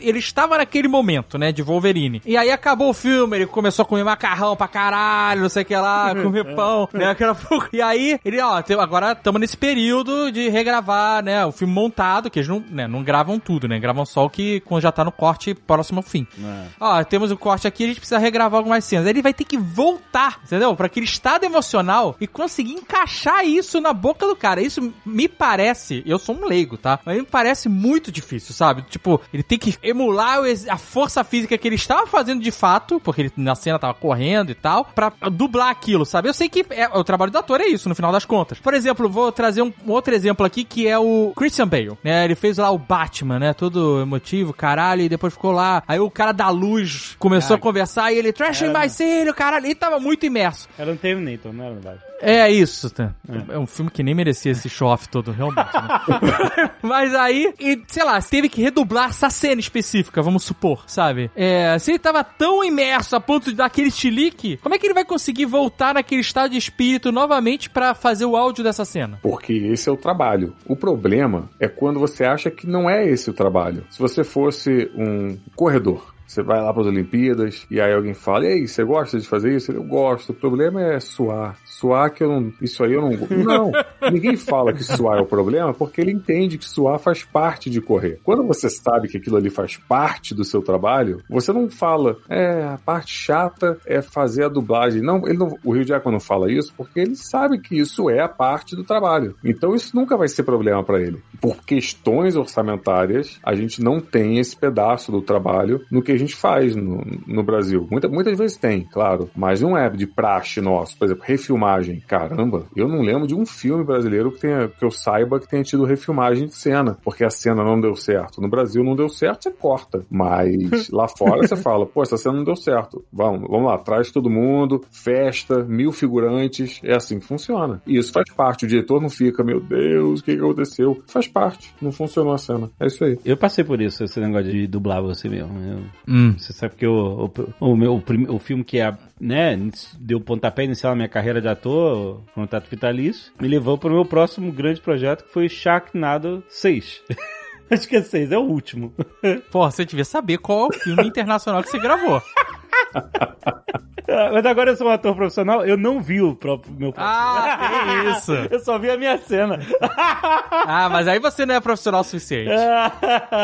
ele estava naquele momento, né? De Wolverine. E aí acabou o filme, ele começou a comer macarrão pra caralho, não sei o que lá, comer pão, né? Aquela porra. E aí, ele, ó, agora estamos nesse período de regravar, né? O filme montado, que eles não, né, não gravam tudo, né? Gravam só o que quando já tá no corte próximo ao fim. Ó, temos o corte aqui, a gente precisa regravar algumas cenas. Aí ele vai ter que voltar, entendeu? Pra aquele estado emocional e conseguir encaixar isso na boca do cara. Isso me parece, eu sou um leigo, tá? Mas me parece muito difícil, sabe? Tipo, ele tem que emular a força física que ele estava fazendo de fato, porque ele na cena tava correndo e tal, pra dublar aquilo, sabe? Eu sei que é, o trabalho do ator é isso, no final das contas. Por exemplo, vou trazer um, um outro exemplo aqui que é o Christian Bale, né? Ele fez lá o Batman, né? Todo emotivo, caralho, e depois ficou lá. Aí o cara da luz começou a conversar e ele, trash Era- mais sério, caralho. Ele tava muito imerso. Era um Terminator, não era verdade? É isso, tá? É um filme que nem merecia esse show-off todo, realmente. né? Mas aí, e, sei lá, teve que redublar essa cena específica, vamos supor, sabe? É, se ele tava tão imerso a ponto de dar aquele chilique, como é que ele vai conseguir voltar naquele estado de espírito novamente pra fazer o áudio dessa cena? Porque esse é o trabalho. O problema é quando você acha que não é esse o trabalho. Se você fosse um corredor, você vai lá para as Olimpíadas e aí alguém fala: "E aí, você gosta de fazer isso?" Eu gosto. O problema é suar. Suar que eu não, isso aí eu não. Não, ninguém fala que suar é o problema porque ele entende que suar faz parte de correr. Quando você sabe que aquilo ali faz parte do seu trabalho, você não fala: "É, a parte chata é fazer a dublagem". Não, ele não, o Rio Jackman não fala isso porque ele sabe que isso é a parte do trabalho. Então isso nunca vai ser problema para ele. Por questões orçamentárias, a gente não tem esse pedaço do trabalho no que a gente faz no, no Brasil. Muita, muitas vezes tem, claro, mas não é de praxe nosso. Por exemplo, refilmagem. Caramba, eu não lembro de um filme brasileiro que, tenha, que eu saiba que tenha tido refilmagem de cena, porque a cena não deu certo. No Brasil não deu certo, você corta. Mas lá fora você fala, pô, essa cena não deu certo. Vamos, vamos lá, traz todo mundo, festa, mil figurantes. É assim que funciona. E isso faz parte. O diretor não fica, meu Deus, o que, que aconteceu? Faz parte. Não funcionou a cena. É isso aí. Eu passei por isso, esse negócio de dublar você mesmo. Eu- Hum. Você sabe que o, o, meu, o, o filme que é, né, deu pontapé inicial na minha carreira de ator, Contato Vitalício, me levou para o meu próximo grande projeto, que foi Sharknado 6. Acho que é 6, é o último. Porra, você devia saber qual é o filme internacional que você gravou. Ah, Mas agora eu sou um ator profissional, eu não vi o próprio meu Ah, tem isso. Eu só vi a minha cena. Ah, mas aí você não é profissional o suficiente.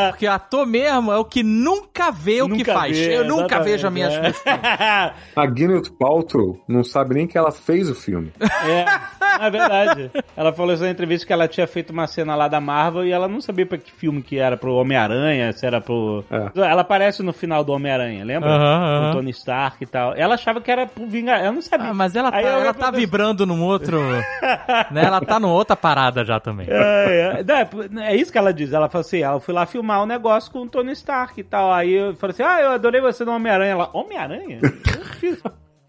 Porque ator mesmo é o que nunca vê o que Nunca faz. vê, Eu nunca vejo a minha é. A Gwyneth Paltrow não sabe nem que ela fez o filme. É, é verdade. Ela falou isso na entrevista que ela tinha feito uma cena lá da Marvel e ela não sabia pra que filme que era, pro Homem-Aranha, se era pro... É. Ela aparece no final do Homem-Aranha, lembra? Aham. o Tony Stark e tal. Ela achava que era pro Vingar... Ela não sabia. Ah, mas ela tá, eu ela tá pra- vibrando num outro. né? Ela tá numa outra parada já também. É, é. É, é isso que ela diz. Ela falou assim: ela foi lá filmar um negócio com o Tony Stark e tal. Aí eu falei assim: ah, eu adorei você no Homem-Aranha. Ela, Homem-Aranha? Eu fiz.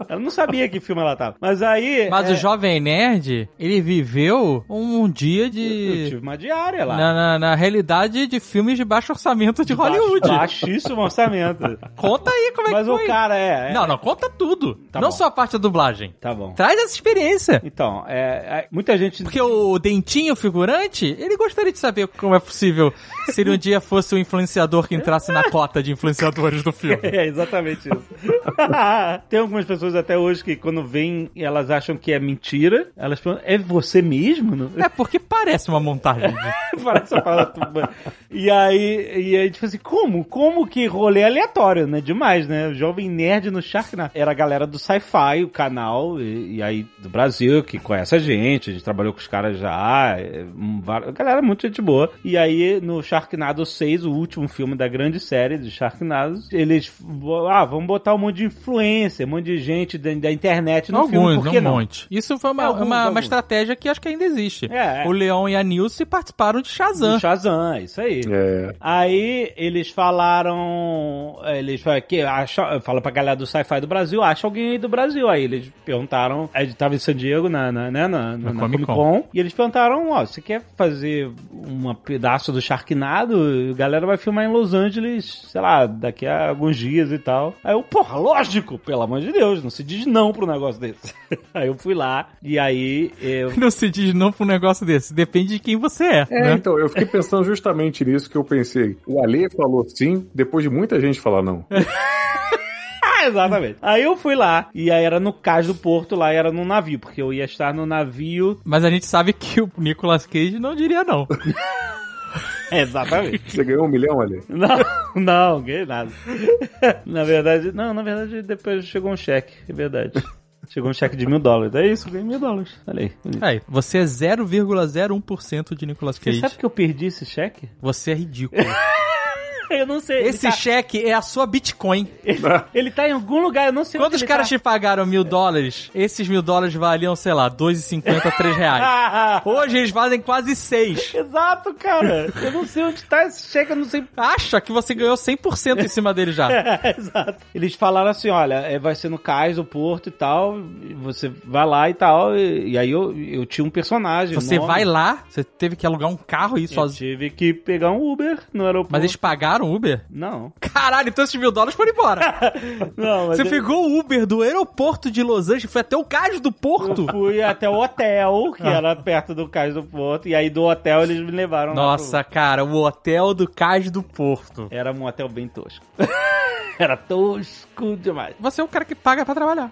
Ela não sabia que filme ela tava. Mas aí. Mas é, o Jovem Nerd, ele viveu um dia Eu de. tive uma diária lá. Na, na, na realidade de filmes de baixo orçamento de Hollywood. Baixo- Baixíssimo orçamento. Conta aí como é Mas que foi. o cara é. é- Não, não, conta tudo. Tá não bom. só a parte da dublagem. Tá bom. Traz essa experiência. Então, é, é, muita gente. Porque o Dentinho figurante, ele gostaria de saber como é possível se ele um dia fosse o influenciador que entrasse na cota de influenciadores do filme. É, exatamente isso. Tem algumas pessoas até hoje que quando vêm, elas acham que é mentira. Elas perguntam, é você mesmo? Não- É porque parece uma montagem. né? Parece uma tudo- E aí, e aí, tipo assim, como? Como que rolê aleatório, né? Demais, né? O Jovem Nerd no Sharknado. Era a galera do Sci-Fi, o canal, e, e aí do Brasil, que conhece a gente, a gente trabalhou com os caras já, é, um, galera muito gente boa. E aí, no Sharknado 6, o último filme da grande série de Sharknado, eles, ah, vamos botar um monte de influência, um monte de gente da, da internet no filme, Alguns, por não que um não? monte. Isso foi uma, É, alguns, uma, uma estratégia que acho que ainda existe. É, é. O Leon e a Nilce participaram de Shazam. Do Shazam, isso aí. É. Aí eles falaram. Eles falam que acha, fala pra galera do Sci-Fi do Brasil, acha alguém aí do Brasil. Aí eles perguntaram. A gente tava em San Diego, na, na, né, na, na, na Comic Comic Con. Con. E eles perguntaram: Ó, você quer fazer um pedaço do Sharknado? A galera vai filmar em Los Angeles, sei lá, daqui a alguns dias e tal. Aí eu, porra, lógico, pelo amor de Deus, não se diz não pro negócio desse. aí eu fui lá, e aí eu. Não se diz não pra um negócio desse. Depende de quem você é, É, né? então, eu fiquei pensando justamente nisso que eu pensei. O Ale falou sim, depois de muita gente falar não. Ah, exatamente. Aí eu fui lá, e aí era no cais do porto, lá era no navio, porque eu ia estar no navio. Mas a gente sabe que o Nicolas Cage não diria não. Exatamente. Você ganhou um milhão, Ale? Não, não, ganhei nada. Na verdade, não, na verdade, depois chegou um cheque, é verdade. Chegou um cheque de mil dólares. É isso, ganhei mil dólares. Olha aí. bonito. Aí, você é 0,01% de Nicolas Você Cage. sabe que eu perdi esse cheque? Você é ridículo. Eu não sei. Esse ele, tá, cheque é a sua Bitcoin. ele tá em algum lugar, eu não sei Quando onde os ele caras tá. te pagaram mil dólares, esses mil dólares valiam, sei lá, 2,50, 3 reais. Hoje eles valem quase 6. Exato, cara. Eu não sei onde tá esse cheque, eu não sei Acha que você ganhou 100% em cima dele já. Exato. Eles falaram assim: olha, é, vai ser no cais do porto e tal. e Você vai lá e tal. E, e aí eu, eu tinha um personagem. Você nome. vai lá, você teve que alugar um carro e ir Eu sozinho. tive que pegar um Uber no aeroporto. Mas eles pagaram o Uber? Não. Caralho, então esses mil dólares foram embora. Não, mas Você eu- pegou o Uber do aeroporto de Los Angeles, foi até o cais do porto. Eu fui até o hotel, que era perto do cais do porto. E aí do hotel eles me levaram lá Nossa, cara, o hotel do cais do porto. pro- Era um hotel bem tosco. era tosco demais. Você é o cara que paga pra trabalhar.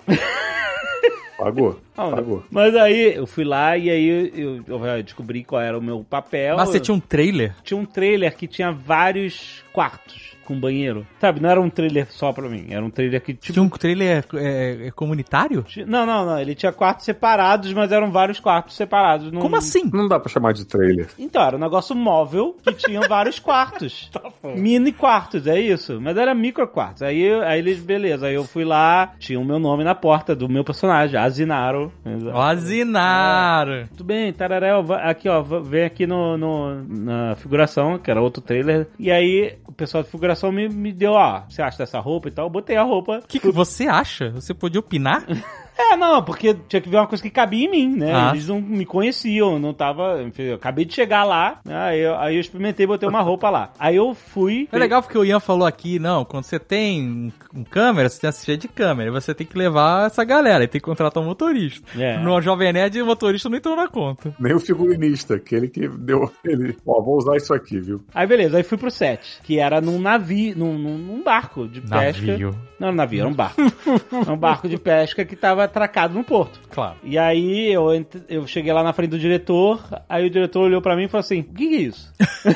Pagou? Pagou. Mas aí eu fui lá e aí eu, eu descobri qual era o meu papel. Mas você tinha um trailer? tinha um trailer que tinha vários quartos com banheiro. Sabe, não era um trailer só pra mim, era um trailer que tipo. Tinha um trailer é, é, comunitário? ti- Não, não, não. Ele tinha quartos separados, mas eram vários quartos separados. num- Como assim? Não dá pra chamar de trailer. Então, era um negócio móvel que tinha vários quartos. Mini quartos, é isso. Mas era micro quartos. Aí, aí eles, beleza. Aí eu fui lá, tinha o meu nome na porta do meu personagem, Azinaro. O Azinaro. Tudo bem, Tararéu, va- aqui ó, vem aqui no, no- na figuração, que era outro trailer. E aí o pessoal de figuração me, me deu, ó, você acha dessa roupa e tal? Eu botei a roupa. O que, que você acha? Você podia opinar? É, não, porque tinha que ver uma coisa que cabia em mim, né? Ah. Eles não me conheciam, não tava. enfim, Eu acabei de chegar lá, né? aí, eu, aí eu experimentei e botei uma roupa lá. Aí eu fui. É legal porque o Ian falou aqui, não, quando você tem um câmera, você tem assistir de câmera, você tem que levar essa galera, e tem que contratar um motorista. É. No Jovem Nerd, o motorista não entrou na conta. Nem o figurinista, aquele que deu. Ele, ó, vou usar isso aqui, viu? Aí beleza, aí fui pro set, que era num navio, num, num, num barco de pesca. Navio. Não, era um navio, era um barco. era um barco de pesca que tava atracado no porto. Claro. E aí eu, eu cheguei lá na frente do diretor, aí o diretor olhou pra mim e falou assim: O que, que é isso?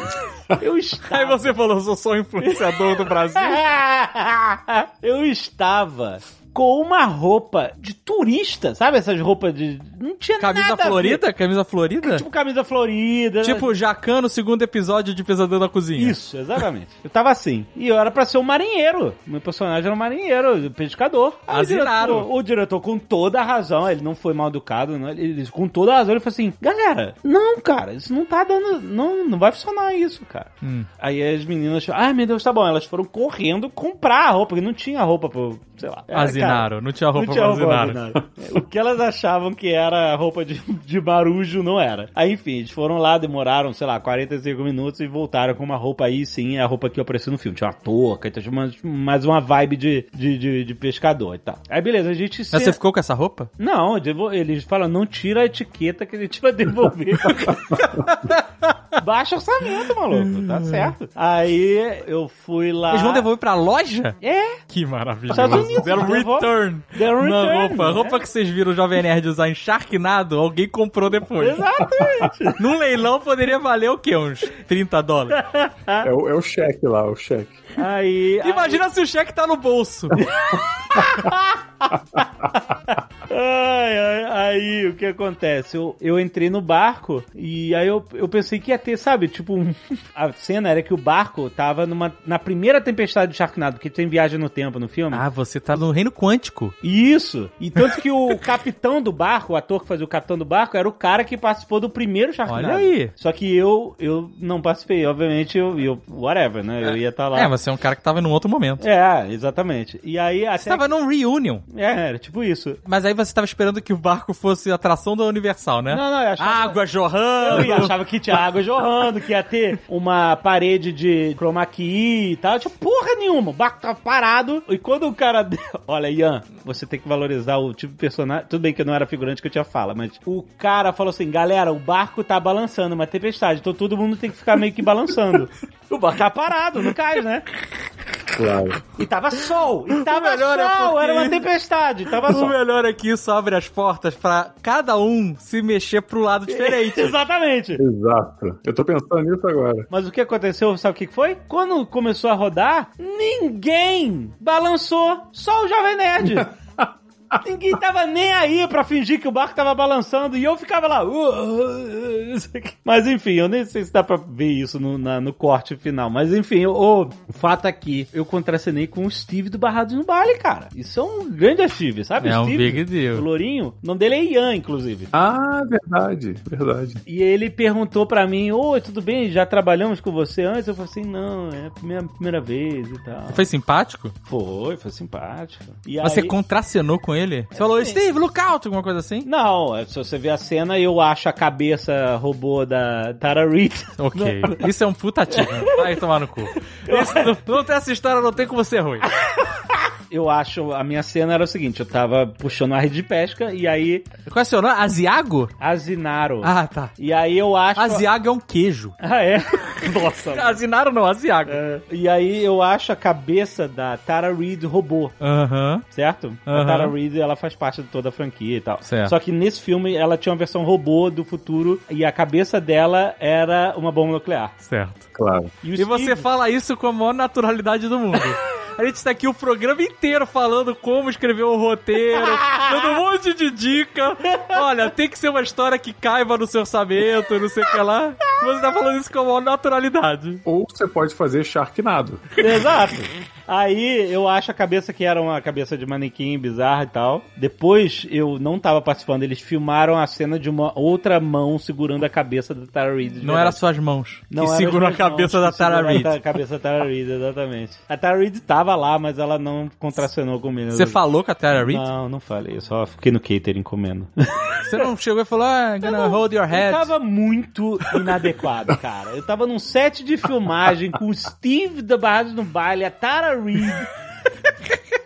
eu estava. Aí você falou, sou só influenciador do Brasil. eu estava com uma roupa de turista, sabe? Essas roupas de. Não tinha Camisa nada florida? Camisa florida? Tipo camisa florida. Tipo Jacan no segundo episódio de Pesadelo na Cozinha. Isso, exatamente. Eu tava assim. E eu era pra ser um marinheiro. Meu personagem era um marinheiro, pescador. Aí o diretor, o diretor, com toda a razão, ele não foi mal educado, não, ele, com toda a razão, ele falou assim: galera, não, cara, isso não tá dando. Não, não vai funcionar isso, cara. Hum. Aí as meninas, ai meu Deus, tá bom. Elas foram correndo comprar a roupa, porque não tinha roupa pro, sei lá. É, Cara, não tinha roupa não tinha roupa Azinaro. O que elas achavam que era roupa de, de marujo não era. Aí, enfim, eles foram lá, demoraram, sei lá, 45 minutos e voltaram com uma roupa aí, sim, é a roupa que eu apareci no filme. Tinha uma touca, então tinha uma- mais uma vibe de, de, de, de pescador e tal. Aí, beleza, a gente... Mas se- você ficou com essa roupa? Não, devo- eles falam, não tira a etiqueta que a gente vai devolver. Baixa orçamento, maluco, tá certo. Aí eu fui lá... Eles vão devolver pra loja? É, Que maravilha. Estados Unidos, Deram return. Na return, roupa. A né? roupa que vocês viram o Jovem Nerd usar em Sharknado, alguém comprou depois. exatamente. Num leilão poderia valer o quê? Uns 30 dólares. É, o, é o cheque lá, o cheque. Aí... Imagina se o cheque tá no bolso. Ai, ai, aí, o que acontece? Eu, eu entrei no barco e aí eu, eu pensei que ia ter, sabe? Tipo, um- a cena era que o barco tava numa, na primeira tempestade de Sharknado, que tem viagem no tempo no filme. Ah, você tá no reino quântico. Isso. E tanto que o capitão do barco, o ator que fazia o capitão do barco, era o cara que participou do primeiro Sharknado. Olha aí. Só que eu, eu não participei, obviamente, eu, eu whatever, né? Eu ia estar lá. É, você é um cara que tava num outro momento. É, exatamente. E aí até Você tava num reunion. É, era tipo isso. Mas aí você tava esperando que o barco fosse a atração da Universal, né? Não, não, eu achava Água Eu jorrando. ia, achava que tinha água jorrando, que ia ter uma parede de chroma key e tal. Tinha porra nenhuma. O barco tava parado. E quando o cara. Olha, Ian, você tem que valorizar o tipo de personagem. Tudo bem que eu não era figurante que eu tinha fala, mas o cara falou assim: galera, o barco tá balançando, uma tempestade. Então todo mundo tem que ficar meio que balançando. o barco tá parado, no cais, né? Claro. E tava sol. E tava é sol. porque- Era uma tempestade. Tava O sol. melhor é que isso abre as portas pra cada um se mexer pro lado diferente. Exatamente. Exato. Eu tô pensando nisso agora. Mas o que aconteceu, sabe o que que foi? Quando começou a rodar, ninguém balançou, só o Jovem Nerd. Ninguém tava nem aí pra fingir que o barco tava balançando e eu ficava lá. "Uh, uh, uh". Mas enfim, eu nem sei se dá pra ver isso no, na- no corte final. Mas enfim, o, o fato é que eu contracenei com o Steve do Barrados no Baile, cara. Isso é um grande achieve, sabe? É um Steve, big deal. O Lourinho. O nome dele é Ian, inclusive. Ah, verdade. Verdade. E ele perguntou pra mim, oi, tudo bem? Já trabalhamos com você antes? Eu falei assim, não, é a primeira, primeira vez e tal. Foi simpático? Foi, foi simpático. E Você aí- contracenou com ele? Você falou, Steve, look out, alguma coisa assim? Não, é, se você ver a cena, eu acho a cabeça robô da Tara Reid. Ok. Isso é um puta tiro. Vai tomar no cu. Isso, não, não tem essa história, não tem como ser ruim. Eu acho, a minha cena era o seguinte, eu tava puxando a rede de pesca e aí, Qual é o seu nome? Asiago? Azinaro. Ah, tá. E aí eu acho... Asiago é um queijo. Ah, é? Nossa. Asinaro não, Asiago. É, E aí eu acho a cabeça da Tara Reid robô. Aham. certo? A Aham. Tara Reid, ela faz parte de toda a franquia e tal. Certo. Só que nesse filme, ela tinha uma versão robô do futuro e a cabeça dela era uma bomba nuclear. Certo. Claro. E, E você fala isso com a maior naturalidade do mundo. A gente tá aqui o programa inteiro falando como escrever um roteiro, dando um monte de dica. Olha, tem que ser uma história que caiba no seu orçamento, não sei o que lá. Você tá falando isso com a maior naturalidade. Ou você pode fazer Sharknado. Exato. Aí eu acho a cabeça que era uma cabeça de manequim bizarra e tal. Depois eu não tava participando, eles filmaram a cena de uma outra mão segurando a cabeça da Tara Reid. Não verdade. era suas mãos Não que seguram a cabeça da Tara Reid. A cabeça da Tara Reid, exatamente. A Tara Reid tava lá, mas ela não contracenou comigo. Você falou com a Tara Reid? Não, não falei. Eu só fiquei no catering comendo. Você não chegou e falou, ah, gonna hold your Eu head. tava muito inadequado, cara. Eu tava num set de filmagem com o Steve da Barrados no baile, a Tara Reid.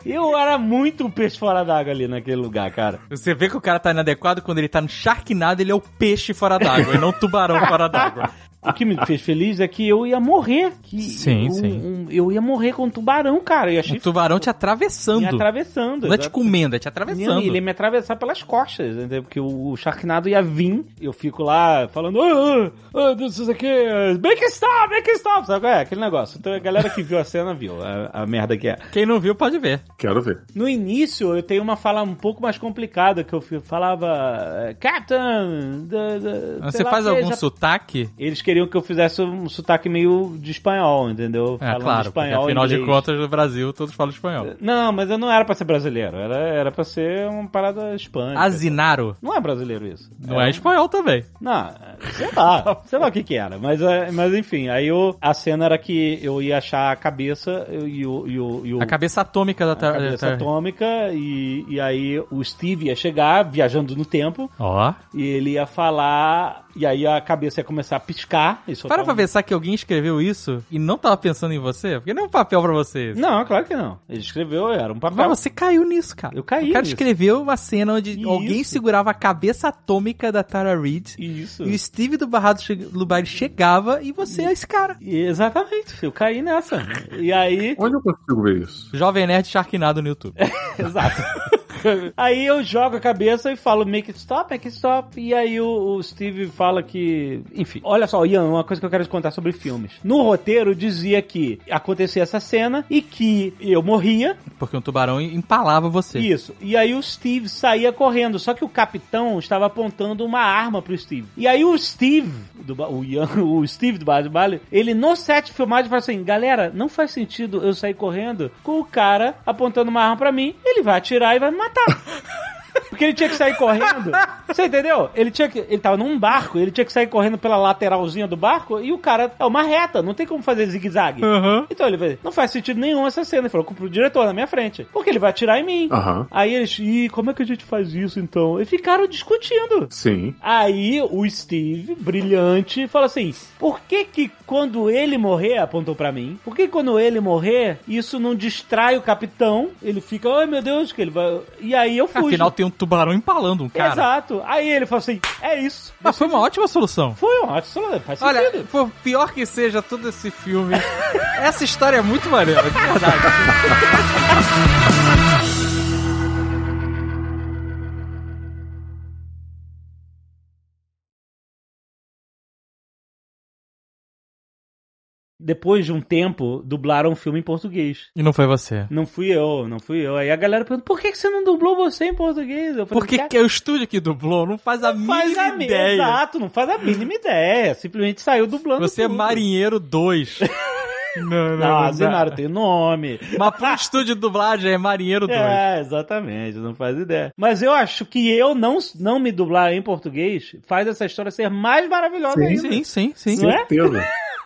Eu era muito peixe fora d'água ali naquele lugar, cara. Você vê que o cara tá inadequado quando ele tá no Sharknado, ele é o peixe fora d'água e não o tubarão fora d'água. O que me fez feliz é que eu ia morrer. Que Sim, eu, sim. um- eu ia morrer com um tubarão, cara. Eu achei O tubarão te me atravessando. atravessando. Não é te comendo, é te atravessando. ele ia me atravessar pelas costas, entendeu? Porque o, o Sharknado ia vir, eu fico lá falando, ah, ah, ah, isso aqui, make it stop, make it stop, sabe qual é? Aquele negócio. Então a galera que viu a cena viu a, a merda que é. Quem não viu pode ver. Quero ver. No início eu tenho uma fala um pouco mais complicada, que eu falava, Captain, da- da- Você faz algum já- sotaque? Eles queriam que eu fizesse um sotaque meio de espanhol, entendeu? É, Falando claro, porque espanhol, afinal de contas, no Brasil, todos falam espanhol. Não, mas eu não era pra ser brasileiro, era, era pra ser uma parada hispânica. Azinaro Não é brasileiro isso. não é espanhol também. Não, sei lá, sei lá o que que era, mas, é, mas enfim, aí eu, a cena era que eu ia achar a cabeça e o, e o, e o A cabeça atômica da a cabeça Tara- atômica e, e aí o Steve ia chegar viajando no tempo Ó. e ele ia falar e aí a cabeça ia começar a piscar. E Para pra um- pensar que alguém escreveu isso e não tava pensando em você? Porque não é um papel pra você. Não, claro que não. Ele escreveu, era um papel. Mas você caiu nisso, cara. Eu caí O cara nisso. escreveu uma cena onde Isso. alguém segurava a cabeça atômica da Tara Reid Isso. e o Steve do Barrado che... do Baile chegava e você é esse cara. Exatamente, eu caí nessa. E aí. Onde eu consigo ver isso? Jovem Nerd Sharknado no YouTube. Exato. Aí eu jogo a cabeça e falo make it stop, make it stop. E aí o, o Steve fala fala que. Enfim, olha só, Ian, uma coisa que eu quero te contar sobre filmes. No roteiro dizia que acontecia essa cena e que eu morria. Porque um tubarão empalava você. Isso. E aí o Steve saía correndo. Só que o capitão estava apontando uma arma pro Steve. E aí o Steve, do, o, Ian, o Steve do Base Vale, ele no set de filmagem fala assim: galera, não faz sentido eu sair correndo com o cara apontando uma arma pra mim. Ele vai atirar e vai me matar. Porque ele tinha que sair correndo. Você entendeu? Ele tinha que. Ele tava num barco, ele tinha que sair correndo pela lateralzinha do barco e o cara é uma reta, não tem como fazer zigue-zague. Uhum. Então ele falou, não faz sentido nenhum essa cena. Ele falou pro diretor na minha frente. Porque ele vai atirar em mim. Aham. Aí eles, ih, como é que a gente faz isso então? E ficaram discutindo. Sim. Aí o Steve, brilhante, falou assim: por que que quando ele morrer, apontou pra mim, por que quando ele morrer, isso não distrai o capitão? Ele fica, ai meu Deus, que ele vai. E aí eu fui. Afinal, tem um tubarão empalando um cara. Exato. Aí ele falou assim: é isso. Mas foi uma ótima solução. Foi um ótimo, faz Olha, sentido. por pior que seja todo esse filme, essa história é muito maneira, de verdade. Depois de um tempo, dublaram um filme em português. E não foi você. Não fui eu, não fui eu. Aí a galera perguntou, por que você não dublou você em português? Eu falei, Porque "Cara, que o estúdio que dublou não faz a faz mínima a ideia. Exato, não faz a mínima ideia. Simplesmente saiu dublando Você é tudo. marinheiro 2. não, não, Não, não. Zenaro tem nome. Mas pro estúdio de dublagem é marinheiro 2. É, exatamente, não faz ideia. Mas eu acho que eu não, não me dublar em português faz essa história ser mais maravilhosa ainda. Sim, sim, sim. Não é? Certeza.